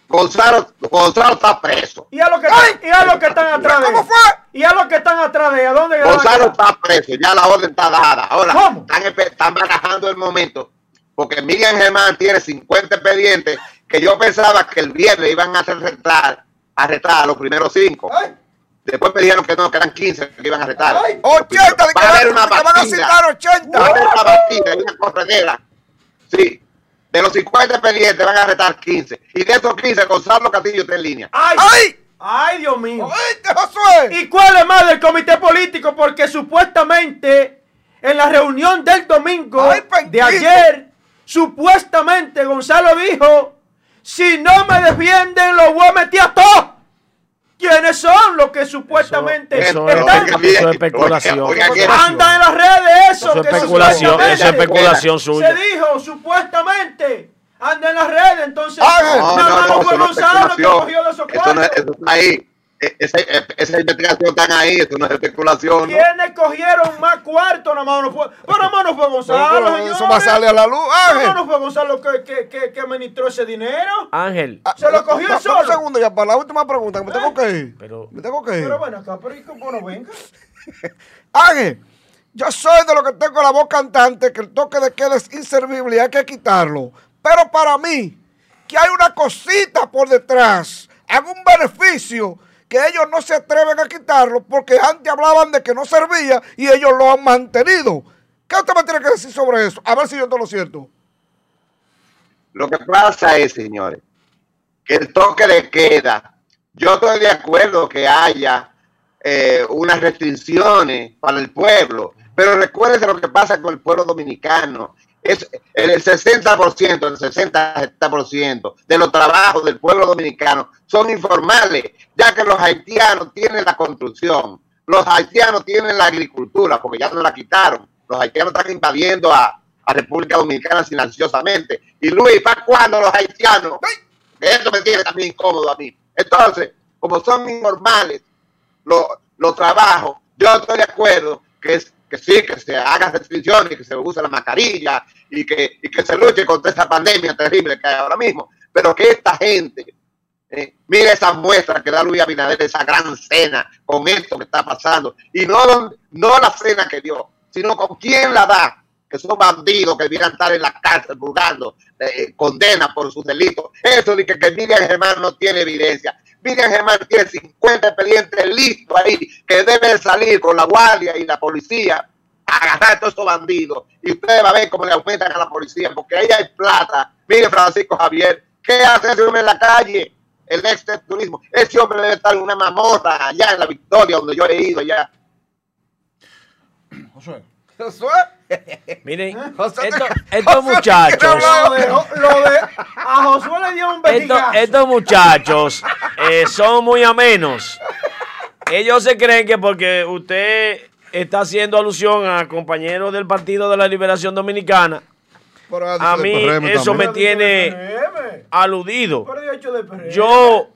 Gonzalo, Gonzalo está preso. ¿Y a los que, ¡Ay! y a los que están atrás de ¿Cómo fue? ¿Y a los que están atrás de él? ¿A dónde Gonzalo está preso, ya la orden está dada. Ahora ¿Cómo? están, están barajando el momento, porque Miriam Germán tiene 50 expedientes que yo pensaba que el viernes iban a arrestar, arrestar a los primeros cinco. ¡Ay! Después me dijeron que no, que eran 15 que iban a arrestar. ¡Ay! ¡80! De que, Va a haber van, a batida. citar Va a 80. haber una batida, una corredera. Sí. De los 50 expedientes van a arrestar 15. Y de esos 15, Gonzalo Castillo está en línea. ¡Ay! ¡Ay! ¡Ay, Dios mío! ¡Oíste, Josué! ¿Y cuál es más del comité político? Porque supuestamente en la reunión del domingo Ay, penquito. de ayer, supuestamente Gonzalo dijo, si no me defienden los voy a meter a todos. ¿Quiénes son los que supuestamente eso, están? eso es especulación. Oiga, oiga, Especulación. Andan en las redes eso, Eso es que especulación, eso es especulación suya. Se dijo supuestamente anda en las redes, entonces. Ángel. No, nada no, más no, fue eso no cogió de esos Eso, no Esa, e- esa investigación están ahí, no es especulación. ¿no? ¿Quiénes cogieron más cuartos? Nada más no fue. Pero nada más no fue Gonzalo. eso va a salir a la luz. Nada más Ángel. no fue Gonzalo que, que, que, que administró ese dinero. Ángel, Ah, Se lo cogió él dame Un solo. segundo ya para la última pregunta, que me tengo que ir. pero Me tengo que ir. Pero bueno, acá, pero ¿y cómo no venga? Ángel, yo soy de los que tengo la voz cantante, que el toque de queda es inservible y hay que quitarlo. Pero para mí, que hay una cosita por detrás, algún beneficio que ellos no se atreven a quitarlo porque antes hablaban de que no servía y ellos lo han mantenido. ¿Qué usted me tiene que decir sobre eso? A ver si yo estoy lo cierto. Lo que pasa es, señores, que el toque de queda, yo estoy de acuerdo que haya eh, unas restricciones para el pueblo, pero recuérdense lo que pasa con el pueblo dominicano. Es el 60%, el 60% de los trabajos del pueblo dominicano son informales, ya que los haitianos tienen la construcción, los haitianos tienen la agricultura, porque ya no la quitaron. Los haitianos están invadiendo a, a República Dominicana silenciosamente. Y Luis, ¿para cuándo los haitianos? Esto me tiene también incómodo a mí. Entonces, como son informales los, los trabajos, yo estoy de acuerdo que, es, que sí, que se hagan restricciones, que se use la mascarilla y que, y que se luche contra esta pandemia terrible que hay ahora mismo. Pero que esta gente, eh, mire esa muestra que da Luis Abinader, esa gran cena con esto que está pasando. Y no, no la cena que dio, sino con quién la da. Que son bandidos que debieran estar en la cárcel purgando eh, condena por sus delitos. Eso de que, que Miriam Germán no tiene evidencia. Miriam Germán tiene 50 expedientes listos ahí que deben salir con la guardia y la policía a agarrar a todos estos bandidos. Y usted va a ver cómo le aumentan a la policía, porque ahí hay plata. Mire, Francisco Javier, ¿qué hace ese hombre en la calle? El ex turismo. Ese hombre debe estar en una mamorra allá en la Victoria, donde yo he ido ya. Josué. Miren, José, estos, muchachos, quiero hablar. Lo de, lo de- a Josué le dio un estos, vertigazo. estos muchachos eh, son muy amenos. Ellos se creen que porque usted está haciendo alusión a compañeros del Partido de la Liberación Dominicana, a mí eso me tiene aludido. Pero de hecho de PRM. Yo,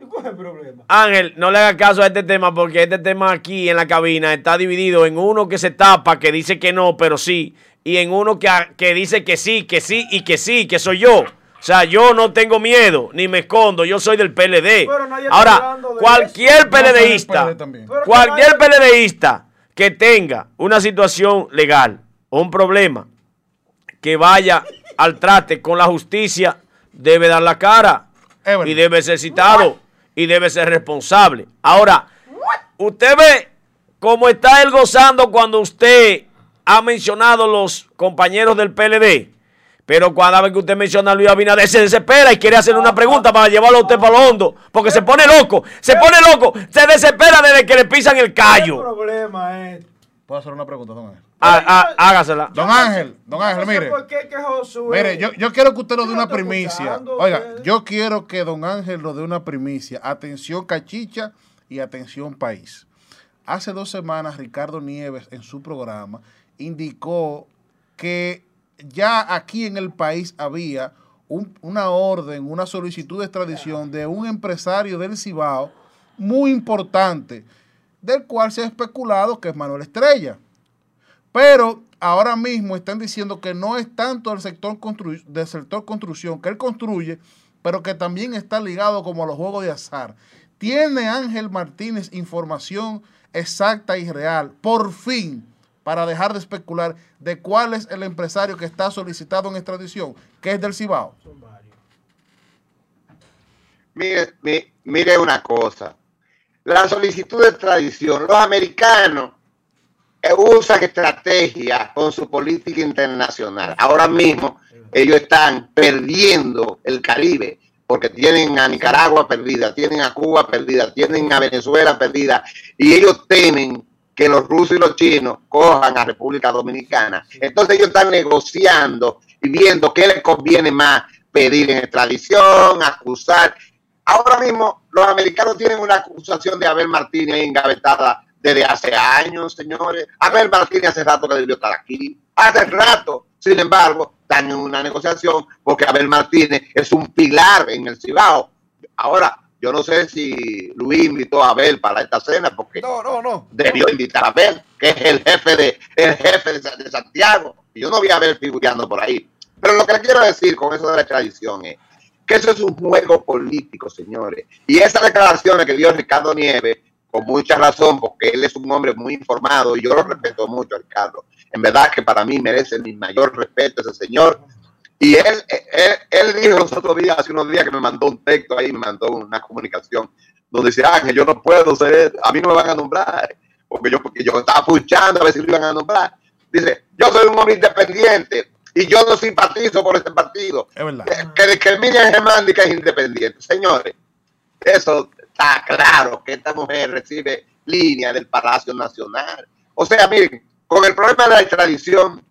¿Y cuál es el problema? Ángel, no le haga caso a este tema porque este tema aquí en la cabina está dividido en uno que se tapa, que dice que no, pero sí, y en uno que, que dice que sí, que sí y que sí, que soy yo. O sea, yo no tengo miedo, ni me escondo, yo soy del PLD. Ahora, cualquier PLDista, PLD cualquier PLDista que tenga una situación legal o un problema, que vaya al trate con la justicia, debe dar la cara y debe ser citado y debe ser responsable. Ahora, usted ve cómo está él gozando cuando usted ha mencionado los compañeros del PLD. Pero cada vez que usted menciona a Luis Abinader, se desespera y quiere hacerle una pregunta para llevarlo a usted para lo hondo. Porque se pone loco, se pone loco, se desespera desde que le pisan el callo. problema es. ¿Puedo hacer una pregunta, don Há- há- hágasela. Don Ángel, don Ángel, mire. por qué que Josué. Mire, yo, yo quiero que usted nos dé una lo primicia. Oiga, yo quiero que don Ángel nos dé una primicia. Atención cachicha y atención país. Hace dos semanas Ricardo Nieves en su programa indicó que ya aquí en el país había un- una orden, una solicitud de extradición de un empresario del Cibao muy importante, del cual se ha especulado que es Manuel Estrella. Pero ahora mismo están diciendo que no es tanto el sector constru- del sector construcción que él construye, pero que también está ligado como a los juegos de azar. ¿Tiene Ángel Martínez información exacta y real, por fin, para dejar de especular de cuál es el empresario que está solicitado en extradición, que es del Cibao? Mire, mi- mire una cosa. La solicitud de extradición, los americanos usan estrategia con su política internacional. Ahora mismo ellos están perdiendo el Caribe porque tienen a Nicaragua perdida, tienen a Cuba perdida, tienen a Venezuela perdida y ellos temen que los rusos y los chinos cojan a República Dominicana. Entonces ellos están negociando y viendo qué les conviene más pedir en extradición, acusar. Ahora mismo los americanos tienen una acusación de Abel Martínez engavetada desde hace años, señores. Abel Martínez hace rato que debió estar aquí. Hace rato. Sin embargo, están en una negociación porque Abel Martínez es un pilar en el Cibao. Ahora, yo no sé si Luis invitó a Abel para esta cena porque No, no, no. debió invitar a Abel, que es el jefe de, el jefe de, de Santiago. Y yo no vi a Abel figurando por ahí. Pero lo que le quiero decir con eso de la extradición es que eso es un juego político, señores. Y esas declaraciones que dio Ricardo Nieves, con mucha razón, porque él es un hombre muy informado y yo lo respeto mucho, Ricardo. En verdad que para mí merece mi mayor respeto ese señor. Y él, él, él dijo los otros días, hace unos días que me mandó un texto ahí, me mandó una comunicación, donde dice, Ángel, yo no puedo ser, a mí no me van a nombrar, porque yo, porque yo estaba puchando a ver si lo iban a nombrar. Dice, yo soy un hombre independiente y yo no simpatizo por este partido. Es verdad. Que, que, que Miriam Germán que es independiente. Señores, eso está claro que esta mujer recibe línea del Palacio Nacional. O sea, miren, con el problema de la extradición,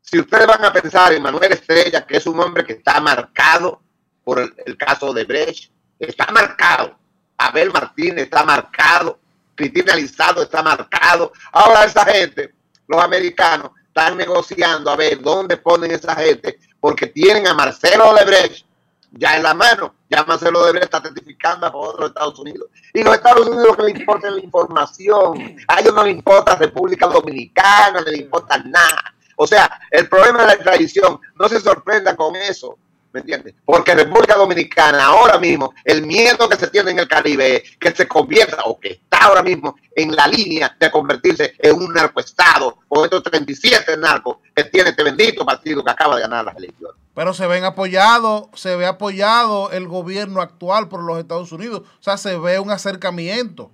si ustedes van a pensar en Manuel Estrella, que es un hombre que está marcado por el, caso de Brecht, está marcado. Abel Martínez está marcado. Cristina Lizardo está marcado. Ahora esa gente, los americanos, están negociando a ver dónde ponen esa gente, porque tienen a Marcelo Lebrecht ya en la mano. Ya Marcelo Lebrecht está testificando a favor Estados Unidos. Y los Estados Unidos que le importa la información. A ellos no les importa República Dominicana, no les importa nada. O sea, el problema de la extradición, no se sorprenda con eso. ¿Me entiendes? Porque República Dominicana ahora mismo, el miedo que se tiene en el Caribe es que se convierta o que está ahora mismo en la línea de convertirse en un narcoestado con estos 37 narcos que tiene este bendito partido que acaba de ganar las elecciones. Pero se ven apoyados, se ve apoyado el gobierno actual por los Estados Unidos. O sea, se ve un acercamiento.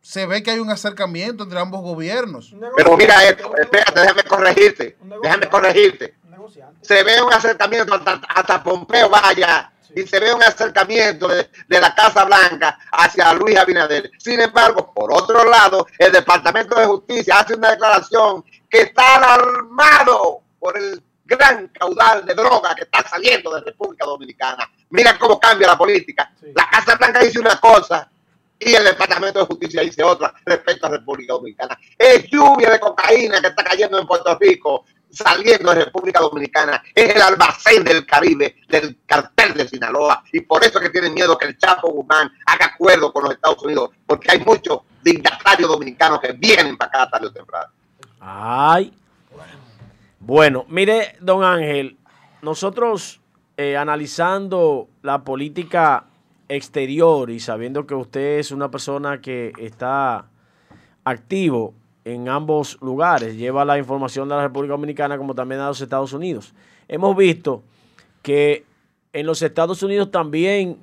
Se ve que hay un acercamiento entre ambos gobiernos. Pero mira esto, espérate, déjame corregirte, déjame corregirte. Se ve un acercamiento hasta, hasta Pompeo vaya y se ve un acercamiento de, de, la Casa Blanca hacia Luis Abinader. Sin embargo, por otro lado, el Departamento de Justicia hace una declaración que está alarmado por el gran caudal de droga que está saliendo de República Dominicana. Mira cómo cambia la política. Sí. La Casa Blanca dice una cosa y el Departamento de Justicia dice otra respecto a República Dominicana. Es lluvia de cocaína que está cayendo en Puerto Rico, saliendo de República Dominicana. Es el albacén del Caribe, del cartel de Sinaloa. Y por eso es que tienen miedo que el Chapo Guzmán haga acuerdo con los Estados Unidos, porque hay muchos dignatarios dominicanos que vienen para acá tarde o temprano. Ay. Bueno, mire, don Ángel, nosotros eh, analizando la política exterior y sabiendo que usted es una persona que está activo en ambos lugares, lleva la información de la República Dominicana como también a los Estados Unidos. Hemos visto que en los Estados Unidos también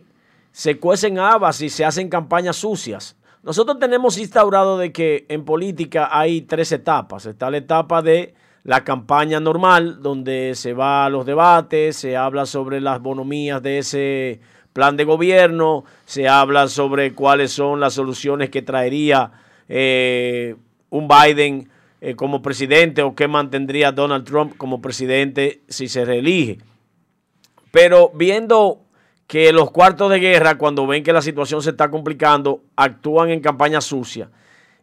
se cuecen habas y se hacen campañas sucias. Nosotros tenemos instaurado de que en política hay tres etapas. Está la etapa de la campaña normal, donde se va a los debates, se habla sobre las bonomías de ese plan de gobierno, se habla sobre cuáles son las soluciones que traería eh, un Biden eh, como presidente o qué mantendría Donald Trump como presidente si se reelige. Pero viendo que los cuartos de guerra, cuando ven que la situación se está complicando, actúan en campaña sucia.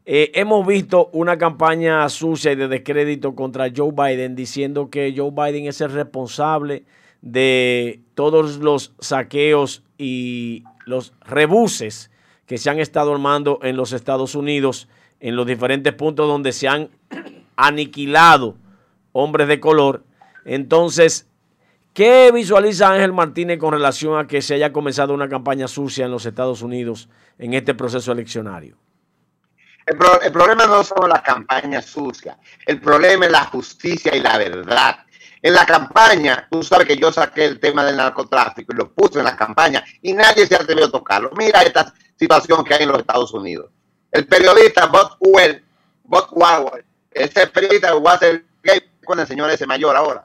Eh, hemos visto una campaña sucia y de descrédito contra Joe Biden diciendo que Joe Biden es el responsable de todos los saqueos y los rebuses que se han estado armando en los Estados Unidos en los diferentes puntos donde se han aniquilado hombres de color. Entonces, ¿qué visualiza Ángel Martínez con relación a que se haya comenzado una campaña sucia en los Estados Unidos en este proceso eleccionario? El, pro, el, problema no son las campañas sucias, el problema es la justicia y la verdad. En la campaña, tú sabes que yo saqué el tema del narcotráfico y lo puse en la campaña y nadie se atrevió a tocarlo. Mira esta situación que hay en los Estados Unidos. El periodista Bob Well, Bob Wauer, ese periodista Watergate con el señor ese mayor ahora.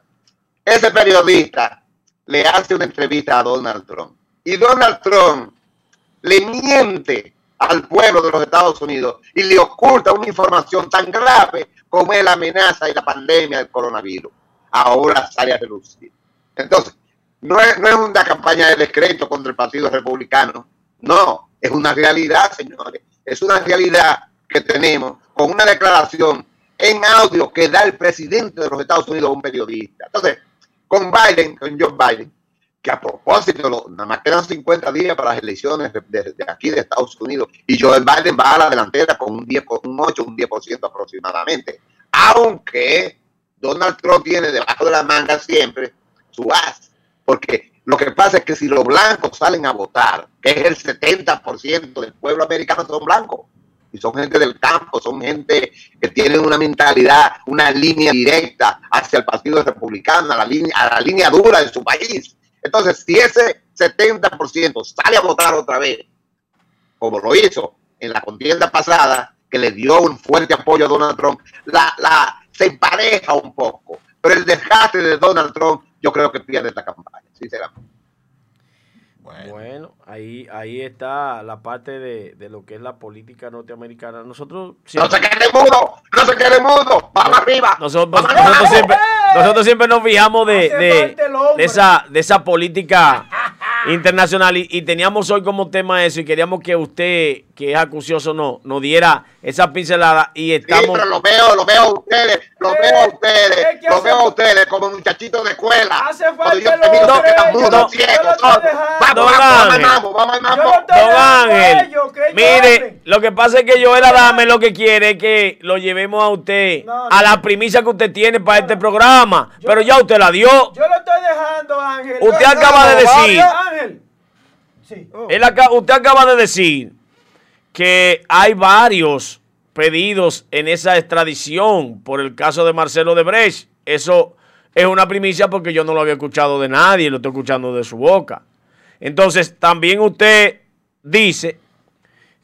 Ese periodista le hace una entrevista a Donald Trump y Donald Trump le miente al pueblo de los Estados Unidos y le oculta una información tan grave como es la amenaza y la pandemia del coronavirus. Ahora sale a relucir. Entonces, no es, no es una campaña de decreto contra el Partido Republicano, no, es una realidad, señores, es una realidad que tenemos con una declaración en audio que da el presidente de los Estados Unidos a un periodista. Entonces, con Biden, con Joe Biden, que a propósito, nada más quedan 50 días para las elecciones de, aquí de Estados Unidos y Joe Biden va a la delantera con un 10, por- un 8, un 10% aproximadamente. Aunque Donald Trump tiene debajo de la manga siempre su as, porque lo que pasa es que si los blancos salen a votar, que es el 70% del pueblo americano son blancos, y son gente del campo, son gente que tienen una mentalidad, una línea directa hacia el Partido Republicano, a la línea, a la línea dura de su país. Entonces, si ese 70% sale a votar otra vez, como lo hizo en la contienda pasada, que le dio un fuerte apoyo a Donald Trump, la, la, se empareja un poco. Pero el desgaste de Donald Trump, yo creo que pierde esta campaña, sinceramente. Bueno, ahí, ahí está la parte de, de lo que es la política norteamericana. Nosotros No se quede mudo, no se quede mudo, vamos arriba. Nosotros, vamos nosotros arriba. siempre, nosotros siempre nos fijamos de, de- de esa, de esa política internacional y, y teníamos hoy como tema eso y queríamos que usted, que es acucioso, no, nos diera esa pincelada y Sí, estamos... pero lo veo, lo veo a ustedes, lo veo a es ustedes, que lo veo a ustedes como muchachitos de escuela. Hace yo falta te el miro hombre, que están yo mudos, lo- ciegos, yo dejando. Vamos, Don vamos, vamos al Ángel. mambo, vamos Yo Don Ángel, ellos, que ellos mire, lo que pasa es que Joel Adame lo que quiere es que lo llevemos a usted No, a no. la primicia que usted tiene para este programa, Yo- pero ya usted la dio. Yo lo estoy dejando, Ángel. Usted Yo- acaba de decir, Ángel. Sí. él aca- usted acaba de decir que hay varios pedidos en esa extradición por el caso de Marcelo de Brecht. Eso es una primicia porque yo no lo había escuchado de nadie, lo estoy escuchando de su boca. Entonces, también usted dice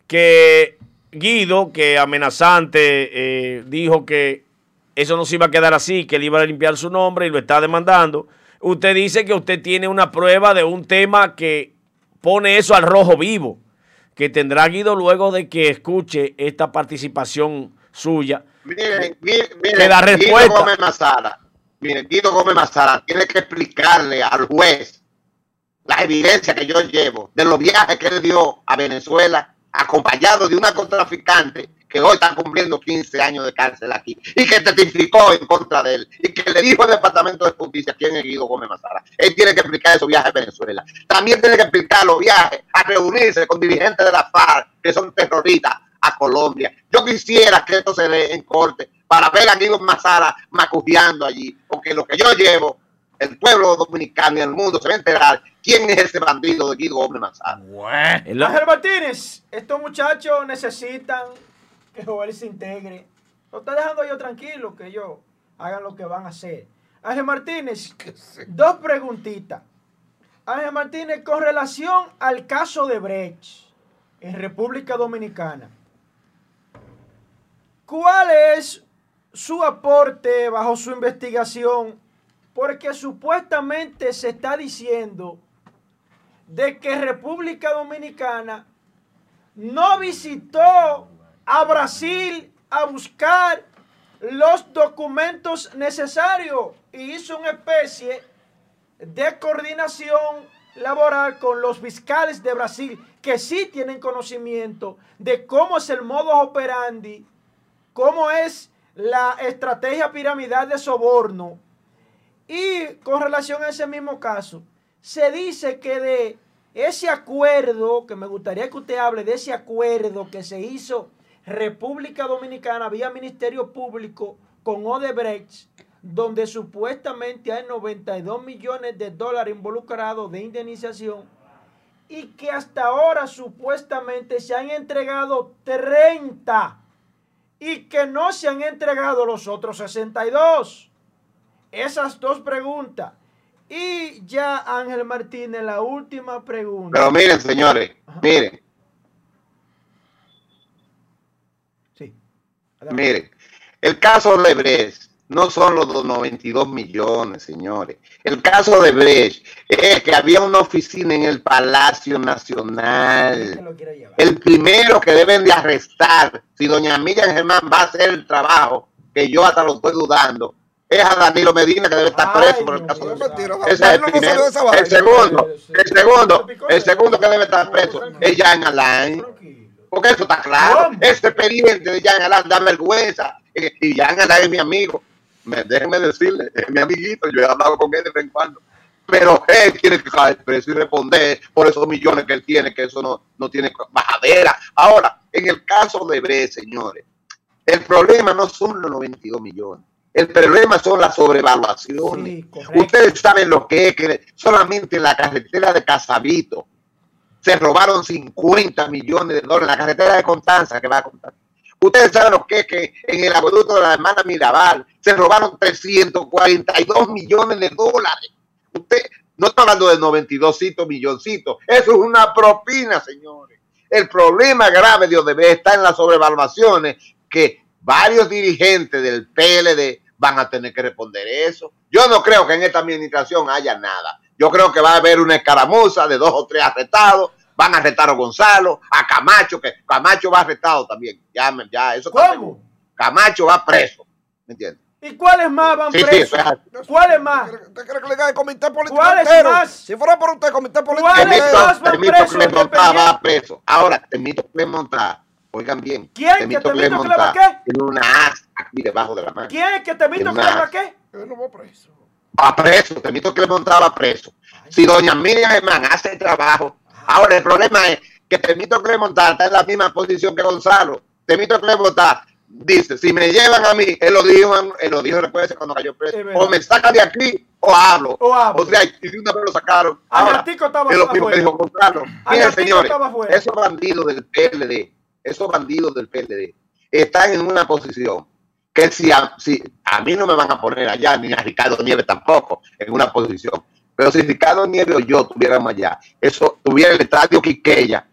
que Guido, que amenazante, eh, dijo que eso no se iba a quedar así, que él iba a limpiar su nombre y lo está demandando. Usted dice que usted tiene una prueba de un tema que pone eso al rojo vivo, que tendrá Guido luego de que escuche esta participación suya. Miren, miren, miren, Que Guido respuesta. Gómez Mazara, miren, Guido Gómez Mazara tiene que explicarle al juez la evidencia que yo llevo de los viajes que él dio a Venezuela acompañado de una contraficante que hoy está cumpliendo 15 años de cárcel aquí y que testificó en contra de él y que le dijo al Departamento de Justicia quién es Guido Gómez Mazara. Él tiene que explicar esos viajes a Venezuela. También tiene que explicar los viajes a reunirse con dirigentes de la FARC que son terroristas a Colombia. Yo quisiera que esto se dé en corte para ver a Guido Mazara macujeando allí, porque lo que yo llevo, el pueblo dominicano y el mundo se va a enterar quién es ese bandido de Guido Gómez Mazara. Es lo- Ángel Martínez, estos muchachos necesitan que Joel se integre. Lo está dejando yo tranquilo, que ellos hagan lo que van a hacer. Ángel Martínez, dos preguntitas. Ángel Martínez, con relación al caso de Brecht en República Dominicana, ¿cuál es su aporte bajo su investigación? Porque supuestamente se está diciendo de que República Dominicana no visitó a Brasil a buscar los documentos necesarios y hizo una especie de coordinación laboral con los fiscales de Brasil que sí tienen conocimiento de cómo es el modo operandi, cómo es la estrategia piramidal de soborno. Y con relación a ese mismo caso, se dice que de ese acuerdo, que me gustaría que usted hable de ese acuerdo que se hizo República Dominicana vía Ministerio Público con Odebrecht, donde supuestamente hay 92 millones de dólares involucrados de indemnización y que hasta ahora supuestamente se han entregado 30 y que no se han entregado los otros 62. Esas dos preguntas. Y ya Ángel Martínez, la última pregunta. Pero miren, señores, miren, Sí. Miren, el caso de Brecht no son los 92 millones, señores. El caso de Brecht es que había una oficina en el Palacio Nacional. El primero que deben de arrestar, si doña Miriam Germán va a hacer el trabajo, que yo hasta lo estoy dudando, es a Danilo Medina que debe estar Ay, preso por el caso de ese es el primero. El segundo, el segundo, el segundo que debe estar preso es Jan Alain. Porque eso está claro. ¿Cómo? Ese expediente de Jan Alain da vergüenza y ya es mi amigo. Me, déjenme decirle, es mi amiguito, yo he hablado con él de vez en cuando. Pero él tiene que caer preso y responder por esos millones que él tiene, que eso no, no tiene bajadera. Ahora, en el caso de Bre, señores, el problema no son los 92 millones. El problema son las sobrevaluaciones. Ustedes saben lo que es que solamente en la carretera de Casabito se robaron 50 millones de dólares. La carretera de Constanza que va a contar. Ustedes saben lo que es que en el acueducto de la hermana Mirabal se robaron 342 millones de dólares. Usted no está hablando de 92 milloncitos. Eso es una propina, señores. El problema grave de Odebrecht está en las sobrevaluaciones que varios dirigentes del PLD van a tener que responder eso. Yo no creo que en esta administración haya nada. Yo creo que va a haber una escaramuza de dos o tres arrestados. Van a arrestar a Gonzalo, a Camacho, que Camacho va arrestado también. Ya, ya, eso ¿Cómo? Camacho va preso. ¿Me entiendes? ¿Y cuáles más van presos? ¿Cuáles más? ¿Usted cree que le cae el comité político ¿Cuáles más? Si fuera por usted, comité político ¿Cuáles más van presos? que le va preso. Ahora, Temito que montar Oigan bien. ¿Quién que Temito Clemente qué? Tiene una as aquí debajo de la mano. ¿Quién que Temito Clemente qué? Él no va preso. Va preso. Temito Clemente estaba preso. Si doña Miriam Germán hace el trabajo. Ahora el problema es que Temito Clemente está en la misma posición que Gonzalo. Temito Clemente dice, si me llevan a mí, él lo dijo, él lo dijo después cuando cayó preso, o me sacan de aquí o hablo. O, hablo. o sea, y de una vez lo sacaron. Ahora, estaba es lo mismo que dijo Gonzalo. Miren, señores, esos bandidos del PLD esos bandidos del PLD están en una posición que si a, si a mí no me van a poner allá, ni a Ricardo Nieves tampoco, en una posición. Pero si Ricardo Nieves o yo tuviéramos allá, eso tuviera el estadio Quiqueya,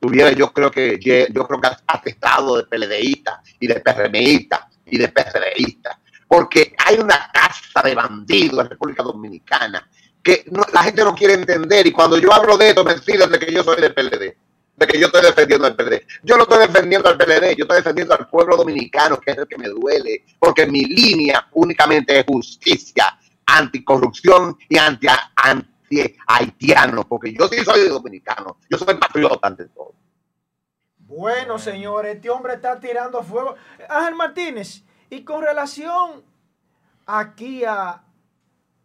tuviera yo creo que yo creo que atestado de PLDista y de PRMista y de PRDista, porque hay una casa de bandidos en República Dominicana que la gente no quiere entender. Y cuando yo hablo de esto me deciden de que yo soy de PLD de que yo estoy defendiendo al PLD. Yo no estoy defendiendo al PLD, yo estoy defendiendo al pueblo dominicano, que es el que me duele, porque mi línea únicamente es justicia, anticorrupción y anti, anti haitiano, porque yo sí soy dominicano, yo soy patriota ante todo. Bueno, señores, este hombre está tirando fuego. Ángel Martínez, y con relación aquí a,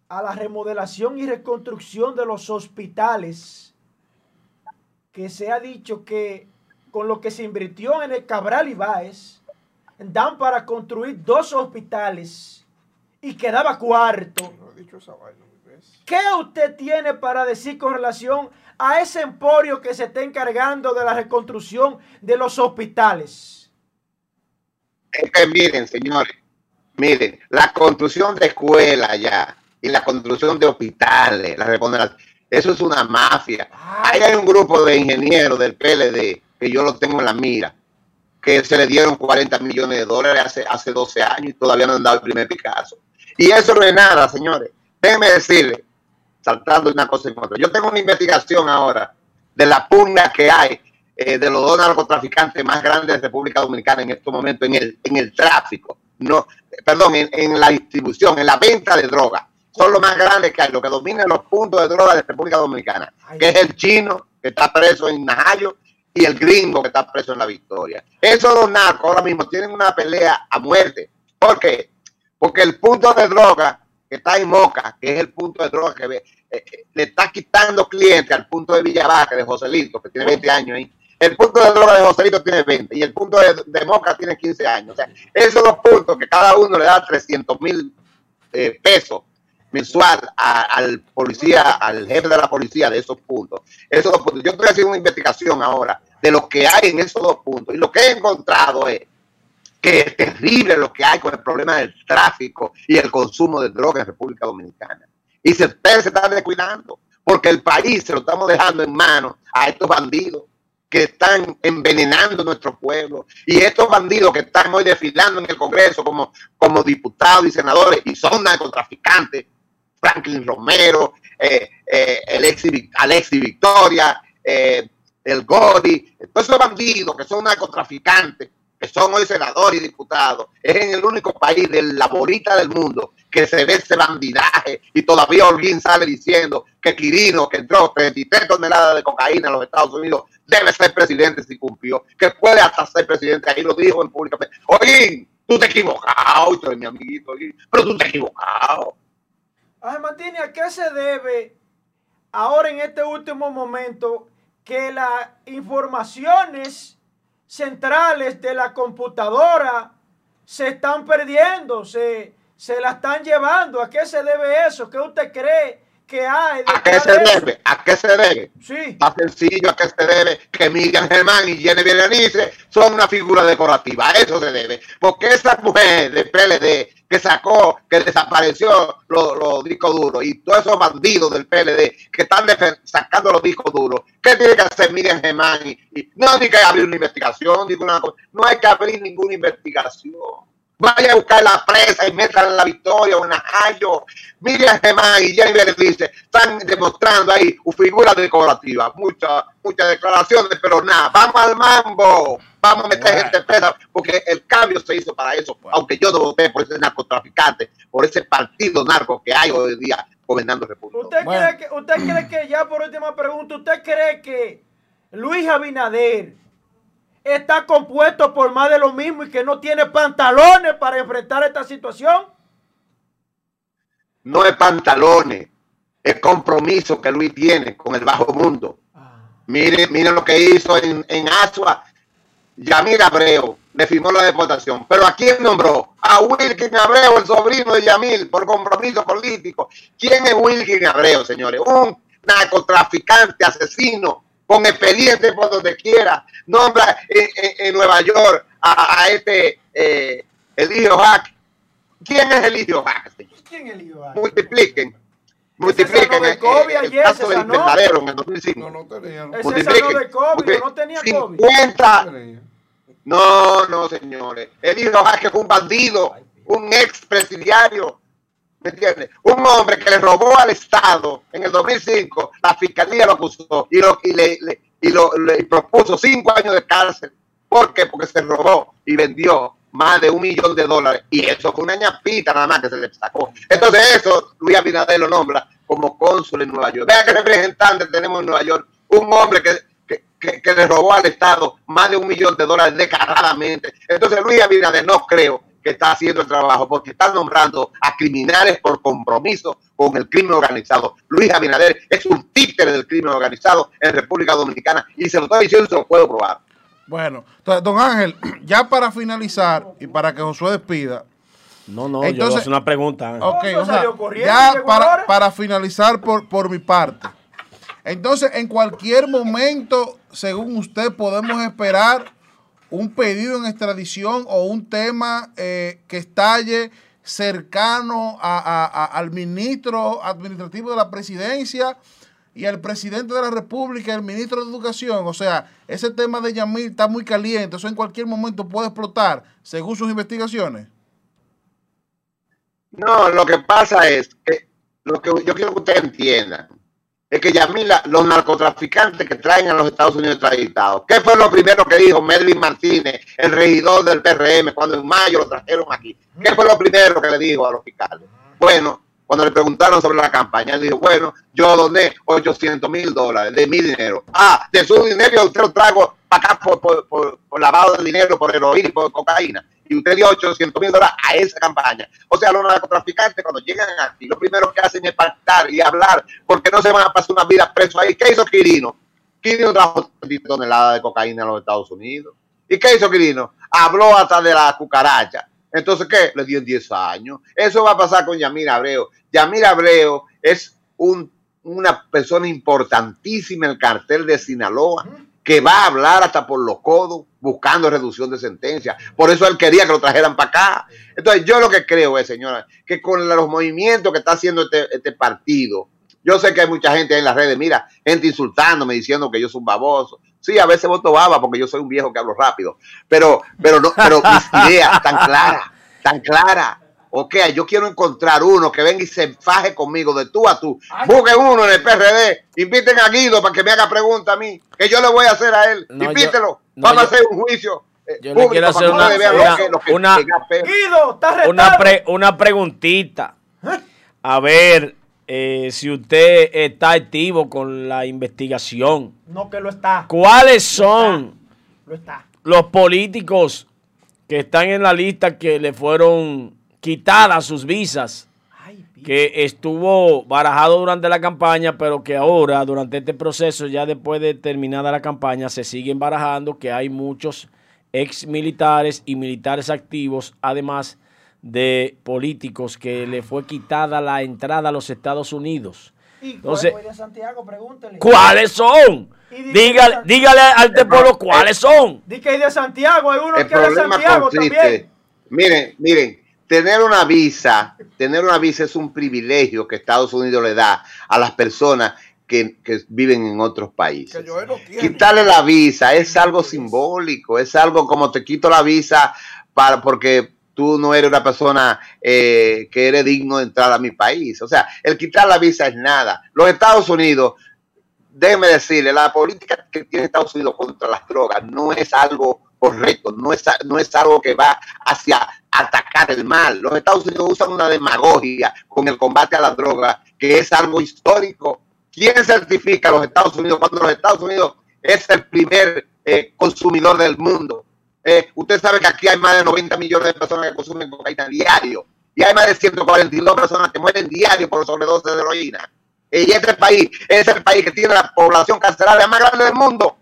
a la remodelación y reconstrucción de los hospitales, que se ha dicho que con lo que se invirtió en el Cabral Ibáez, dan para construir dos hospitales y quedaba cuarto. ¿Qué usted tiene para decir con relación a ese emporio que se está encargando de la reconstrucción de los hospitales? Es que miren, señores, miren, la construcción de escuelas ya y la construcción de hospitales, la eso es una mafia. Ahí hay un grupo de ingenieros del PLD, que yo lo tengo en la mira, que se le dieron 40 millones de dólares hace, hace 12 años y todavía no han dado el primer Picasso. Y eso no es nada, señores. Déjenme decirle, saltando una cosa en otra. Yo tengo una investigación ahora de la pugna que hay eh, de los dos narcotraficantes más grandes de República Dominicana en estos momentos en el, en el tráfico, no, perdón, en, en la distribución, en la venta de drogas son los más grandes que hay, los que dominan los puntos de droga de República Dominicana, que es el chino, que está preso en Najayo, y el gringo, que está preso en La Victoria. Esos dos narcos ahora mismo tienen una pelea a muerte. ¿Por qué? Porque el punto de droga que está en Moca, que es el punto de droga que eh, eh, le está quitando clientes al punto de Villavaca, de Joselito, que tiene 20 años ahí. El punto de droga de Joselito tiene 20 y el punto de, Moca tiene 15 años. O sea, esos dos puntos que cada uno le da 300 mil eh, pesos mensual al policía, al jefe de la policía de esos puntos. Esos dos puntos. Yo estoy haciendo una investigación ahora de lo que hay en esos dos puntos y lo que he encontrado es que es terrible lo que hay con el problema del tráfico y el consumo de drogas en República Dominicana. Y se, se están descuidando porque el país se lo estamos dejando en manos a estos bandidos que están envenenando nuestro pueblo y estos bandidos que están hoy desfilando en el Congreso como, como diputados y senadores y son narcotraficantes Franklin Romero, eh, eh, Alexi, Victoria, eh, el Godi, todos esos bandidos que son narcotraficantes, son hoy senadores y diputados, es en el único país de la bolita del mundo que se ve ese bandidaje y todavía Holguín sale diciendo que Quirino, que entró 33 toneladas de cocaína en los Estados Unidos, debe ser presidente si cumplió, que puede hasta ser presidente, ahí lo dijo en público. Holguín, Tú te equivocado, tú eres mi amiguito, pero tú te equivocado. Ángel Martínez, ¿a qué se debe ahora en este último momento que las informaciones centrales de la computadora se están perdiendo, se, se la están llevando? ¿A qué se debe eso? ¿Qué usted cree que hay? ¿A qué se de debe? ¿A qué se debe? Sí. Más sencillo a qué se debe que Miriam Germán y Jenny Berenice son una figura decorativa. A eso se debe. Porque esa mujer del PLD que sacó, que desapareció los, los discos duros y todos esos bandidos del PLD que están sacando los discos duros, ¿qué tiene que hacer Miriam Germán? Y, y- no hay que abrir una investigación, digo una cosa. no hay que abrir ninguna investigación. Vaya a buscar la presa y métala en la victoria o en Najayo. Miriam Germán y Jenny Berenice están demostrando ahí figuras decorativas. Muchas, muchas declaraciones, pero nada. Vamos al mambo. Vamos a meter Bueno. gente presa, porque el cambio se hizo para eso. Aunque yo no voté por ese narcotraficante, por ese partido narco que hay hoy en día gobernando República. ¿Usted, Bueno. cree que, ¿Usted cree que, ya por última pregunta, usted cree que Luis Abinader está compuesto por más de lo mismo y que no tiene pantalones para enfrentar esta situación? No es pantalones, es compromiso que Luis tiene con el bajo mundo. Miren, miren lo que hizo en, en Asua. Yamil Abreu le firmó la deportación. Pero ¿a quién nombró? A Wilkin Abreu, el sobrino de Yamil, por compromiso político. ¿Quién es Wilkin Abreu, señores? Un narcotraficante, asesino, con expediente por donde quiera. Nombra en, en- en Nueva York a, a este eh, Eligio Hack. ¿Quién es Eligio Hack? ¿Quién eligió a- multipliquen. Multipliquen el, COVID el ayer, caso del en el 2005. No, no tenía. no. Multipliquen. de COVID, no tenía COVID. 50. tenía. No, no, señores. El hijo Jaque fue un bandido, un ex presidiario. ¿Me entiendes? Un hombre que le robó al Estado en el 2005. La fiscalía lo acusó y, lo, y, le, y lo, le propuso cinco años de cárcel. ¿Por qué? Porque se robó y vendió más de un millón de dólares. Y eso fue una ñapita nada más que se le sacó. Entonces eso, Luis Abinader lo nombra como cónsul en Nueva York. Vea qué representante tenemos en Nueva York. Un hombre que, que, que- que le robó al Estado más de un millón de dólares descaradamente. Entonces Luis Abinader no creo que está haciendo el trabajo porque está nombrando a criminales por compromiso con el crimen organizado. Luis Abinader es un títere del crimen organizado en República Dominicana y se lo estoy diciendo y se lo puedo probar. Bueno, entonces, don Ángel, ya para finalizar y para que Josué despida, No, no, yo Entonces- voy a hacer una pregunta. Ángel. ok, o sea, ya para, para finalizar por, por mi parte. Entonces, en cualquier momento, según usted, podemos esperar un pedido en extradición o un tema eh, que estalle cercano a- al ministro administrativo de la presidencia y al presidente de la República al ministro de Educación. O sea, ese tema de Yamil está muy caliente, eso en cualquier momento puede explotar, según sus investigaciones. No, lo que pasa es que lo que yo quiero que ustedes entiendan es que Yamila, los narcotraficantes que traen a los Estados Unidos extraditados, ¿qué fue lo primero que dijo Melvin Martínez, el regidor del PRM, cuando en mayo lo trajeron aquí? ¿Qué fue lo primero que le dijo a los fiscales? Bueno, cuando le preguntaron sobre la campaña, él dijo, bueno, yo doné 800 mil dólares de mi dinero. Ah, de su dinero usted lo trago para acá por, lavado de dinero, por heroína por cocaína. Y usted dio 800 mil dólares a esa campaña. O sea, los narcotraficantes cuando llegan aquí, lo primero que hacen es pactar y hablar, porque no se van a pasar una vida preso ahí. ¿Qué hizo Quirino? Quirino trajo 30 toneladas de cocaína a los Estados Unidos. ¿Y qué hizo Quirino? Habló hasta de la cucaracha. Entonces, ¿qué? Le dio 10 años. Eso va a pasar con Yamir Abreu. Yamir Abreu es un- una persona importantísima en el cartel de Sinaloa que va a hablar hasta por los codos buscando reducción de sentencia. Por eso él quería que lo trajeran para acá. Entonces, yo lo que creo es, señora, que con los movimientos que está haciendo este, este partido, yo sé que hay mucha gente en las redes, mira, gente insultándome, diciendo que yo soy un baboso. Sí, a veces voto baba porque yo soy un viejo que hablo rápido, pero, pero, no, pero mis ideas tan claras, tan claras. Ok, yo quiero encontrar uno que venga y se faje conmigo de tú a tú. Busquen uno en el PRD, inviten a Guido para que me haga pregunta a mí, que yo le voy a hacer a él. No, yo- Invítelo, no, vamos yo- a hacer un juicio. eh, yo le quiero hacer una- una- lo que- lo que una- llega feo. Guido. Una, pre- una preguntita. A ver eh, si usted está activo con la investigación. No, que lo está. ¿Cuáles son Lo está. los políticos que están en la lista que le fueron quitadas sus visas, que estuvo barajado durante la campaña, pero que ahora, durante este proceso, ya después de terminada la campaña, se siguen barajando que hay muchos ex militares y militares activos, además de políticos que le fue quitada la entrada a los Estados Unidos. Entonces, Santiago, pregúntele. ¿cuáles son? Y Dígale, dígale a este pueblo cuáles son. Di que hay de Santiago, hay uno El que es de problema Santiago consiste, también. miren, miren, tener una visa, tener una visa es un privilegio que Estados Unidos le da a las personas que, que viven en otros países. Quitarle la visa es algo simbólico, es algo como te quito la visa para porque tú no eres una persona eh, que eres digno de entrar a mi país. O sea, el quitar la visa es nada. Los Estados Unidos, déjeme decirle, la política que tiene Estados Unidos contra las drogas no es algo correcto, no es, no es algo que va hacia atacar el mal. Los Estados Unidos usan una demagogia con el combate a la droga, que es algo histórico. ¿Quién certifica a los Estados Unidos cuando los Estados Unidos es el primer eh, consumidor del mundo? Eh, usted sabe que aquí hay más de 90 millones de personas que consumen cocaína diario y hay más de 142 personas que mueren diario por sobredosis de heroína. Y este país es el país que tiene la población carcelaria más grande del mundo.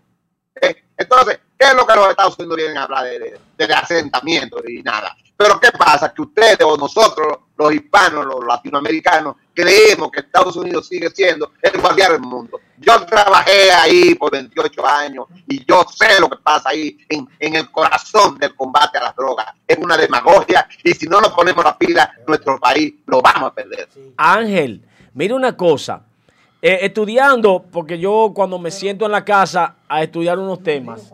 Eh, entonces, ¿qué es lo que los Estados Unidos vienen a hablar de, asentamiento y nada? Pero ¿qué pasa? Que ustedes o nosotros, los hispanos, los latinoamericanos, creemos que Estados Unidos sigue siendo el guardián del mundo. Yo trabajé ahí por 28 años y yo sé lo que pasa ahí en, en el corazón del combate a las drogas. Es una demagogia y si no nos ponemos la pila, nuestro país lo vamos a perder. Ángel, mira una cosa. Eh, estudiando, porque yo cuando me siento en la casa a estudiar unos temas,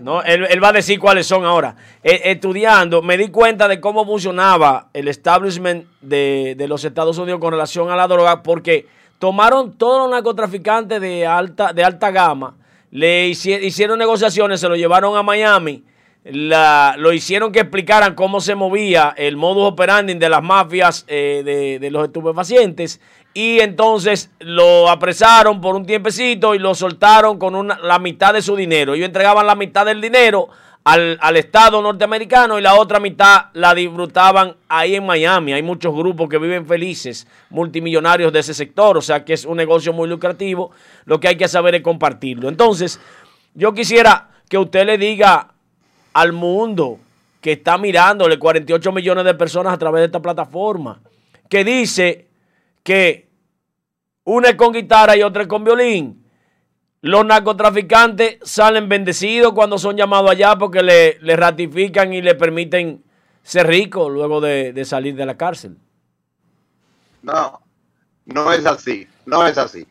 no, él, va a decir cuáles son ahora. Eh, estudiando, me di cuenta de cómo funcionaba el establishment de, de los Estados Unidos con relación a la droga, porque tomaron todos los narcotraficantes de alta, de alta gama, le hici- hicieron negociaciones, se lo llevaron a Miami, la- lo hicieron que explicaran cómo se movía el modus operandi de las mafias eh, de, de los estupefacientes y entonces lo apresaron por un tiempecito y lo soltaron con una- la mitad de su dinero. Ellos entregaban la mitad del dinero al, al Estado norteamericano y la otra mitad la disfrutaban ahí en Miami. Hay muchos grupos que viven felices, multimillonarios de ese sector, o sea que es un negocio muy lucrativo. Lo que hay que saber es compartirlo. Entonces, yo quisiera que usted le diga al mundo que está mirándole 48 millones de personas a través de esta plataforma, que dice que una es con guitarra y otra es con violín. Los narcotraficantes salen bendecidos cuando son llamados allá porque le, ratifican y le permiten ser ricos luego de, de salir de la cárcel. No, no es así, no es así.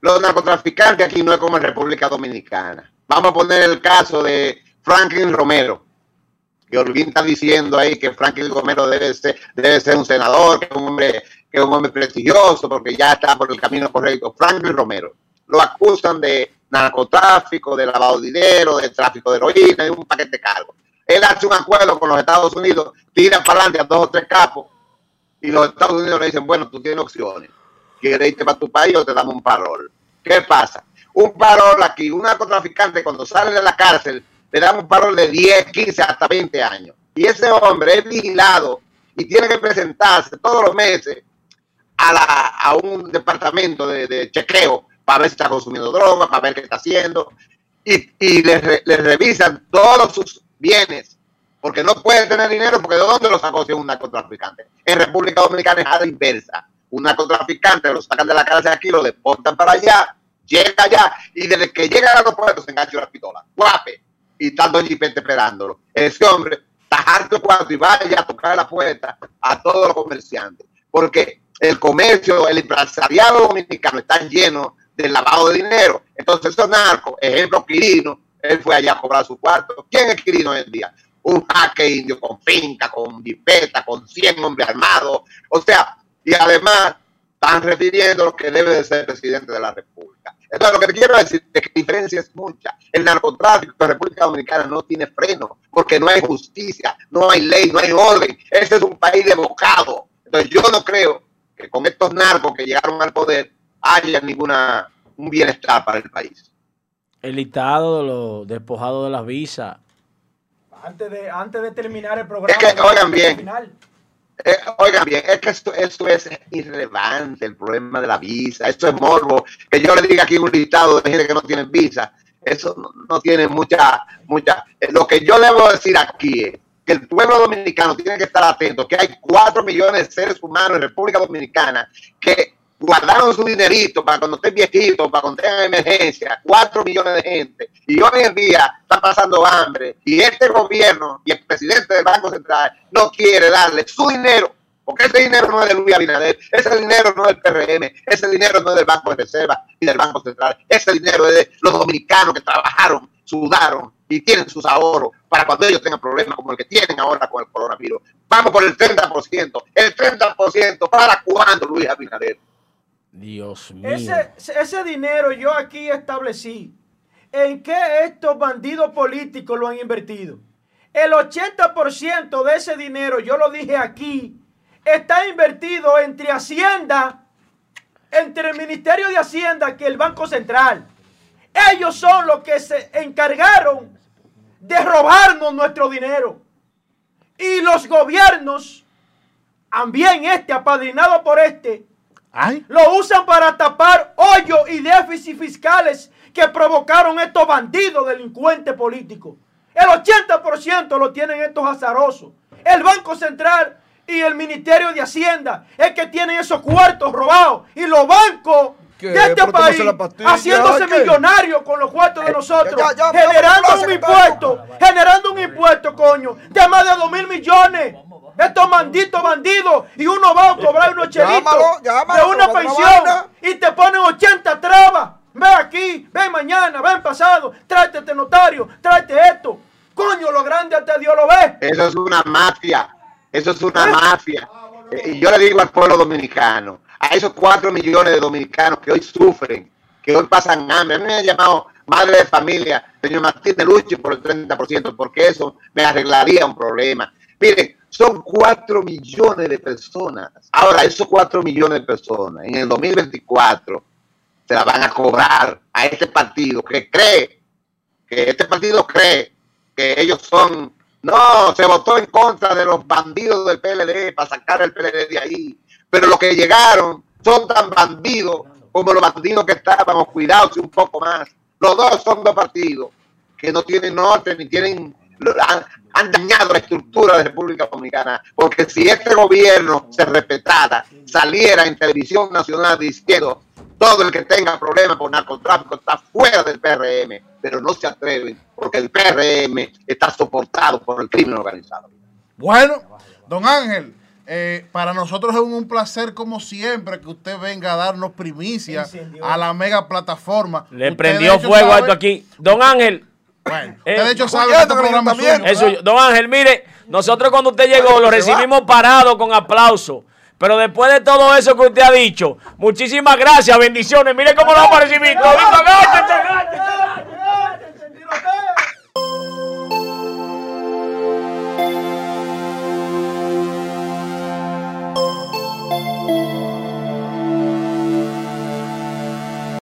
Los narcotraficantes aquí no es como en República Dominicana. Vamos a poner el caso de Franklin Romero, que Olguín está diciendo ahí que Franklin Romero debe ser, debe ser un senador, que es un hombre, que es un hombre prestigioso, porque ya está por el camino correcto. Franklin Romero. Lo acusan de narcotráfico, de lavado de dinero, de tráfico de heroína, y un paquete de cargos. Él hace un acuerdo con los Estados Unidos, tira para adelante a dos o tres capos, y los Estados Unidos le dicen, bueno, tú tienes opciones. ¿Quieres irte para tu país o te damos un parol? ¿Qué pasa? Un parol aquí, un narcotraficante cuando sale de la cárcel, le dan un parol de 10, 15, hasta 20 años. Y ese hombre es vigilado y tiene que presentarse todos los meses a, la, un departamento de, chequeo para ver si está consumiendo droga, para ver qué está haciendo. Y, y le, re- le revisan todos sus bienes porque no puede tener dinero, porque ¿de dónde lo sacó si es un narcotraficante? En República Dominicana es a la inversa. Un narcotraficante lo sacan de la cárcel aquí, lo deportan para allá, llega allá, y desde que llega al aeropuerto se engancha una pistola. Guape. Y está Don Gipete esperándolo. Ese hombre está harto de cuarto y vaya a tocar la puerta a todos los comerciantes. Porque el comercio, el empresariado dominicano está lleno de lavado de dinero. Entonces, esos narcos, ejemplo, Quirino, él fue allá a cobrar su cuarto. ¿Quién es Quirino hoy en día? un jaque indio con finca, con jipeta, con 100 hombres armados. O sea, y además están refiriendo lo que debe de ser presidente de la República. Entonces, lo que te quiero decir es que la diferencia es mucha. El narcotráfico en República Dominicana no tiene freno, porque no hay justicia, no hay ley, no hay orden. Ese es un país de bocado. Entonces, yo no creo que con estos narcos que llegaron al poder haya ninguna un bienestar para el país. El listado de los despojados de las visas. Antes de, antes de terminar el programa. Es que, oigan bien. Eh, oigan bien, es que esto, esto es irrelevante, el problema de la visa. Esto es morbo. Que yo le diga aquí un listado de gente que no tiene visa. Eso no, no tiene mucha, mucha. eh, Lo que yo le voy a decir aquí es que el pueblo dominicano tiene que estar atento, que hay cuatro millones de seres humanos en República Dominicana que guardaron su dinerito para cuando estén viejitos, para cuando tengan emergencia, cuatro millones de gente, y hoy en día está pasando hambre, y este gobierno y el presidente del Banco Central no quiere darle su dinero, porque ese dinero no es de Luis Abinader, ese dinero no es del PRM, ese dinero no es del Banco de Reserva ni del Banco Central, ese dinero es de los dominicanos que trabajaron, sudaron y tienen sus ahorros para cuando ellos tengan problemas como el que tienen ahora con el coronavirus. Vamos por el 30%, el 30%, ¿para cuándo, Luis Abinader? Dios mío. Ese, ese dinero yo aquí establecí. ¿En qué estos bandidos políticos lo han invertido? El 80% de ese dinero, yo lo dije aquí, está invertido entre Hacienda, entre el Ministerio de Hacienda que el Banco Central. Ellos son los que se encargaron de robarnos nuestro dinero. Y los gobiernos, también este, apadrinado por este, Ay, lo usan para tapar hoyos y déficits fiscales que provocaron estos bandidos delincuentes políticos. El 80% lo tienen estos azarosos. El Banco Central y el Ministerio de Hacienda es que tienen esos cuartos robados. Y los bancos. De este país haciéndose ¿qué? millonarios con los cuartos de nosotros. ya, ya, ya, generando un impuesto, generando un impuesto, coño, de más de dos mil millones. Estos malditos bandidos. Y uno va a cobrar unos chelitos de una pensión y te ponen 80 trabas. Ve aquí, ve mañana, ven pasado, tráete este notario, tráete esto. Coño, lo grande hasta Dios lo ve. Eso es una mafia. Eso es una mafia. Eh, Y yo le digo al pueblo dominicano, a esos cuatro millones de dominicanos que hoy sufren, que hoy pasan hambre. A me han llamado madre de familia, señor Martínez, luche por el 30%, porque eso me arreglaría un problema. Miren, son cuatro millones de personas. Ahora, esos cuatro millones de personas en el 2024 se la van a cobrar a este partido que cree, que este partido cree que ellos son, no, se votó en contra de los bandidos del PLD para sacar el PLD de ahí, pero los que llegaron son tan bandidos como los bandidos que estábamos, cuidados un poco más. Los dos son dos partidos que no tienen norte ni tienen, han, han dañado la estructura de República Dominicana, porque si este gobierno se respetara, saliera en televisión nacional diciendo todo el que tenga problemas por narcotráfico está fuera del PRM, pero no se atreven porque el PRM está soportado por el crimen organizado. bueno, don Ángel, eh, para nosotros es un placer como siempre que usted venga a darnos primicia Encendió. a la mega plataforma. Le Usted, prendió fuego a sabe- esto aquí. Don Ángel. Bueno, Eh, usted de hecho sabe que este programa. Eso, don Ángel, mire, nosotros cuando usted llegó lo recibimos parado con aplauso. Pero después de todo eso que usted ha dicho, muchísimas gracias, bendiciones. Mire cómo lo vamos a recibir. todito